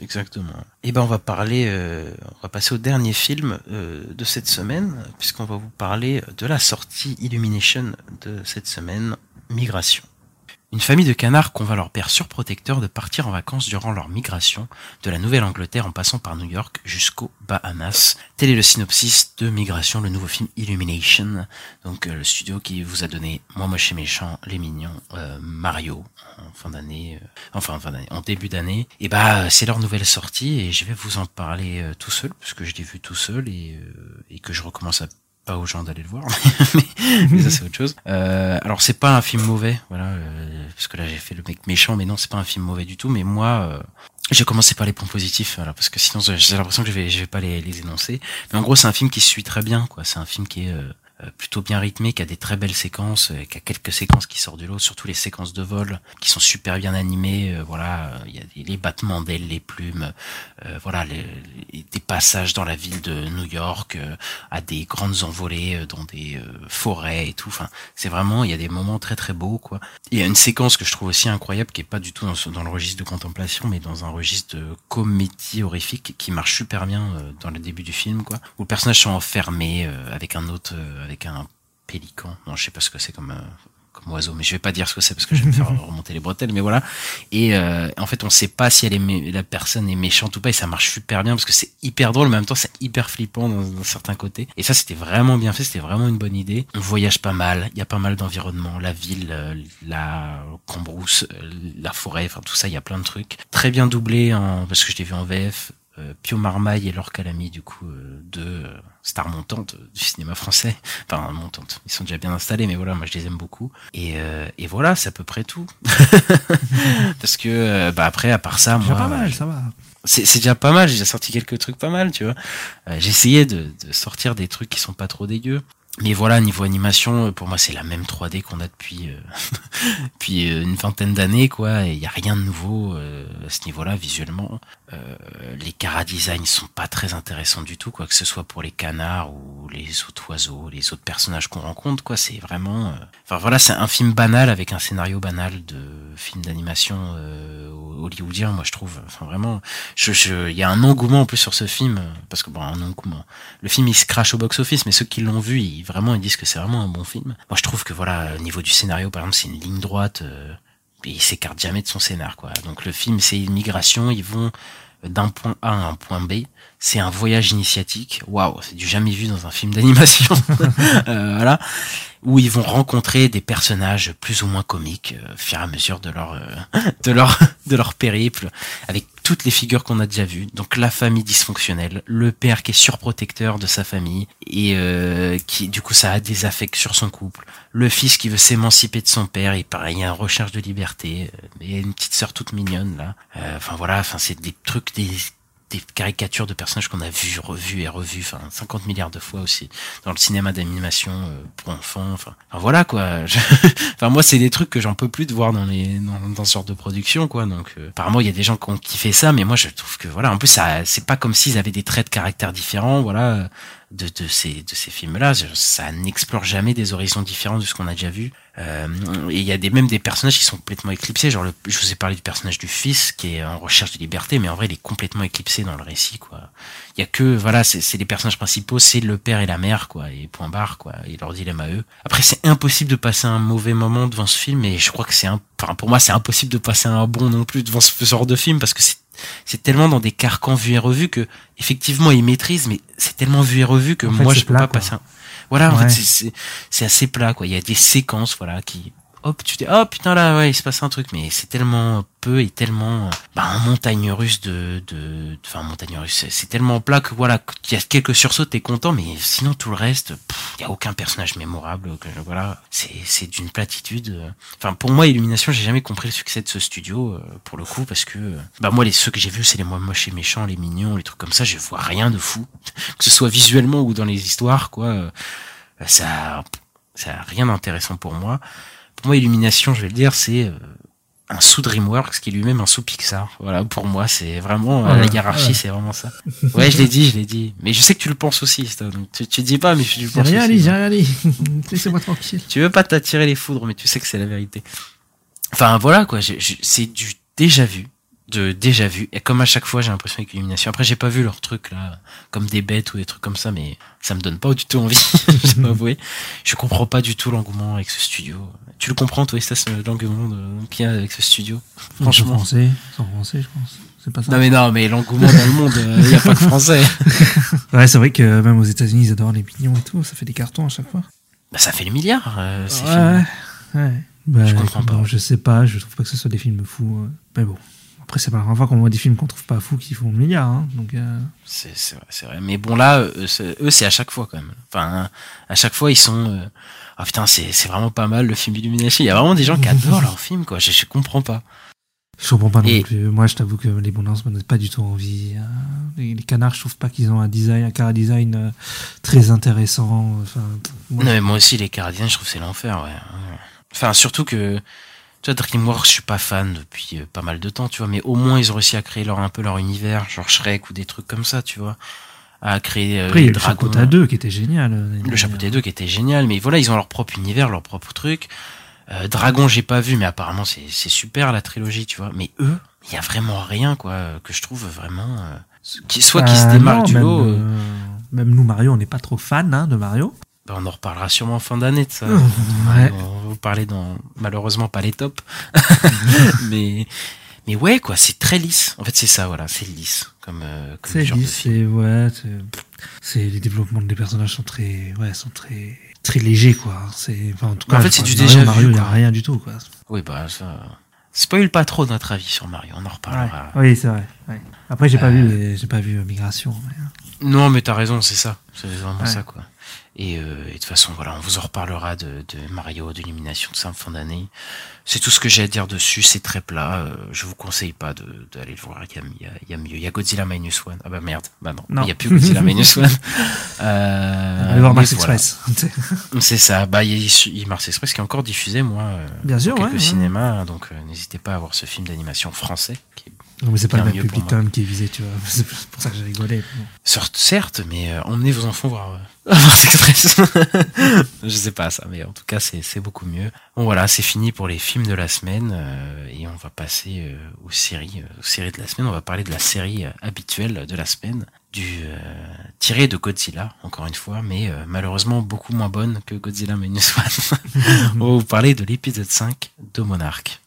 Exactement. Et ben on va parler, euh, on va passer au dernier film euh, de cette semaine, puisqu'on va vous parler de la sortie Illumination de cette semaine, Migration. Une famille de canards convainc leur père surprotecteur de partir en vacances durant leur migration de la Nouvelle-Angleterre en passant par New York jusqu'aux Bahamas. Tel est le synopsis de Migration, le nouveau film Illumination. Donc euh, le studio qui vous a donné Moi Moche et Méchant, Les Mignons, euh, Mario en fin d'année, euh, enfin en fin d'année, en début d'année. Et bah c'est leur nouvelle sortie et je vais vous en parler tout seul puisque je l'ai vu tout seul et, et que je recommence à pas aux gens d'aller le voir, mais, mais ça c'est autre chose. Euh, alors c'est pas un film mauvais, voilà, euh, parce que là j'ai fait le mec méchant, mais non c'est pas un film mauvais du tout. Mais moi, euh, j'ai commencé par les points positifs, voilà, parce que sinon j'ai l'impression que je vais, je vais pas les, les énoncer. Mais en gros c'est un film qui suit très bien, quoi. C'est un film qui est euh, plutôt bien rythmé, qui a des très belles séquences, euh, qui a quelques séquences qui sortent du lot, surtout les séquences de vol qui sont super bien animées. euh, voilà, il y a les battements d'ailes, les plumes, euh, voilà, les, les- des passages dans la ville de New York, euh, à des grandes envolées euh, dans des euh, forêts et tout. Enfin, c'est vraiment, il y a des moments très très beaux, quoi. Il y a une séquence que je trouve aussi incroyable, qui est pas du tout dans, le registre de contemplation, mais dans un registre de comédie horrifique qui marche super bien euh, dans le début du film, quoi. Où le personnage sont enfermés euh, avec un autre, euh, avec un pélican. Non, je sais pas ce que c'est comme. euh, comme oiseau, mais je vais pas dire ce que c'est parce que je vais me faire remonter les bretelles, mais voilà. Et euh, en fait, on sait pas si elle est la personne est méchante ou pas, et ça marche super bien parce que c'est hyper drôle, mais en même temps c'est hyper flippant dans, dans certains côtés. Et ça, c'était vraiment bien fait, c'était vraiment une bonne idée. On voyage pas mal, il y a pas mal d'environnement, la ville, euh, la Cambrousse, euh, la forêt, enfin tout ça, il y a plein de trucs. Très bien doublé en parce que je l'ai vu en VF. Euh, Pio Marmaille et Laure Calamy, du coup, euh, deux euh, stars montantes du cinéma français. Enfin, montantes. Ils sont déjà bien installés, mais voilà, moi je les aime beaucoup. Et, euh, et voilà, c'est à peu près tout. Parce que, bah après, à part ça, moi, pas mal, ça va. c'est déjà pas mal. J'ai déjà sorti quelques trucs pas mal, tu vois. Euh, j'ai essayé de, de sortir des trucs qui sont pas trop dégueux. Mais voilà, niveau animation, pour moi, c'est la même 3D qu'on a depuis euh, depuis une vingtaine d'années, quoi. Il y a rien de nouveau euh, à ce niveau-là visuellement. Euh, les cara designs sont pas très intéressants du tout, quoi que ce soit pour les canards ou les autres oiseaux, les autres personnages qu'on rencontre, quoi. C'est vraiment, euh, enfin voilà, c'est un film banal avec un scénario banal de film d'animation euh, hollywoodien, moi je trouve. Enfin vraiment, je, je, il y a un engouement en plus sur ce film parce que bon, un engouement. Le film il se crache au box-office, mais ceux qui l'ont vu, ils vraiment ils disent que c'est vraiment un bon film. Moi je trouve que voilà, au niveau du scénario, par exemple, c'est une ligne droite. euh, et il s'écarte jamais de son scénar quoi. Donc le film c'est une migration, ils vont d'un point A à un point B. C'est un voyage initiatique. Waouh, c'est du jamais vu dans un film d'animation. Euh, voilà, où ils vont rencontrer des personnages plus ou moins comiques euh, au fur et à mesure de leur euh, de leur de leur périple, avec toutes les figures qu'on a déjà vues. Donc la famille dysfonctionnelle, le père qui est surprotecteur de sa famille et euh, qui du coup ça a des affects sur son couple, le fils qui veut s'émanciper de son père et pareil, il y a une recherche de liberté, euh, et une petite sœur toute mignonne là. Euh, Enfin voilà, enfin c'est des trucs des des caricatures de personnages qu'on a vus, revus et revus, enfin 50 milliards de fois aussi dans le cinéma d'animation euh, pour enfants. Enfin, voilà quoi. Enfin moi c'est des trucs que j'en peux plus de voir dans les dans, dans ce genre de production quoi. Donc euh, apparemment il y a des gens qui ont kiffé ça, mais moi je trouve que voilà en plus ça c'est pas comme s'ils avaient des traits de caractère différents voilà de de ces de ces films là. Ça n'explore jamais des horizons différents de ce qu'on a déjà vu. Euh, et il y a des même des personnages qui sont complètement éclipsés. Genre, le, je vous ai parlé du personnage du fils qui est en recherche de liberté, mais en vrai, il est complètement éclipsé dans le récit, quoi. Il y a que, voilà, c'est c'est les personnages principaux, c'est le père et la mère, quoi, et point barre, quoi, et leur dilemme à eux. Après, c'est impossible de passer un mauvais moment devant ce film, et je crois que c'est, un, enfin, pour moi, c'est impossible de passer un bon non plus devant ce genre de film, parce que c'est c'est tellement dans des carcans vus et revus que effectivement ils maîtrisent mais c'est tellement vu et revu que En moi je peux plat, pas quoi. passer un... voilà en fait c'est assez plat quoi il y a des séquences voilà qui hop tu dis oh putain là ouais il se passe un truc. Mais c'est tellement peu et tellement bah en montagne russe de de enfin montagne russe c'est- tellement plat que voilà qu'il y a quelques sursauts t'es content mais sinon tout le reste il y a aucun personnage mémorable voilà c'est c'est d'une platitude. Enfin pour moi Illumination j'ai jamais compris le succès de ce studio euh, pour le coup parce que bah moi les ceux que j'ai vus c'est les moins moches et méchants les mignons les trucs comme ça je vois rien de fou. Que ce soit visuellement ou dans les histoires quoi euh, ça ça a rien d'intéressant pour moi pour moi Illumination je vais le dire c'est euh, un sous DreamWorks qui est lui-même un sous Pixar voilà pour moi c'est vraiment euh, la hiérarchie c'est vraiment ça ouais je l'ai dit je l'ai dit mais je sais que tu le penses aussi Stan. donc tu, tu dis pas mais tu le J'ai penses rien dit, j'ai rien dit. Laissez-moi tranquille. Tu veux pas t'attirer les foudres, mais tu sais que c'est la vérité. Enfin voilà quoi, je- je- c'est du déjà vu, de déjà vu. Et comme à chaque fois, j'ai l'impression avec Illumination. Après, j'ai pas vu leurs trucs là, comme des bêtes ou des trucs comme ça, mais ça me donne pas du tout envie. je dois avouer. Je comprends pas du tout l'engouement avec ce studio. Tu le comprends toi, Stas, l'engouement de- qu'il y a avec ce studio? Franchement. Français, sont français, je pense. C'est pas ça. Non mais non, mais l'engouement dans le monde, il y a pas que français. Ouais, c'est vrai que même aux États-Unis, ils adorent les pignons et tout. Ça fait des cartons à chaque fois. Bah ça fait le milliard. euh, ces Ouais, films. ouais. Bah, Je comprends pas. bon, je sais pas, je trouve pas que ce soit des films fous. euh, Mais bon, Après, c'est pas la première fois qu'on voit des films qu'on trouve pas fous qui font le milliard. Hein, donc, euh, C'est c'est vrai, c'est vrai. Mais bon là, eux, c'est- eux, c'est à chaque fois quand même. Enfin, à chaque fois, ils sont. euh, Ah putain, c'est c'est vraiment pas mal le film Illumination. Il y a vraiment des gens qui adorent leur film, quoi. Je, je comprends pas. je comprends pas non Et- plus. Moi, je t'avoue que les bonhommes me donnent pas du tout envie. euh, Les, les canards, je trouve pas qu'ils ont un design, un cara design euh, très intéressant. Enfin, moi, Non, mais moi aussi, les Canadiens, je trouve que c'est l'enfer. Ouais. Enfin, surtout que. Tu vois, DreamWorks, je suis pas fan depuis euh, pas mal de temps, tu vois, mais au moins ils ont réussi à créer leur un peu leur univers, genre Shrek ou des trucs comme ça, tu vois, à créer euh, Après, il y les le dragons. Chapeau à deux qui était génial. euh, Le chapeau des deux qui était génial, mais voilà, ils ont leur propre univers, leur propre truc. Euh, Dragon, j'ai pas vu, mais apparemment c'est c'est super la trilogie, tu vois. Mais eux, il y a vraiment rien, quoi, que je trouve vraiment. euh, qui, soit qui se Ah, démarque du même, lot. même nous, Mario, on n'est pas trop fan hein, de Mario. Bah, on en reparlera sûrement en fin d'année de ça. Ouais. On va vous parler dans malheureusement pas les tops, mais mais ouais quoi, c'est très lisse. En fait, c'est ça, voilà, c'est lisse comme euh, comme C'est lisse, c'est ouais, c'est- les développements des personnages sont très, ouais, sont très, très légers quoi. C'est, enfin, en tout cas, en fait, c'est du déjà Mario, vu, il y a rien du tout quoi. Oui, bah ça. Spoil pas trop notre avis sur Mario, on en reparlera. Oui, c'est vrai. ouais. Après, j'ai pas Euh, vu, les- j'ai pas vu Migration. mais, euh, Non, mais t'as raison, c'est ça. C'est vraiment ça, quoi. Et, euh, et de toute façon, voilà, on vous en reparlera de, de Mario, de l'illumination de ça en fin d'année. C'est tout ce que j'ai à dire dessus. C'est très plat. Euh, je vous conseille pas de- d'aller le voir. Il y, a, il y a- il y a mieux. Il y a Godzilla Minus One. Ah bah merde. Bah non. Non. Il y a plus Godzilla Minus One. Euh, Allez voir Mars voilà. Express. C'est ça. Bah, il y a, Mars Express qui est encore diffusé, moi. euh, Bien sûr, dans quelques ouais, ouais. cinémas. Donc, euh, n'hésitez pas à voir ce film d'animation français. Qui est non, mais c'est pas le même public moi. quand même qui est visé, tu vois. C'est pour ça que j'ai rigolé. Certes, mais euh, emmenez vos enfants voir euh, Express. Je sais pas ça, mais en tout cas, c'est beaucoup mieux. Bon voilà, c'est fini pour les films de la semaine euh, et on va passer euh, aux séries, euh, aux séries de la semaine. On va parler de la série euh, habituelle de la semaine, du euh, tiré de Godzilla, encore une fois, mais euh, malheureusement beaucoup moins bonne que Godzilla Minus One. on va vous parler de l'épisode 5 de Monarch.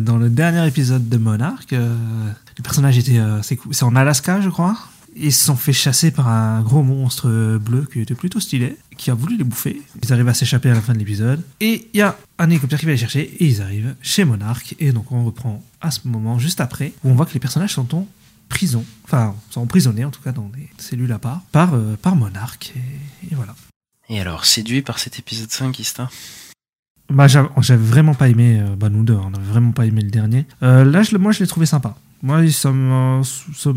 Dans le dernier épisode de Monarch, euh, le personnage était euh, c'est en Alaska, je crois. Ils se sont fait chasser par un gros monstre bleu qui était plutôt stylé, qui a voulu les bouffer. Ils arrivent à s'échapper à la fin de l'épisode. Et il y a un hélicoptère qui va les chercher et ils arrivent chez Monarch. Et donc on reprend à ce moment, juste après, où on voit que les personnages sont en prison. Enfin, sont emprisonnés en tout cas dans des cellules à part, par, euh, Monarch. Et, et voilà. Et alors, séduit par cet épisode 5, Ista? Bah, j'avais vraiment pas aimé, euh, nous deux, on avait vraiment pas aimé le dernier. Euh, là, moi, je l'ai trouvé sympa. Moi, ça-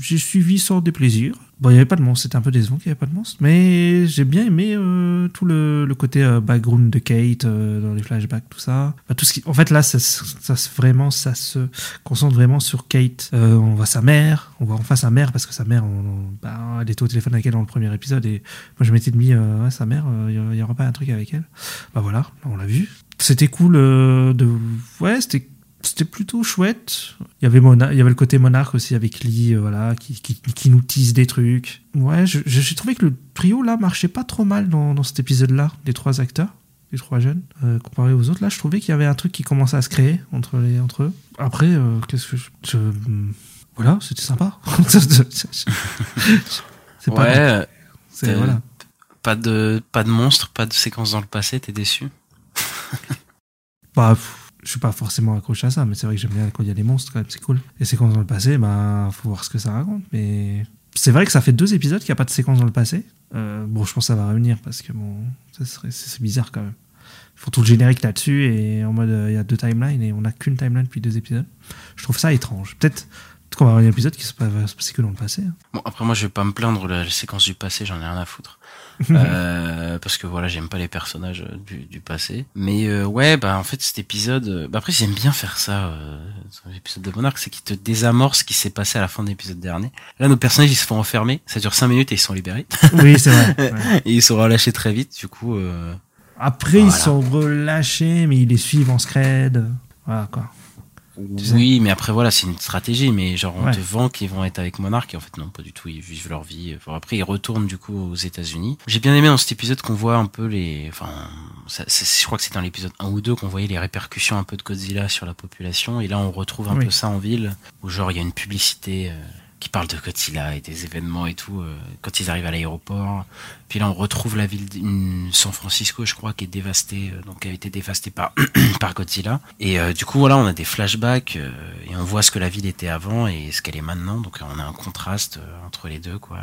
j'ai suivi sans déplaisir. Bon, il n'y avait pas de monstre, c'était un peu décevant qu'il n'y avait pas de monstre. Mais j'ai bien aimé euh, tout le, le côté euh, background de Kate, euh, dans les flashbacks, tout ça. Bah, tout ce qui... En fait, là, ça, ça, vraiment, ça se concentre vraiment sur Kate. Euh, on voit sa mère, on voit enfin sa mère, parce que sa mère, on, bah, elle était au téléphone avec elle dans le premier épisode. Et moi, je m'étais dit, euh, ouais, sa mère, il n'y aura pas un truc avec elle. Bah voilà, on l'a vu. C'était cool euh, de. Ouais, c'était. C'était plutôt chouette. Il y avait Mona- il y avait le côté monarque aussi avec Lee, euh, voilà, qui, qui, qui nous tease des trucs. Ouais, j'ai trouvé que le trio là marchait pas trop mal dans, dans cet épisode-là, les trois acteurs, les trois jeunes, euh, comparé aux autres. Là, je trouvais qu'il y avait un truc qui commençait à se créer entre les entre eux. Après, euh, qu'est-ce que je, je- voilà, c'était sympa. c'est pas. Ouais, c'est- voilà. pas de, pas de monstre, pas de séquence dans le passé, t'es déçu Bah, je suis pas forcément accroché à ça, mais c'est vrai que j'aime bien quand il y a des monstres, quand même, c'est cool. Les séquences dans le passé, bah, faut voir ce que ça raconte. Mais c'est vrai que ça fait deux épisodes qu'il n'y a pas de séquence dans le passé. Euh, bon, je pense que ça va revenir parce que bon, c'est bizarre quand même. Ils font tout le générique là-dessus et en mode euh, il y a deux timelines et on n'a qu'une timeline depuis deux épisodes. Je trouve ça étrange. Peut-être qu'on va avoir un épisode qui se passe, que dans le passé. hein. Bon, après, moi, je vais pas me plaindre la séquence du passé, j'en ai rien à foutre. Euh, parce que voilà, j'aime pas les personnages euh, du, du passé. Mais euh, ouais, bah en fait, cet épisode. euh, Bah après, j'aime bien faire ça. Euh, l'épisode de Monarch, c'est qu'il te désamorce ce qui s'est passé à la fin de l'épisode dernier. Là, nos personnages, ils se font enfermer. Ça dure 5 minutes et ils sont libérés. Oui, c'est vrai. ouais. et ils sont relâchés très vite. Du coup, euh, Après, ils sont relâchés, mais ils les suivent en scred. Voilà quoi. Oui, mais après voilà, c'est une stratégie, mais genre on Ouais. te vend qu'ils vont être avec Monarch, et en fait non, pas du tout, ils vivent leur vie. Enfin, après ils retournent du coup aux États-Unis. J'ai bien aimé dans cet épisode qu'on voit un peu les, enfin, ça- je crois que c'est dans l'épisode 1 ou 2 qu'on voyait les répercussions un peu de Godzilla sur la population, et là on retrouve un Oui. peu ça en ville, où genre il y a une publicité. euh, qui parle de Godzilla et des événements et tout euh, quand ils arrivent à l'aéroport puis là on retrouve la ville d- une- San Francisco je crois qui est dévastée euh, donc qui a été dévastée par par Godzilla et euh, du coup voilà on a des flashbacks euh, et on voit ce que la ville était avant et ce qu'elle est maintenant donc euh, on a un contraste euh, entre les deux quoi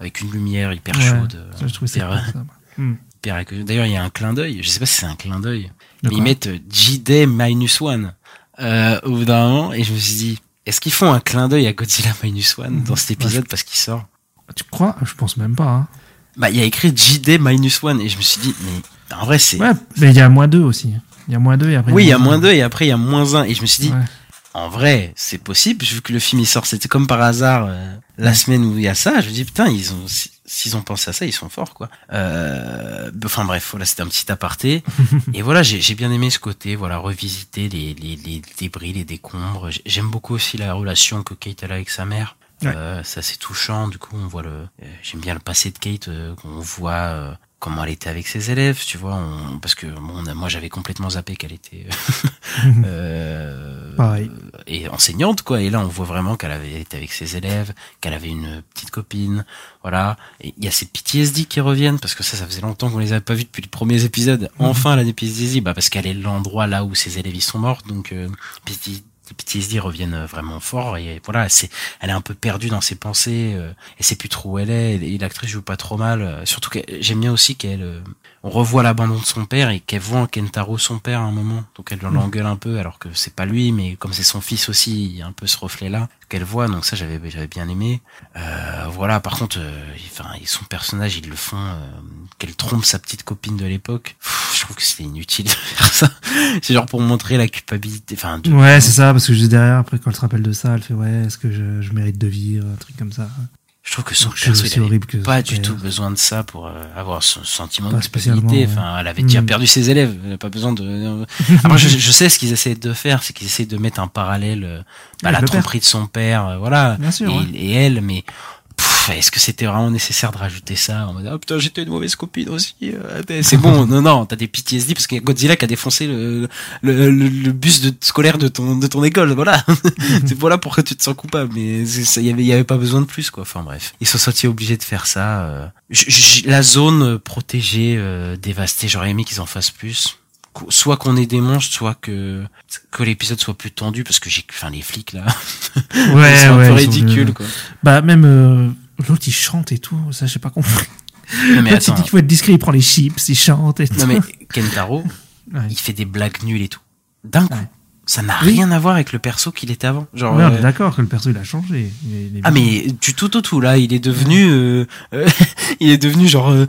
avec une lumière hyper Ouais, chaude euh, ça, je trouvais ça hyper-. Hmm. hyper accueillant. d'ailleurs il y a un clin d'œil je sais pas si c'est un clin d'œil De mais ils mettent euh, J-Day minus one euh, au bout d'un moment et je me suis dit est-ce qu'ils font un clin d'œil à Godzilla minus one dans cet Bah, épisode parce qu'il sort? Tu crois? Je pense même pas. Hein. bah, il y a écrit JD minus one et je me suis dit, mais en vrai, c'est. Ouais, mais il y a moins 2 aussi. Il y a moins 2 et après. oui, il y a moins 2 et après il y a moins 1. Et je me suis dit, Ouais. en vrai, c'est possible, vu que le film il sort, c'était comme par hasard euh, la semaine où il y a ça. Je me dis, putain, ils ont, s'ils ont pensé à ça, ils sont forts, quoi. Euh, enfin bref, voilà, c'était un petit aparté. et voilà, j'ai j'ai bien aimé ce côté, voilà, revisiter les, les, les débris, les décombres. J'ai- J'aime beaucoup aussi la relation que Kate a avec sa mère. Ouais. Euh, c'est assez touchant. Du coup, on voit le. euh, J'aime bien le passé de Kate. euh, qu'on voit euh, comment elle était avec ses élèves. Tu vois, on- parce que bon, on a- moi j'avais complètement zappé qu'elle était euh, Pareil. et enseignante quoi. Et là, on voit vraiment qu'elle avait été avec ses élèves, qu'elle avait une petite copine. Voilà. Et il y a ces PTSD qui reviennent parce que ça, ça faisait longtemps qu'on les avait pas vus depuis les premiers épisodes. Enfin, la PTSD, bah parce qu'elle est l'endroit là où ses élèves ils sont morts. Donc euh, Les PTSD reviennent euh, vraiment fort et voilà c'est elle est un peu perdue dans ses pensées euh, et sait plus trop où elle est et l'actrice joue pas trop mal euh, surtout que j'aime bien aussi qu'elle euh, on revoit l'abandon de son père et qu'elle voit en Kentaro son père à un moment. Donc elle l'engueule un peu alors que c'est pas lui mais comme c'est son fils aussi il y a un peu ce reflet là qu'elle voit. Donc ça j'avais j'avais bien aimé. Euh, voilà. Par contre euh, enfin son personnage ils le font euh, qu'elle trompe sa petite copine de l'époque. Je trouve que c'était inutile de faire ça. C'est genre pour montrer la culpabilité enfin de- Ouais, c'est ça, parce que juste derrière, après, quand elle se rappelle de ça, elle fait Ouais, est-ce que je, je mérite de vivre Un truc comme ça. Je trouve que son perso, il avait horrible que pas du tout besoin de ça pour euh, avoir son sentiment Pas de culpabilité. Enfin, elle avait déjà Mm. perdu ses élèves. Elle n'a pas besoin de. Après, je, je sais ce qu'ils essaient de faire, c'est qu'ils essaient de mettre un parallèle euh, bah, Avec la père. tromperie de son père, euh, voilà, Bien sûr, et, ouais. et elle, mais. Est-ce que c'était vraiment nécessaire de rajouter ça en mode ah putain j'étais une mauvaise copine aussi euh, c'est bon. Non non t'as des PTSD parce qu'il y a Godzilla qui a défoncé le, le, le, le bus de, scolaire de ton de ton école voilà. C'est voilà pourquoi tu te sens coupable mais ça y avait y avait pas besoin de plus quoi. Enfin bref. Ils sont sentis obligés de faire ça euh. J- j- la zone protégée euh, dévastée j'aurais aimé qu'ils en fassent plus soit qu'on ait des monstres soit que que l'épisode soit plus tendu parce que j'ai enfin les flics là Ouais, c'est un peu ridicule quoi Bah, même euh, l'autre, il chante et tout, ça, j'ai pas compris. non mais attends dit qu'il faut être discret, il prend les chips, il chante et tout. non mais Kentaro Ouais. il fait des blagues nulles et tout d'un coup Ouais. Ça n'a Oui. rien à voir avec le perso qu'il était avant genre Ouais, on est euh, d'accord que le perso, il a changé. Il est- il est Ah mais du tout au tout là, il est devenu, euh, euh, il est devenu genre euh,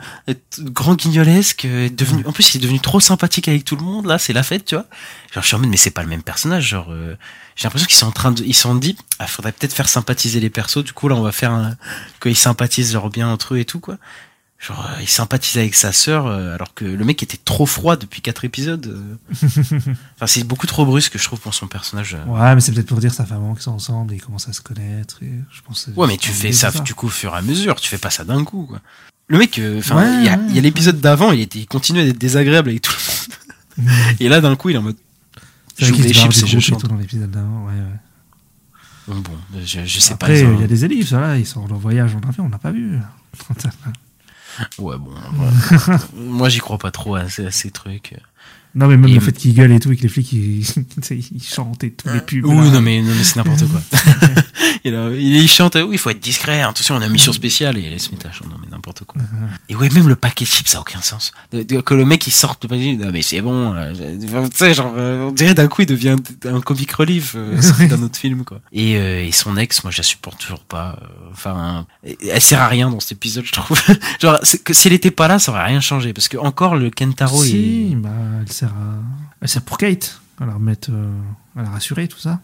grand guignolesque, euh, devenu, en plus il est devenu trop sympathique avec tout le monde là, c'est la fête tu vois. Genre je suis en mode mais c'est pas le même personnage, genre euh, j'ai l'impression qu'ils sont en train de, ils se sont dit, ah faudrait peut-être faire sympathiser les persos, du coup là on va faire un, qu'ils sympathisent genre bien entre eux et tout quoi. Genre euh, il sympathise avec sa sœur euh, alors que le mec était trop froid depuis quatre épisodes. euh. Enfin c'est beaucoup trop brusque je trouve pour son personnage. Ouais, mais c'est peut-être pour dire ça fait un moment qu'ils sont ensemble et ils commencent à se connaître. Et je pense Ouais, mais tu fais ça, du coup au fur et à mesure. Tu fais pas ça d'un coup, quoi. Le mec, euh, enfin, Ouais, il y a, ouais, il y a l'épisode d'avant, il était, il continuait d'être désagréable avec tout le monde. et là, d'un coup, il est en mode. C'est Je vrai qu'il chips et je dans l'épisode d'avant. Ouais, ouais. Bon, je, je sais Après, pas. il ils ont- y a des ellipses, là, ils sont en voyage en avion, on n'a pas vu. Ouais, bon. Moi, j'y crois pas trop à ces, à ces trucs. Non, mais même Et- le fait qu'ils gueulent et tout, et que les flics, ils, ils chantent et tout, les pubs. Oui, là. non, mais, non, mais c'est n'importe quoi. il, a- il, il chante, oui, il faut être discret, attention, on a une mission spéciale, et mettre à chanter, non, mais n'importe quoi. Et ouais, même le paquet de chips, ça a aucun sens. De- de- que le mec, il sorte, le paquet, non, mais c'est bon, euh, tu sais, genre, euh, on dirait d'un coup, il devient un comic relief, euh, d'un autre film, quoi. Et, euh, et son ex, moi, je la supporte toujours pas, euh, enfin, elle sert à rien dans cet épisode, je trouve. genre, que si elle était pas là, ça aurait rien changé, parce que encore, le Kentaro, si, bah, elle sert à. Elle sert pour Kate. À la remettre. euh, à la rassurer, tout ça.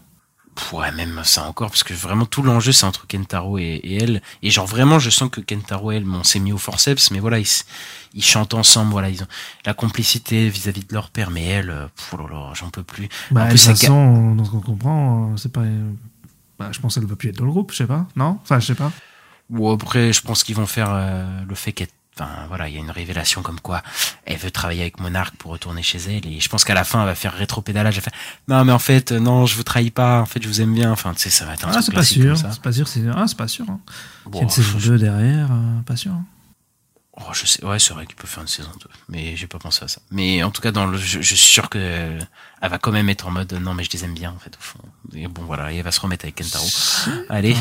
Ouais, même ça encore, parce que vraiment tout l'enjeu c'est entre Kentaro et, et elle. Et genre vraiment, je sens que Kentaro et elle, bon, s'est mis au forceps, mais voilà, ils, chantent ensemble, voilà, ils ont la complicité vis-à-vis de leur père, mais elle, euh, oh j'en peux plus. Bah, en plus, ça façon, dans ce qu'on comprend, euh, c'est pas. Bah, je pense qu'elle va plus être dans le groupe, je sais pas. Non? Enfin, je sais pas. Ou après, je pense qu'ils vont faire euh, le fait qu'elle, enfin voilà, il y a une révélation comme quoi elle veut travailler avec Monarch pour retourner chez elle, et je pense qu'à la fin, elle va faire rétropédalage, elle va faire non mais en fait, euh, non, je vous trahis pas, en fait, je vous aime bien, enfin tu sais, ça va être un Ah, c'est pas sûr. C'est pas sûr. C'est ah, c'est pas sûr. Hein. Il y a Bon, une saison je- 2 derrière, euh, pas sûr. hein. Oh, je sais, ouais, c'est vrai qu'il peut faire une saison 2, mais j'ai pas pensé à ça. Mais en tout cas, dans le, je, je suis sûr que euh, elle va quand même être en mode non, mais je les aime bien en fait au fond. Et bon voilà, et elle va se remettre avec Kentaro. Allez.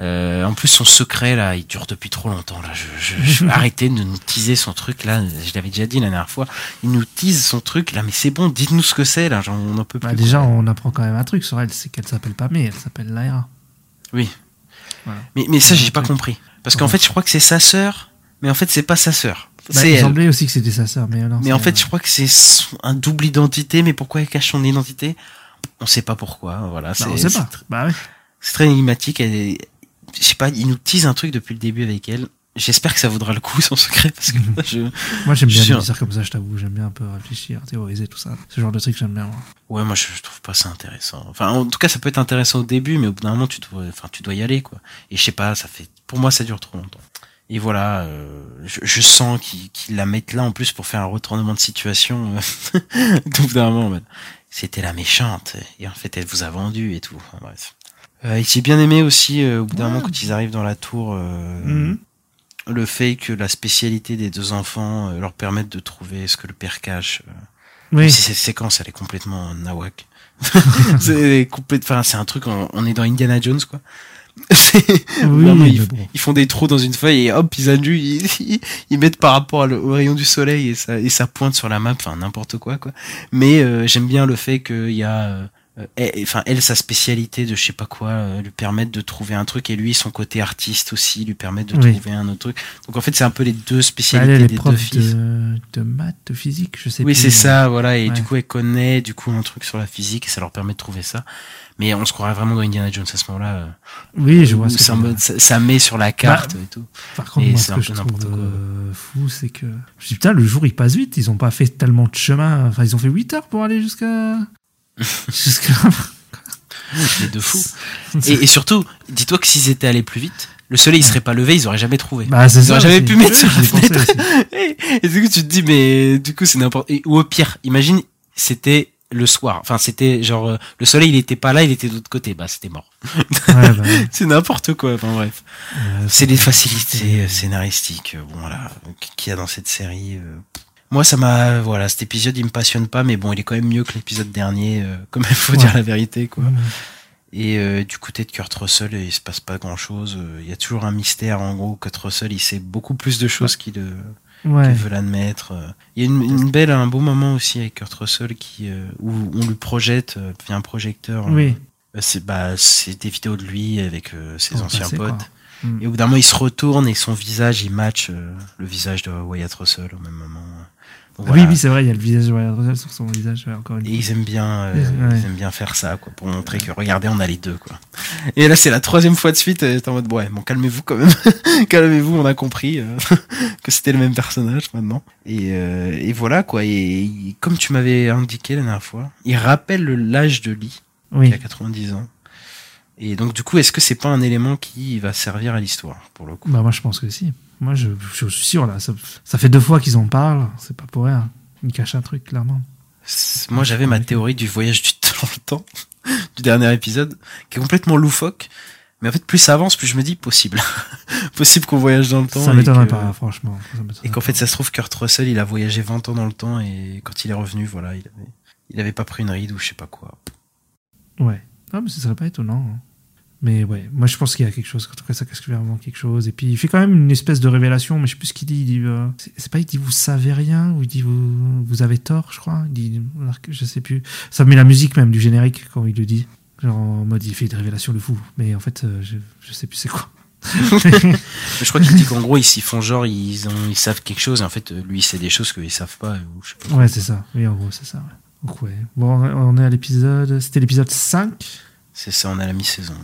Euh, en plus son secret là, il dure depuis trop longtemps là. Je, je, je vais arrêter de nous teaser son truc là. Je l'avais déjà dit la dernière fois. Il nous tease son truc là, mais c'est bon, dites-nous ce que c'est là. Genre, on en peut plus. Bah, déjà, on apprend quand même un truc sur elle, c'est qu'elle s'appelle pas May, elle s'appelle Lyra. Oui. Voilà. Mais mais ça j'ai pas compris parce qu'en fait je crois que c'est sa sœur, mais en fait c'est pas sa sœur. Bah, c'est il elle. semblait aussi que c'était sa sœur, mais non. Mais c'est en fait, elle. je crois que c'est un double identité, mais pourquoi elle cache son identité? On sait pas pourquoi, voilà. Bah, c'est on sait c'est pas. tr- Bah ouais. C'est très énigmatique. Elle est- Je sais pas, il nous tease un truc depuis le début avec elle. J'espère que ça vaudra le coup, son secret, parce que je... Moi, j'aime bien les dire comme ça, je t'avoue. J'aime bien un peu réfléchir, théoriser, tout ça. Ce genre de truc, j'aime bien, moi. Ouais, moi, je, je trouve pas ça intéressant. Enfin, en tout cas, ça peut être intéressant au début, mais au bout d'un moment, tu dois, enfin, tu dois y aller, quoi. Et je sais pas, ça fait, pour moi, ça dure trop longtemps. Et voilà, euh, je, je sens qu'ils qu'ils la mettent là en plus pour faire un retournement de situation. euh, Donc, d'un moment, c'était la méchante. Et en fait, elle vous a vendu et tout. Enfin, bref. Euh, j'ai bien aimé aussi, euh, au bout d'un Ouais. moment, quand ils arrivent dans la tour, euh, Mhm. le fait que la spécialité des deux enfants euh, leur permette de trouver ce que le père cache. Oui. si cette séquence, elle est complètement nawak. c'est complète, enfin, c'est un truc, on, on est dans Indiana Jones, quoi. Oui, vraiment, ils, bon. ils font des trous dans une feuille et hop, ils annulent, ils, ils, mettent par rapport à le- au rayon du soleil et ça, et ça pointe sur la map, enfin, n'importe quoi, quoi. Mais, euh, j'aime bien le fait qu'il y a, euh, euh, elle- enfin, elle, sa spécialité de je sais pas quoi, euh, lui permettre de trouver un truc et lui, son côté artiste aussi, lui permettre de Oui. trouver un autre truc. Donc, en fait, c'est un peu les deux Bah, spécialités elle, elle est des deux fils. de, de maths, de physique, je sais Oui, c'est ça, voilà. Et Ouais. du coup, elle connaît du coup un truc sur la physique et ça leur permet de trouver ça. Mais on se croirait vraiment dans Indiana Jones à ce moment-là. euh, Oui, je vois ce que c'est mode- ça, ça met sur la carte et tout. Par contre, et moi, c'est ce un que je trouve euh, fou, c'est que. Je dis, putain, le jour, il passe vite. Ils ont pas fait tellement de chemin. Enfin, ils ont fait 8 heures pour aller jusqu'à. jusqu'à. Les deux fous. Et, et surtout, dis-toi que s'ils étaient allés plus vite, le soleil il serait pas levé, ils auraient jamais trouvé. Bah, c'est ils ça. auraient jamais pu mettre sur la fenêtre. Et, et du coup, tu te dis, mais du coup, c'est n'importe. Ou au pire, imagine, c'était le soir. Enfin, c'était genre euh, le soleil, il était pas là, il était de l'autre côté. Bah, c'était mort. Ouais, bah, ouais. C'est n'importe quoi. Enfin bref. Euh, C'est les facilités euh, scénaristiques, euh, bon voilà, qu'il y a dans cette série. Moi, ça m'a, voilà, cet épisode, il me passionne pas, mais bon, il est quand même mieux que l'épisode dernier, quand même, faut Ouais. dire la vérité, quoi. Et euh, du côté de Kurt Russell, il se passe pas grand chose. Il y a toujours un mystère, en gros. Kurt Russell, il sait beaucoup plus de choses qu'il euh, Ouais. qu'il veut l'admettre. euh. Il y a une, une belle, un beau moment aussi avec Kurt Russell qui, euh, où on lui projette euh, via un projecteur. euh, Oui. euh, c'est bah, c'est des vidéos de lui avec euh, ses anciens potes. quoi. Mm. Et au bout d'un moment, il se retourne et son visage, il match le visage de Wyatt Russell au même moment. Voilà. Oui, oui, c'est vrai, il y a le visage de sur son visage, ouais, encore une Et ils aiment bien, euh, Ouais. ils aiment bien faire ça, quoi, pour montrer que regardez, on a les deux, quoi. Et là, c'est la troisième fois de suite. T'es en mode ouais, bon, calmez-vous quand même, calmez-vous, on a compris euh, que c'était le même personnage maintenant. Et, euh, et voilà, quoi. Et, comme tu m'avais indiqué la dernière fois, il rappelle le- l'âge de Lee, Oui. qui a 90 ans. Et donc, du coup, est-ce que c'est pas un élément qui va servir à l'histoire, pour le coup? Bah, moi, je pense que si. Moi, je, je suis sûr, là. Ça, ça fait deux fois qu'ils en parlent. C'est pas pour rien. Ils cachent un truc, clairement. Moi, j'avais ma théorie du voyage du temps dans le temps, du dernier épisode, qui est complètement loufoque. Mais en fait, plus ça avance, plus je me dis possible. possible qu'on voyage dans le temps. ça m'étonnerait que- pas, franchement. Ça Et qu'en fait, ça se trouve, Kurt Russell, il a voyagé 20 ans dans le temps et quand il est revenu, voilà, il avait, il avait pas pris une ride ou je sais pas quoi. Ouais. Non, mais ce serait pas étonnant. hein. Mais ouais, moi je pense qu'il y a quelque chose. En tout cas, ça cache clairement quelque chose. Et puis il fait quand même une espèce de révélation, mais je sais plus ce qu'il dit. Il dit euh, c'est pas il dit vous savez rien ou il dit vous, vous avez tort, je crois. Il dit je sais plus. Ça met la musique même du générique quand il le dit. Genre en mode il fait une révélation de fou. Mais en fait, euh, je, je sais plus c'est quoi. Je crois qu'il dit qu'en gros, ils s'y font genre, ils, ont, ils savent quelque chose et en fait, lui, il sait des choses qu'ils savent pas ou je sais pas. Ouais, c'est ça. Oui, en gros, c'est ça. ouais. Donc ouais. Bon, on est à l'épisode. C'était l'épisode 5. C'est ça, on est à la mi-saison.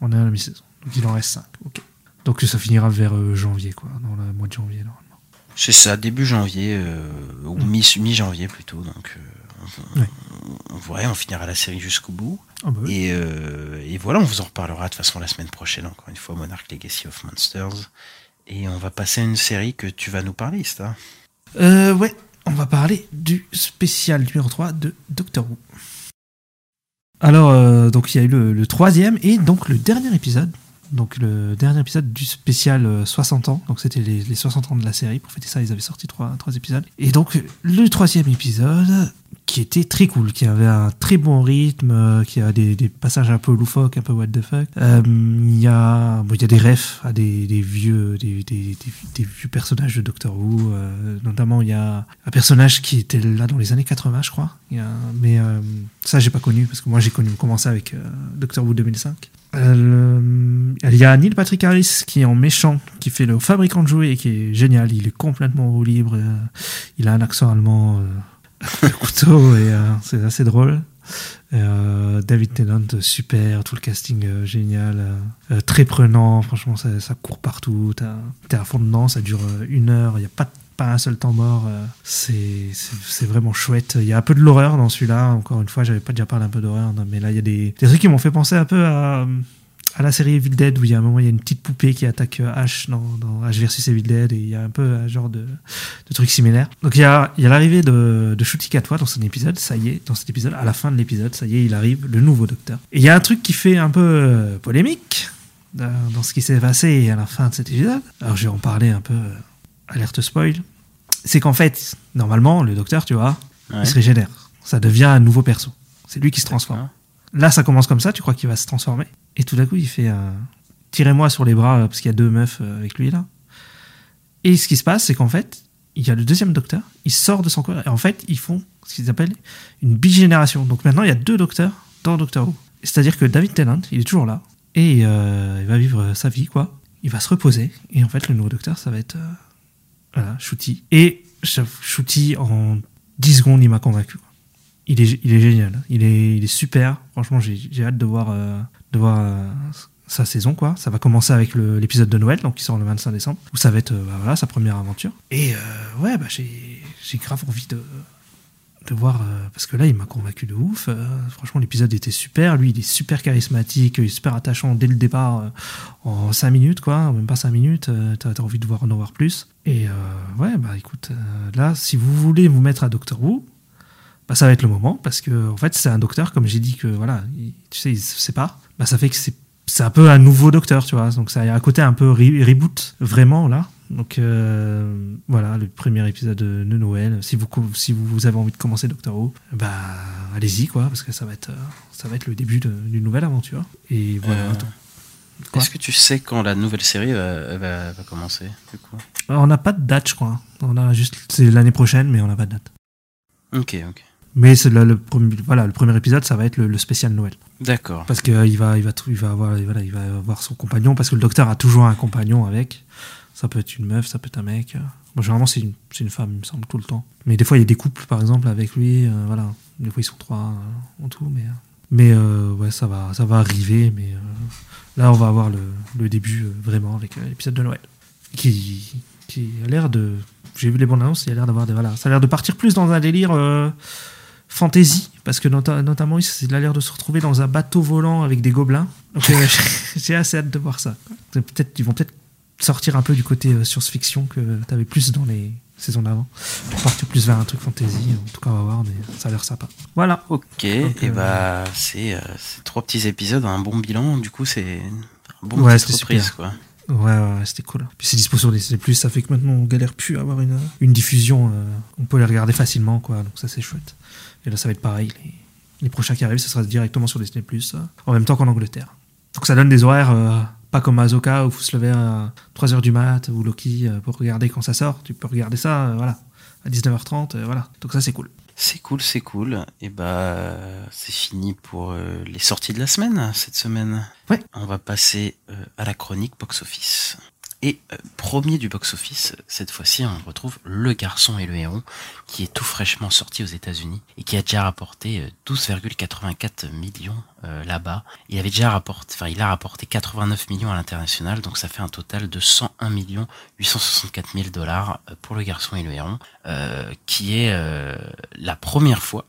On est à la mi-saison. Donc il en reste 5. Ok. Donc ça finira vers euh, janvier, quoi, dans le mois de janvier, normalement. C'est ça, début janvier, euh, ou Mm. mi- mi-janvier plutôt. Donc, euh, on, Ouais. on- ouais, on finira la série jusqu'au bout. Ah bah oui. Et, et voilà, on vous en reparlera de toute façon la semaine prochaine, encore une fois, Monarch Legacy of Monsters. Et on va passer à une série que tu vas nous parler, Ista. Euh, ouais, on va parler du spécial numéro 3 de Doctor Who. Alors, euh, donc il y a eu le, troisième et donc le dernier épisode. Donc le dernier épisode du spécial euh, 60 ans. Donc c'était les, les 60 ans de la série. Pour fêter ça, ils avaient sorti trois épisodes. Et donc le troisième épisode, qui était très cool, qui avait un très bon rythme, euh, qui a des, passages un peu loufoques, un peu what the fuck. Euh, Il y a, bon, y a des refs à des, vieux, des, vieux personnages de Doctor Who. euh, notamment, il y a un personnage qui était là dans les années 80, je crois. Mais euh, ça, j'ai pas connu parce que moi, j'ai connu commencé avec Doctor Who 2005. Euh, le- il y a Neil Patrick Harris qui est en méchant, qui fait le fabricant de jouets et qui est génial. Il est complètement au libre. il a un accent allemand, le couteau, et euh, c'est assez drôle. Euh, David Tennant, super, tout le casting euh, génial, très prenant, franchement ça, ça court partout, t'es à fond dedans, ça dure une heure, il n'y a pas, pas un seul temps mort, c'est vraiment chouette. Il y a un peu de l'horreur dans celui-là, encore une fois, j'avais pas déjà parlé un peu d'horreur, mais là il y a des, des trucs qui m'ont fait penser un peu à, à la série Evil Dead où il y a un moment il y a une petite poupée qui attaque euh, H dans, dans H versus Evil Dead et il y a un peu un genre de, de trucs similaires. Donc il y a, il y a l'arrivée de, de Shuti Katwa dans son épisode, ça y est, dans cet épisode, à la fin de l'épisode, ça y est, il arrive, le nouveau docteur. Et il y a un truc qui fait un peu euh, polémique dans, dans ce qui s'est passé à la fin de cet épisode. Alors je vais en parler un peu, euh, alerte spoil. C'est qu'en fait, normalement, le docteur, tu vois, Ouais. il se régénère. Ça devient un nouveau perso. C'est lui qui se transforme. Là, ça commence comme ça, tu crois qu'il va se transformer? Et tout d'un coup, il fait. Tirez-moi sur les bras, parce qu'il y a deux meufs euh, avec lui, là. Et ce qui se passe, c'est qu'en fait, il y a le deuxième docteur, il sort de son corps, et en fait, ils font ce qu'ils appellent une bigénération. Donc maintenant, il y a deux docteurs dans Doctor Who. C'est-à-dire que David Tennant, il est toujours là, et euh, il va vivre euh, sa vie, quoi. Il va se reposer, et en fait, le nouveau docteur, ça va être. voilà, Shooty. Et Shooty, en 10 secondes, il m'a convaincu. Il est, il est génial. Il est, il est super. Franchement, j'ai hâte de voir, de voir euh, sa saison. quoi. Ça va commencer avec l'épisode de Noël, donc qui sort le 25 décembre, où ça va être euh, bah, voilà, sa première aventure. Et euh, ouais, bah, j'ai grave envie de, de voir, parce que là, il m'a convaincu de ouf. Franchement, l'épisode était super. Lui, il est super charismatique, il est super attachant dès le départ, en 5 minutes, quoi. Même pas 5 minutes. T'as as envie de voir en voir plus. Et ouais, bah écoute, là, si vous voulez vous mettre à Doctor Who, bah, ça va être le moment parce que en fait c'est un docteur comme j'ai dit que voilà il- tu sais il se sépare bah ça fait que c'est c'est un peu un nouveau docteur tu vois. Donc ça y a un côté un peu re- reboot vraiment là. Donc euh, voilà le premier épisode de Noël. Si vous si vous avez envie de commencer Doctor Who bah allez-y quoi parce que ça va être euh, ça va être le début d'une nouvelle aventure. Et voilà Euh, Est-ce que tu sais quand la nouvelle série va, va- va commencer du coup? On n'a pas de date je crois. On a juste c'est l'année prochaine mais on n'a pas de date. Ok, ok. Mais c'est le, le premier voilà le premier épisode ça va être le- le spécial Noël D'accord. parce qu'il va, il va, il va avoir, voilà, il va avoir son compagnon, parce que le docteur a toujours un compagnon avec. Ça peut être une meuf, ça peut être un mec. Bon, généralement, c'est une, femme, il me semble, tout le temps. Mais des fois, il y a des couples, par exemple, avec lui. euh, voilà. Des fois, ils sont trois euh, en tout. Mais, euh, mais euh, ouais, ça va, ça va arriver. Mais euh, là, on va avoir le, le début, euh, vraiment, avec euh, l'épisode de Noël. Qui, qui a l'air de. J'ai vu les bandes annonces, il a l'air d'avoir des. Voilà, ça a l'air de partir plus dans un délire. Fantasy, parce que nota- notamment il a l'air de se retrouver dans un bateau volant avec des gobelins. Donc euh, j'ai assez hâte de voir ça. Peut-être ils vont peut-être sortir un peu du côté euh, science-fiction que tu avais plus dans les saisons d'avant, pour partir plus vers un truc fantasy. En tout cas, on va voir, mais ça a l'air sympa. Voilà. Ok, et euh, bah c'est trois petits épisodes, un bon bilan, du coup c'est un bon Ouais, reprise super. quoi. Ouais, ouais, ouais, c'était cool. Puis c'est dispo sur Disney+, ça fait que maintenant on galère plus à avoir une, une diffusion. euh, on peut les regarder facilement, quoi. Donc ça c'est chouette. Et là ça va être pareil. Les, les prochains qui arrivent, ça sera directement sur Disney+, euh, en même temps qu'en Angleterre. Donc ça donne des horaires euh, pas comme Azoka où il faut se lever à 3h du mat ou Loki euh, pour regarder quand ça sort. Tu peux regarder ça, euh, voilà, à 19h30, euh, voilà. Donc ça c'est cool. C'est cool, c'est cool. Et bah c'est fini pour les sorties de la semaine cette semaine. Ouais. On va passer à la chronique box office. Et euh, premier du box-office, cette fois-ci, on retrouve Le Garçon et le Héron, qui est tout fraîchement sorti aux États-Unis et qui a déjà rapporté euh, 12,84 millions euh, là-bas. Il avait déjà rapporté, enfin, il a rapporté 89 millions à l'international, donc ça fait un total de 101 millions 864 000 dollars euh, pour Le Garçon et le Héron, euh, qui est euh, la première fois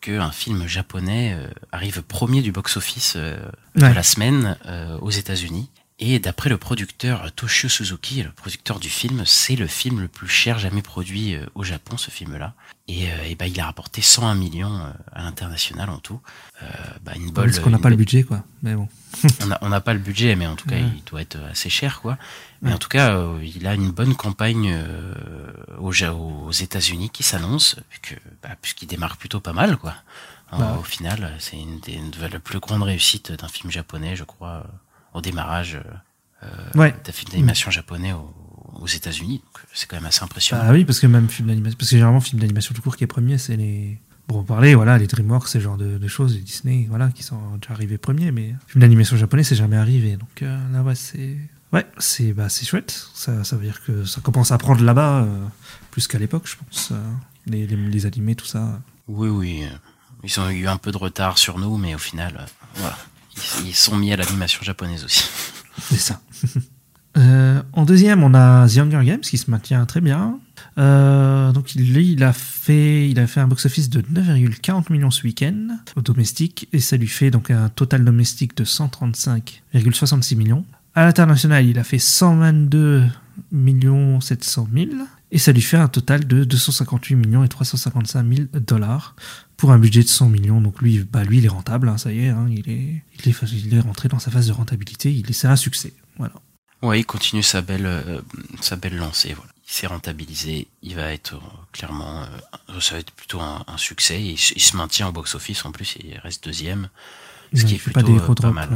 qu'un film japonais euh, arrive premier du box-office euh, de la semaine euh, aux États-Unis. Et d'après le producteur Toshio Suzuki, le producteur du film, c'est le film le plus cher jamais produit euh, au Japon, ce film-là. Et, euh, et ben, il a rapporté 101 millions euh, à l'international en tout. Euh, bah, une bonne. Parce qu'on n'a pas le budget, quoi. Mais bon. on n'a pas le budget, mais en tout cas, Ouais. il doit être assez cher, quoi. Mais Ouais. en tout cas, euh, il a une bonne campagne euh, aux, aux États-Unis qui s'annonce, bah, puisqu'il démarre plutôt pas mal, quoi. Bah. Au final, c'est une des une la plus grande réussite d'un film japonais, je crois, au démarrage euh, Ouais. d'un film d'animation japonais aux, aux États-Unis. C'est quand même assez impressionnant. Ah oui, parce que même film d'animation, parce que généralement film d'animation tout court qui est premier, c'est les pour en parler, voilà, les DreamWorks, ce genre de, de choses, les Disney, voilà, qui sont déjà arrivés premiers, mais film d'animation japonais, c'est jamais arrivé. Donc euh, là, ouais, c'est ouais, c'est bah c'est chouette. Ça, ça veut dire que ça commence à prendre là-bas euh, plus qu'à l'époque, je pense. euh, les, les, les animés, tout ça. Oui, oui. euh, Ils ont eu un peu de retard sur nous, mais au final, euh, voilà. Ils, sont mis à l'animation japonaise aussi. C'est ça. Euh, en deuxième, on a The Hunger Games qui se maintient très bien. Euh, donc il, il a fait, il a fait un box-office de 9,40 millions ce week-end au domestique et ça lui fait donc un total domestique de 135,66 millions. À l'international, il a fait 122 millions 700 000 et ça lui fait un total de 258 millions et 355 000 dollars pour un budget de 100 millions. Donc lui, bah lui, il est rentable, hein, ça y est, hein, il est, il est, il est rentré dans sa phase de rentabilité. Il est, c'est un succès. Voilà. Ouais, il continue sa belle, euh, sa belle lancée. Voilà. Il s'est rentabilisé. Il va être euh, clairement, euh, ça va être plutôt un, un succès. Il, se- il se maintient au box-office en plus. Il reste deuxième, ce Ouais, qui est plutôt pas euh, pas drops, mal.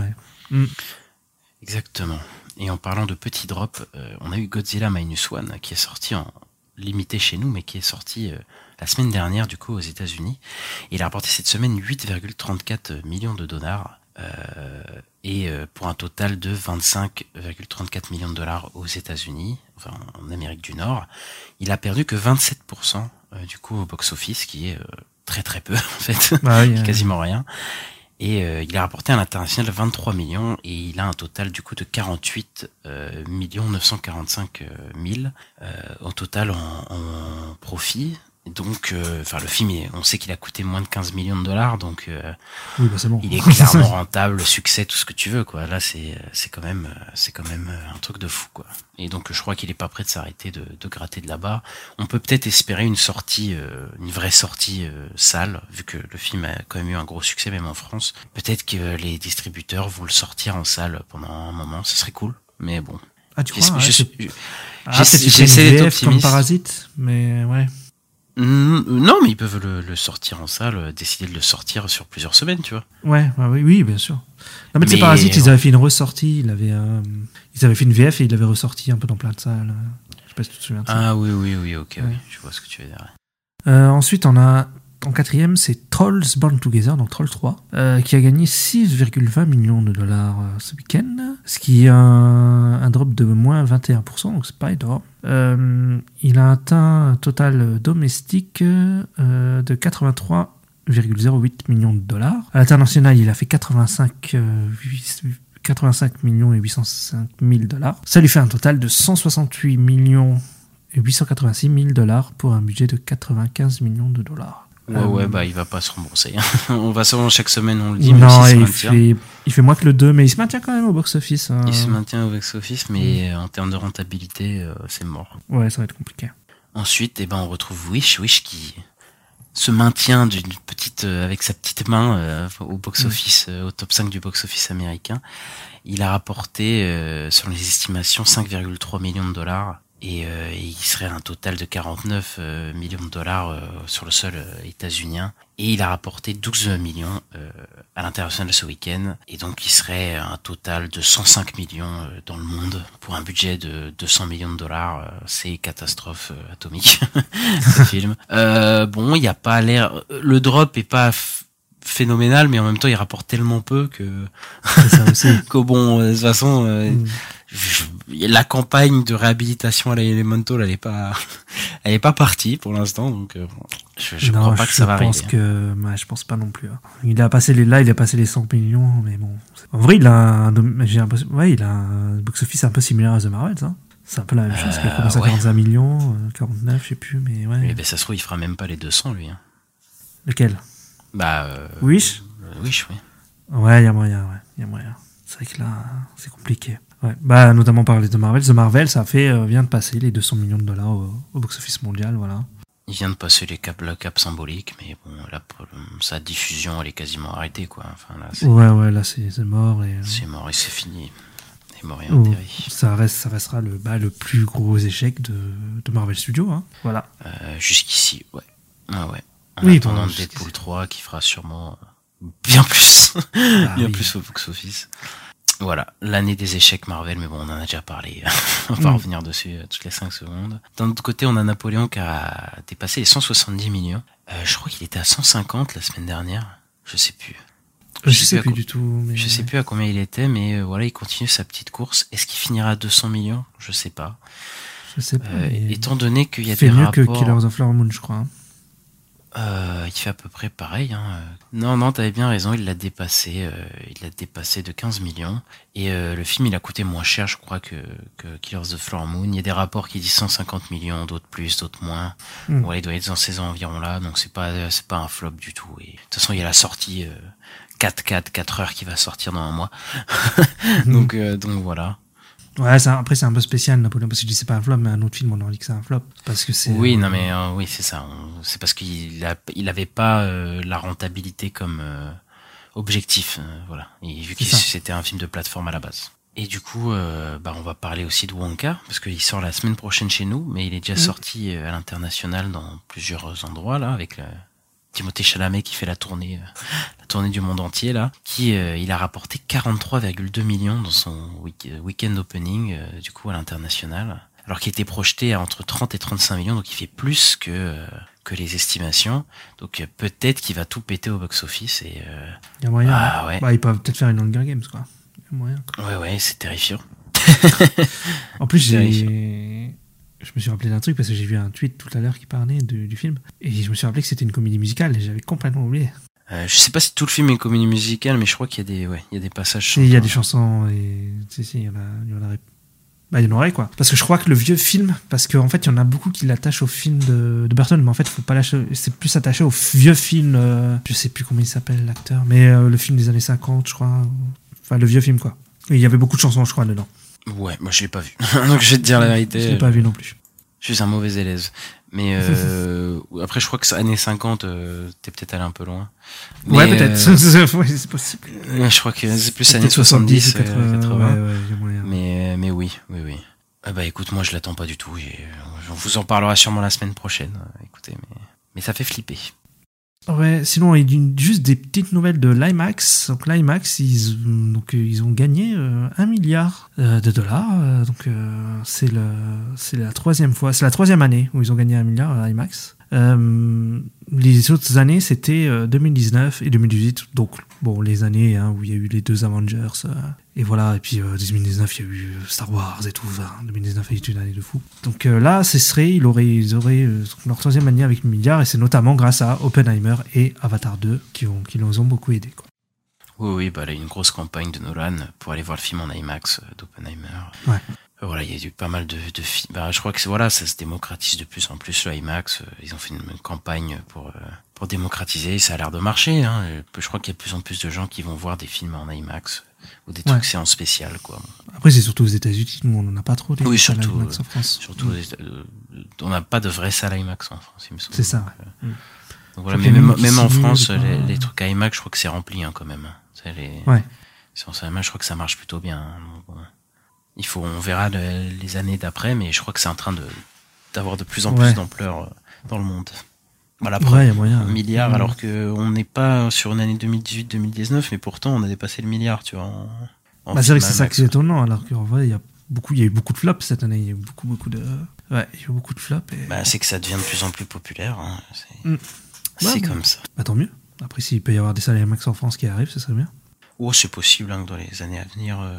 ouais. Mm. Exactement. Et en parlant de petits drops, euh, on a eu Godzilla Minus One qui est sorti en limité chez nous, mais qui est sorti euh, la semaine dernière du coup aux États-Unis. Il a rapporté cette semaine 8,34 millions de dollars. euh, et euh, pour un total de 25,34 millions de dollars aux États-Unis, enfin en Amérique du Nord, il a perdu que 27% euh, du coup au box-office, qui est très très peu en fait, Bah oui, euh, quasiment rien. Et euh, il a rapporté à l'international 23 millions et il a un total du coup de 48 euh, millions 945 euh, mille euh, au total en, en profit. Donc, euh, enfin le film, on sait qu'il a coûté moins de 15 millions de dollars, donc euh, oui, bah bon. il est clairement rentable, succès, tout ce que tu veux, quoi. Là, c'est c'est quand même euh, c'est quand même euh, un truc de fou, quoi. Et donc, je crois qu'il est pas prêt de s'arrêter de, de gratter de là-bas. On peut peut-être espérer une sortie, euh, une vraie sortie euh, sale, vu que le film a quand même eu un gros succès, même en France. Peut-être que les distributeurs vont le sortir en salle pendant un moment, ce serait cool. Mais bon, Ah, tu crois je- Ah, j'essaie- d'être VF comme optimiste. Parasite, mais ouais. Mm, non, mais ils peuvent le, le sortir en salle, euh, décider de le sortir sur plusieurs semaines, tu vois. Ouais, ouais, oui, oui, bien sûr. Non, mais Mais- Parasite, ils avaient fait une ressortie, ils avaient, euh, ils avaient fait une VF et ils l'avaient ressorti un peu dans plein de salles. Je sais pas si tu te souviens de ça. Ah oui, oui, oui, ok, oui, je vois ce que tu veux dire. Euh, ensuite, on a en quatrième, c'est Trolls Born Together, donc Trolls 3, euh, qui a gagné 6,20 millions de dollars euh, ce week-end, ce qui est un, drop de moins 21%, donc c'est pas énorme. Euh, il a atteint un total domestique de 83,08 millions de dollars. À l'international, il a fait 85, euh, 85 millions et 805 000 dollars. Ça lui fait un total de 168 millions et 886 000 dollars pour un budget de 95 millions de dollars. Ouais, Euh, ouais, bah il va pas se rembourser. on va sûrement chaque semaine, on le dit, non, il fait, il fait moins que le 2, mais il se maintient quand même au box-office. hein. Il se maintient au box-office, mais euh, en termes de rentabilité, euh, c'est mort. Ouais, ça va être compliqué. Ensuite, eh ben, on retrouve Wish, Wish qui se maintient d'une petite, euh, avec sa petite main au box-office, euh, au top 5 du box-office américain. Il a rapporté, selon les estimations, 5,3 millions de dollars. Et, euh, et il serait un total de 49 euh, millions de dollars euh, sur le sol euh, états-unien. Et il a rapporté 12 millions euh, à l'international ce week-end. Et donc il serait un total de 105 millions euh, dans le monde pour un budget de 200 millions de dollars. Euh, C'est catastrophe atomique ce film. Euh, bon, il n'y a pas l'air. Le drop est pas phénoménal, mais en même temps il rapporte tellement peu que C'est ça aussi. que bon, de toute façon, euh, Mm. La campagne de réhabilitation à l'Elemental, elle est pas, elle est pas partie pour l'instant, donc euh, je, je Non, crois pas que ça va Je pense arriver. que, je pense pas non plus. hein. Il a passé les, là, il a passé les 100 millions, mais bon. En vrai, il a un, ouais, il a un box-office un peu similaire à The Marvels, hein. C'est un peu la même chose. Il Euh, commencé à ouais. 45 millions, euh, 49, je sais plus, mais ouais. Mais ben, ça se trouve, il fera même pas les 200, lui. hein. Lequel? Bah, euh, Wish? euh, Wish, oui. Ouais, il y a moyen, ouais. Il y a moyen. C'est vrai que là, c'est compliqué. Ouais. Bah, notamment par les The Marvel. The Marvel, ça fait, euh, vient de passer les 200 millions de dollars au, au box-office mondial, voilà. Il vient de passer les cap, le cap symbolique, mais bon, là, sa diffusion, elle est quasiment arrêtée, quoi. Enfin, là, c'est Ouais, ouais, là, c'est c'est mort et. euh, c'est mort et c'est fini. C'est mort et oh, enterré. ça, reste, ça restera le, bah, le plus gros échec de, de Marvel Studios, hein. Voilà. Euh, Jusqu'ici, ouais. Ah ouais. En Oui, attendant bon, Deadpool jusqu'ici. 3 qui fera sûrement bien plus. Ah bien oui. plus au box-office. Voilà, l'année des échecs Marvel, mais bon, on en a déjà parlé. on va pas Mm. revenir dessus euh, toutes les 5 secondes. D'un autre côté, on a Napoléon qui a dépassé les 170 millions. Euh, je crois qu'il était à 150 la semaine dernière. Je sais plus. Je, Je sais plus du tout. Mais... Je sais plus à combien il était, mais euh, voilà, il continue sa petite course. Est-ce qu'il finira à 200 millions? Je sais pas. Je sais pas. Euh, étant donné qu'il y a fait des mieux rapports... que Killers of Flower Moon, je crois. hein. Euh, il fait à peu près pareil. Hein. Non, non, t'avais bien raison, il l'a dépassé. euh, il l'a dépassé de 15 millions. Et euh, le film, il a coûté moins cher, je crois, que, que Killers of the Flower Moon. Il y a des rapports qui disent 150 millions, d'autres plus, d'autres moins. Mm. Voilà, il doit être dans ces environs-là, donc c'est pas, c'est pas un flop du tout. Et de toute façon, il y a la sortie euh, 4-4, 4 heures qui va sortir dans un mois. donc, euh, donc voilà. Ouais, après, c'est un peu spécial, Napoléon, parce que je dis c'est pas un flop, mais un autre film, on aurait dit que c'est un flop. Parce que c'est. Oui, euh, non, mais euh, oui, c'est ça. C'est parce qu'il a, il avait pas euh, la rentabilité comme euh, objectif, voilà. Et vu que c'était un film de plateforme à la base. Et du coup, euh, bah, on va parler aussi de Wonka parce qu'il sort la semaine prochaine chez nous, mais il est déjà Mhm. sorti à l'international dans plusieurs endroits là, avec le Timothée Chalamet qui fait la tournée, euh, la tournée du monde entier là, qui euh, il a rapporté 43,2 millions dans son week- euh, week-end opening euh, du coup à l'international, alors qu'il était projeté à entre 30 et 35 millions, donc il fait plus que euh, que les estimations. Donc peut-être qu'il va tout péter au box-office et euh, Il y a moyen. Ah, ouais. Bah, ils peuvent peut-être faire une Hunger Games, quoi. Il y a moyen. quoi. ouais ouais, c'est terrifiant. En plus, j'ai. Je me suis rappelé d'un truc parce que j'ai vu un tweet tout à l'heure qui parlait du, du film. Et je me suis rappelé que c'était une comédie musicale et j'avais complètement oublié. Euh, je sais pas si tout le film est une comédie musicale, mais je crois qu'il y a des ouais, il y a des passages. Il y a des chantants. chansons et. Si, si, il y en a. Il y en aurait. Bah, il y en aurait, quoi. Parce que je crois que le vieux film, parce qu'en fait, il y en a beaucoup qui l'attachent au film de, de Burton, mais en fait, faut pas lâcher. C'est plus attaché au vieux film. euh, je sais plus comment il s'appelle, l'acteur, mais euh, le film des années 50, je crois. Enfin, le vieux film, quoi. Et il y avait beaucoup de chansons, je crois, dedans. Ouais, moi je l'ai pas vu. donc je vais te dire la vérité. Je l'ai pas vu non plus. Je suis un mauvais élève. Mais euh, après, je crois que c'est années 50, euh, t'es peut-être allé un peu loin. ouais, Mais, peut-être. euh, Ouais, c'est possible. euh, je crois que c'est plus années Peut-être 70, 70 ou 80. 80. Ouais, ouais, il y a moyen. Mais, mais oui, oui, oui. Ah bah écoute, moi je l'attends pas du tout. J'ai- On vous en parlera sûrement la semaine prochaine. euh, Écoutez, mais, mais ça fait flipper. Ouais, sinon, juste des petites nouvelles de l'IMAX. Donc, l'IMAX, ils, donc, ils ont gagné euh, un milliard euh, de dollars. Euh, donc, euh, c'est le, c'est la troisième fois, c'est la troisième année où ils ont gagné un milliard à l'IMAX. Les autres années, c'était euh, 2019 et 2018. Donc, bon, les années hein, où il y a eu les deux Avengers. Euh, et voilà, et puis euh, 2019, il y a eu Star Wars et tout. Enfin, 2019 a été une année de fou. Donc euh, là, ce serait, il ils auraient euh, leur troisième année avec le milliard, et c'est notamment grâce à Oppenheimer et Avatar 2 qui, ont, qui nous ont beaucoup aidé. Quoi. Oui, oui, bah là, une grosse campagne de Nolan pour aller voir le film en IMAX euh, d'Oppenheimer. Ouais. Euh, Voilà, il y a eu pas mal de, de films. Bah, je crois que voilà, ça se démocratise de plus en plus le IMAX. Euh, Ils ont fait une, campagne pour euh, pour démocratiser. Ça a l'air de marcher. Hein. Euh, Je crois qu'il y a de plus en plus de gens qui vont voir des films en IMAX ou des trucs Ouais. séances spéciales, quoi. Après, c'est surtout aux États-Unis, nous on n'en a pas trop des Oui, salles surtout, IMAX en France. Surtout, euh, on n'a pas de vraie salle IMAX en France, il me semble. C'est ça, Donc, euh, Mm. donc voilà, mais même, en France, pas- les, les trucs à IMAX, je crois que c'est rempli hein, quand même. Les, Ouais. séances à IMAX, je crois que ça marche plutôt bien. hein. Donc. Il faut, on verra le- les années d'après, mais je crois que c'est en train de d'avoir de plus en plus d'ampleur euh, dans le monde. Voilà, Ouais, après, il y a moyen. un milliard, Mm. alors que on n'est pas sur une année 2018-2019, mais pourtant on a dépassé le milliard, tu vois. Bah, c'est vrai que c'est ça qui est étonnant, alors qu'en vrai, il y a beaucoup, il y a eu beaucoup de flops cette année. Il y a eu beaucoup, beaucoup de. Ouais, il y a eu beaucoup de flops. Et... Bah, c'est que ça devient de plus en plus populaire. hein. C'est Mm. comme ça. Bah, tant mieux. Après, s'il peut y avoir des salles IMAX en France qui arrivent, ce serait bien. Oh, c'est possible hein, que dans les années à venir, euh,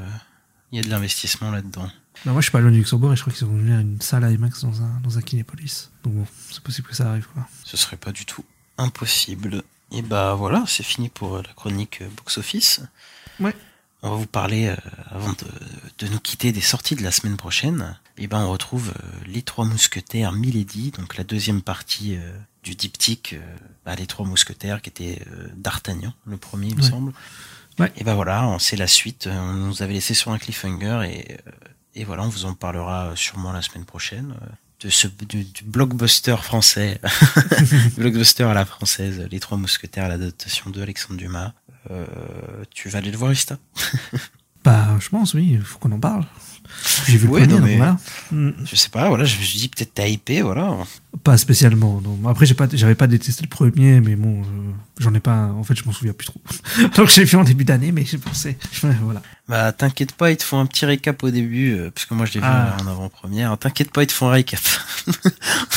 Il y a de l'investissement là-dedans. Bah, moi, je suis pas loin du Luxembourg et je crois qu'ils ont ouvert une salle IMAX dans un, dans un Kinépolis. Donc bon, c'est possible que ça arrive, quoi. Ce serait pas du tout impossible. Et bah voilà, c'est fini pour euh, la chronique euh, box-office. Ouais. On va vous parler, euh, avant de, de nous quitter, des sorties de la semaine prochaine. Et ben on retrouve euh, Les Trois Mousquetaires Milady, donc la deuxième partie euh, du diptyque bah, Les Trois Mousquetaires, qui était D'Artagnan, le premier, il me Ouais. semble. Ouais. Et ben voilà, on- c'est la suite. On nous avait laissé sur un cliffhanger et, et voilà, on vous en parlera euh, sûrement la semaine prochaine. euh, De ce du, blockbuster français, blockbuster à la française, Les Trois Mousquetaires, l'adaptation de Alexandre Dumas. Euh, tu vas aller le voir, Ista Bah, je pense, oui, il faut qu'on en parle. J'ai vu Ouais, le premier, non, donc mais- voilà. Je sais pas, voilà, je me suis dit peut-être t'as hypé, voilà. Pas spécialement. non. Après, j'ai pas, j'avais pas détesté le premier, mais bon, euh, j'en ai pas. En fait, je m'en souviens plus trop. Donc, je l'ai vu en début d'année, mais j'ai pensé. voilà. Bah t'inquiète pas, ils te font un petit récap au début, euh, parce que moi je l'ai vu Ah. en avant-première. T'inquiète pas, ils te font un récap.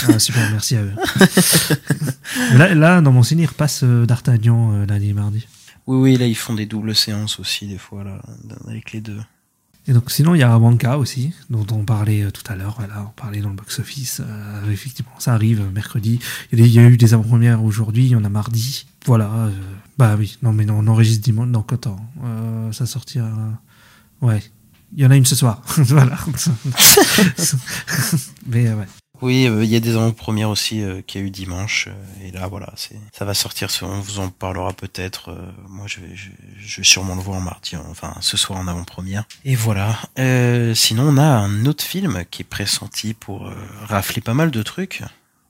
Ah, super, merci à eux. là, là, dans mon ciné, il repasse euh, D'Artagnan euh, lundi et mardi. oui, oui, là ils font des doubles séances aussi, des fois, là, avec les deux. Et donc, sinon, il y a Wonka aussi, dont on parlait euh, tout à l'heure. Voilà, on parlait dans le box-office. Euh, effectivement, ça arrive euh, mercredi. Il y a, eu des avant-premières aujourd'hui, il y en a mardi. Voilà. euh, bah oui, non, mais non, on enregistre dimanche. Non, quand euh, Ça sortira. Ouais. Il y en a une ce soir. voilà. mais ouais. Oui, euh, il y a des avant-premières aussi euh, qu'il y a eu dimanche, euh, et là voilà, c'est ça va sortir, on vous en parlera peut-être. euh, moi je vais, je, je vais sûrement le voir en mardi, enfin ce soir en avant-première. Et voilà. Euh, sinon on a un autre film qui est pressenti pour euh, rafler pas mal de trucs,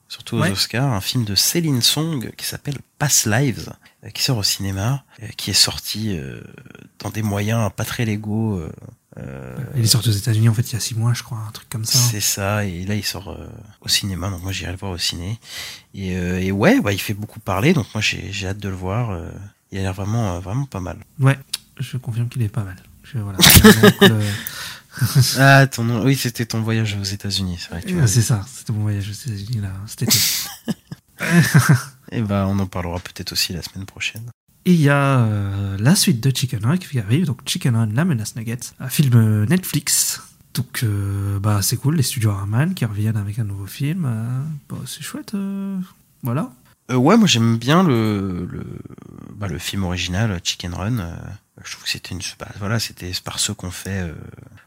surtout aux Ouais. Oscars, un film de Céline Song qui s'appelle Past Lives, qui sort au cinéma, euh, qui est sorti euh, dans des moyens pas très légaux. Euh, Il est sorti aux États-Unis en fait il y a six mois, je crois, un truc comme ça. c'est ça, et là il sort euh, au cinéma, donc moi j'irai le voir au ciné. Et, euh, et ouais, bah, il fait beaucoup parler, donc moi j'ai hâte de le voir. il a l'air vraiment, vraiment pas mal. Ouais, je confirme qu'il est pas mal. Je, voilà. Donc, le- Ah, ton nom, oui, c'était ton voyage aux États-Unis, c'est vrai. Ouais, c'est ça, c'était mon voyage aux États-Unis là, été. Et bah on en parlera peut-être aussi la semaine prochaine. Il y a euh, la suite de Chicken Run qui arrive, donc Chicken Run, la menace Nuggets, un film euh, Netflix. Donc euh, bah c'est cool, les studios Harman qui reviennent avec un nouveau film. bah, c'est chouette, voilà. Euh, ouais, moi j'aime bien le, le, bah, le film original Chicken Run. euh, je trouve que c'était une, bah, voilà, c'était par ceux qu'on fait, euh,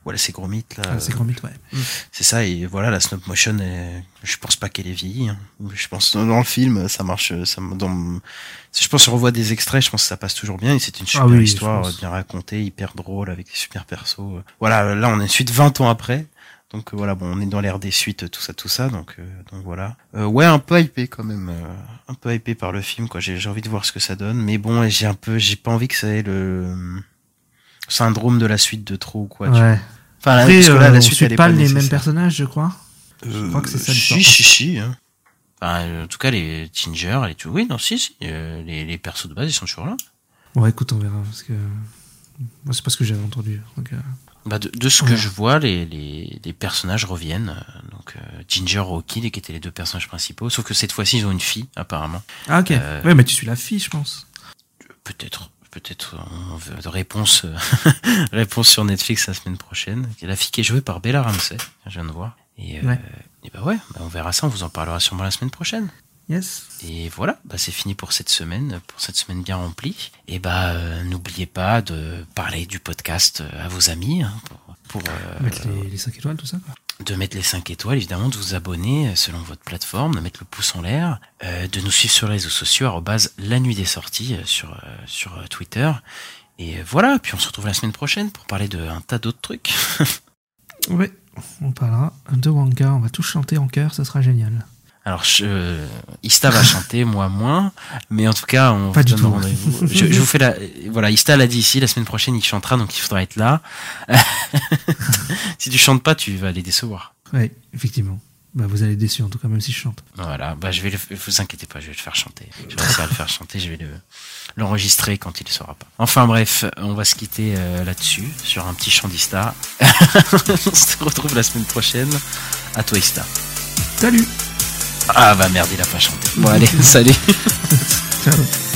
voilà, c'est gros mythes là. Ah, c'est mythe, ouais. C'est ça, et voilà, la stop motion, est- je pense pas qu'elle est vieillie. hein. Je pense dans le film, ça marche. Ça, dans, si je pense, je revois des extraits, je pense que ça passe toujours bien. Et c'est une super Ah oui, je histoire, euh, bien racontée, hyper drôle, avec des super persos. euh. Voilà, là, on est suite 20 ans après. Donc euh, voilà, bon, on est dans l'ère des suites, tout ça, tout ça. Donc, euh, donc voilà. Euh, ouais, un peu hypé quand même, un peu hypé par le film. Quoi, j'ai envie de voir ce que ça donne. Mais bon, j'ai un peu, j'ai pas envie que ça ait le syndrome de la suite de trop ou quoi. tu vois. Enfin, Après, parce que là, la on suite, suit elle est pas pas les mêmes personnages, je crois. Je crois que c'est ça Si, si, si. Hein. Enfin, en tout cas, les Ginger, les tout. Oui, non, si, si. les, les persos de base, ils sont toujours là. Ouais, écoute, on verra parce que moi c'est pas ce que j'avais entendu. Donc, euh, Bah, de, de ce Ouais. que je vois, les, les, les personnages reviennent. Donc, euh, Ginger, Rocky, qui étaient les deux personnages principaux. Sauf que cette fois-ci, ils ont une fille, apparemment. Ah ok. Euh, Ouais, mais tu suis la fille, je pense. Peut-être. Peut-être on veut de réponse, euh, réponse sur Netflix la semaine prochaine. La fille qui est jouée par Bella Ramsey, je viens de voir. Et, euh, Ouais. et bah ouais, bah on verra ça, on vous en parlera sûrement la semaine prochaine. Yes. Et voilà, bah c'est fini pour cette semaine, pour cette semaine bien remplie. Et bah euh, n'oubliez pas de parler du podcast euh, à vos amis, hein, pour, pour, euh, Mettre les, les 5 étoiles, tout ça. Quoi. de mettre les 5 étoiles, évidemment, de vous abonner selon votre plateforme, de mettre le pouce en l'air, euh, de nous suivre sur les réseaux sociaux, arrobase la nuit des sorties sur, sur Twitter. Et voilà, puis on se retrouve la semaine prochaine pour parler de un tas d'autres trucs. Ouais, on parlera de Wonka, on va tous chanter en chœur, ça sera génial. Alors, je, euh, Ista va chanter, moi moins, mais en tout cas, on Pas vous donne rendez-vous. Je, je vous fais la, voilà, Ista l'a dit ici, la semaine prochaine, il chantera, donc il faudra être là. si tu chantes pas, tu vas les décevoir. Ouais, effectivement. Bah, vous allez déçus en tout cas, même si je chante. Voilà, bah je vais le, vous inquiétez pas, je vais le faire chanter. Je vais réussir à le faire chanter, je vais le, l'enregistrer quand il ne sera pas. Enfin bref, on va se quitter euh, là-dessus, sur un petit chant d'Ista. on se retrouve la semaine prochaine. À toi Ista. Salut Ah bah merde, il a pas chanté. Bon allez, salut.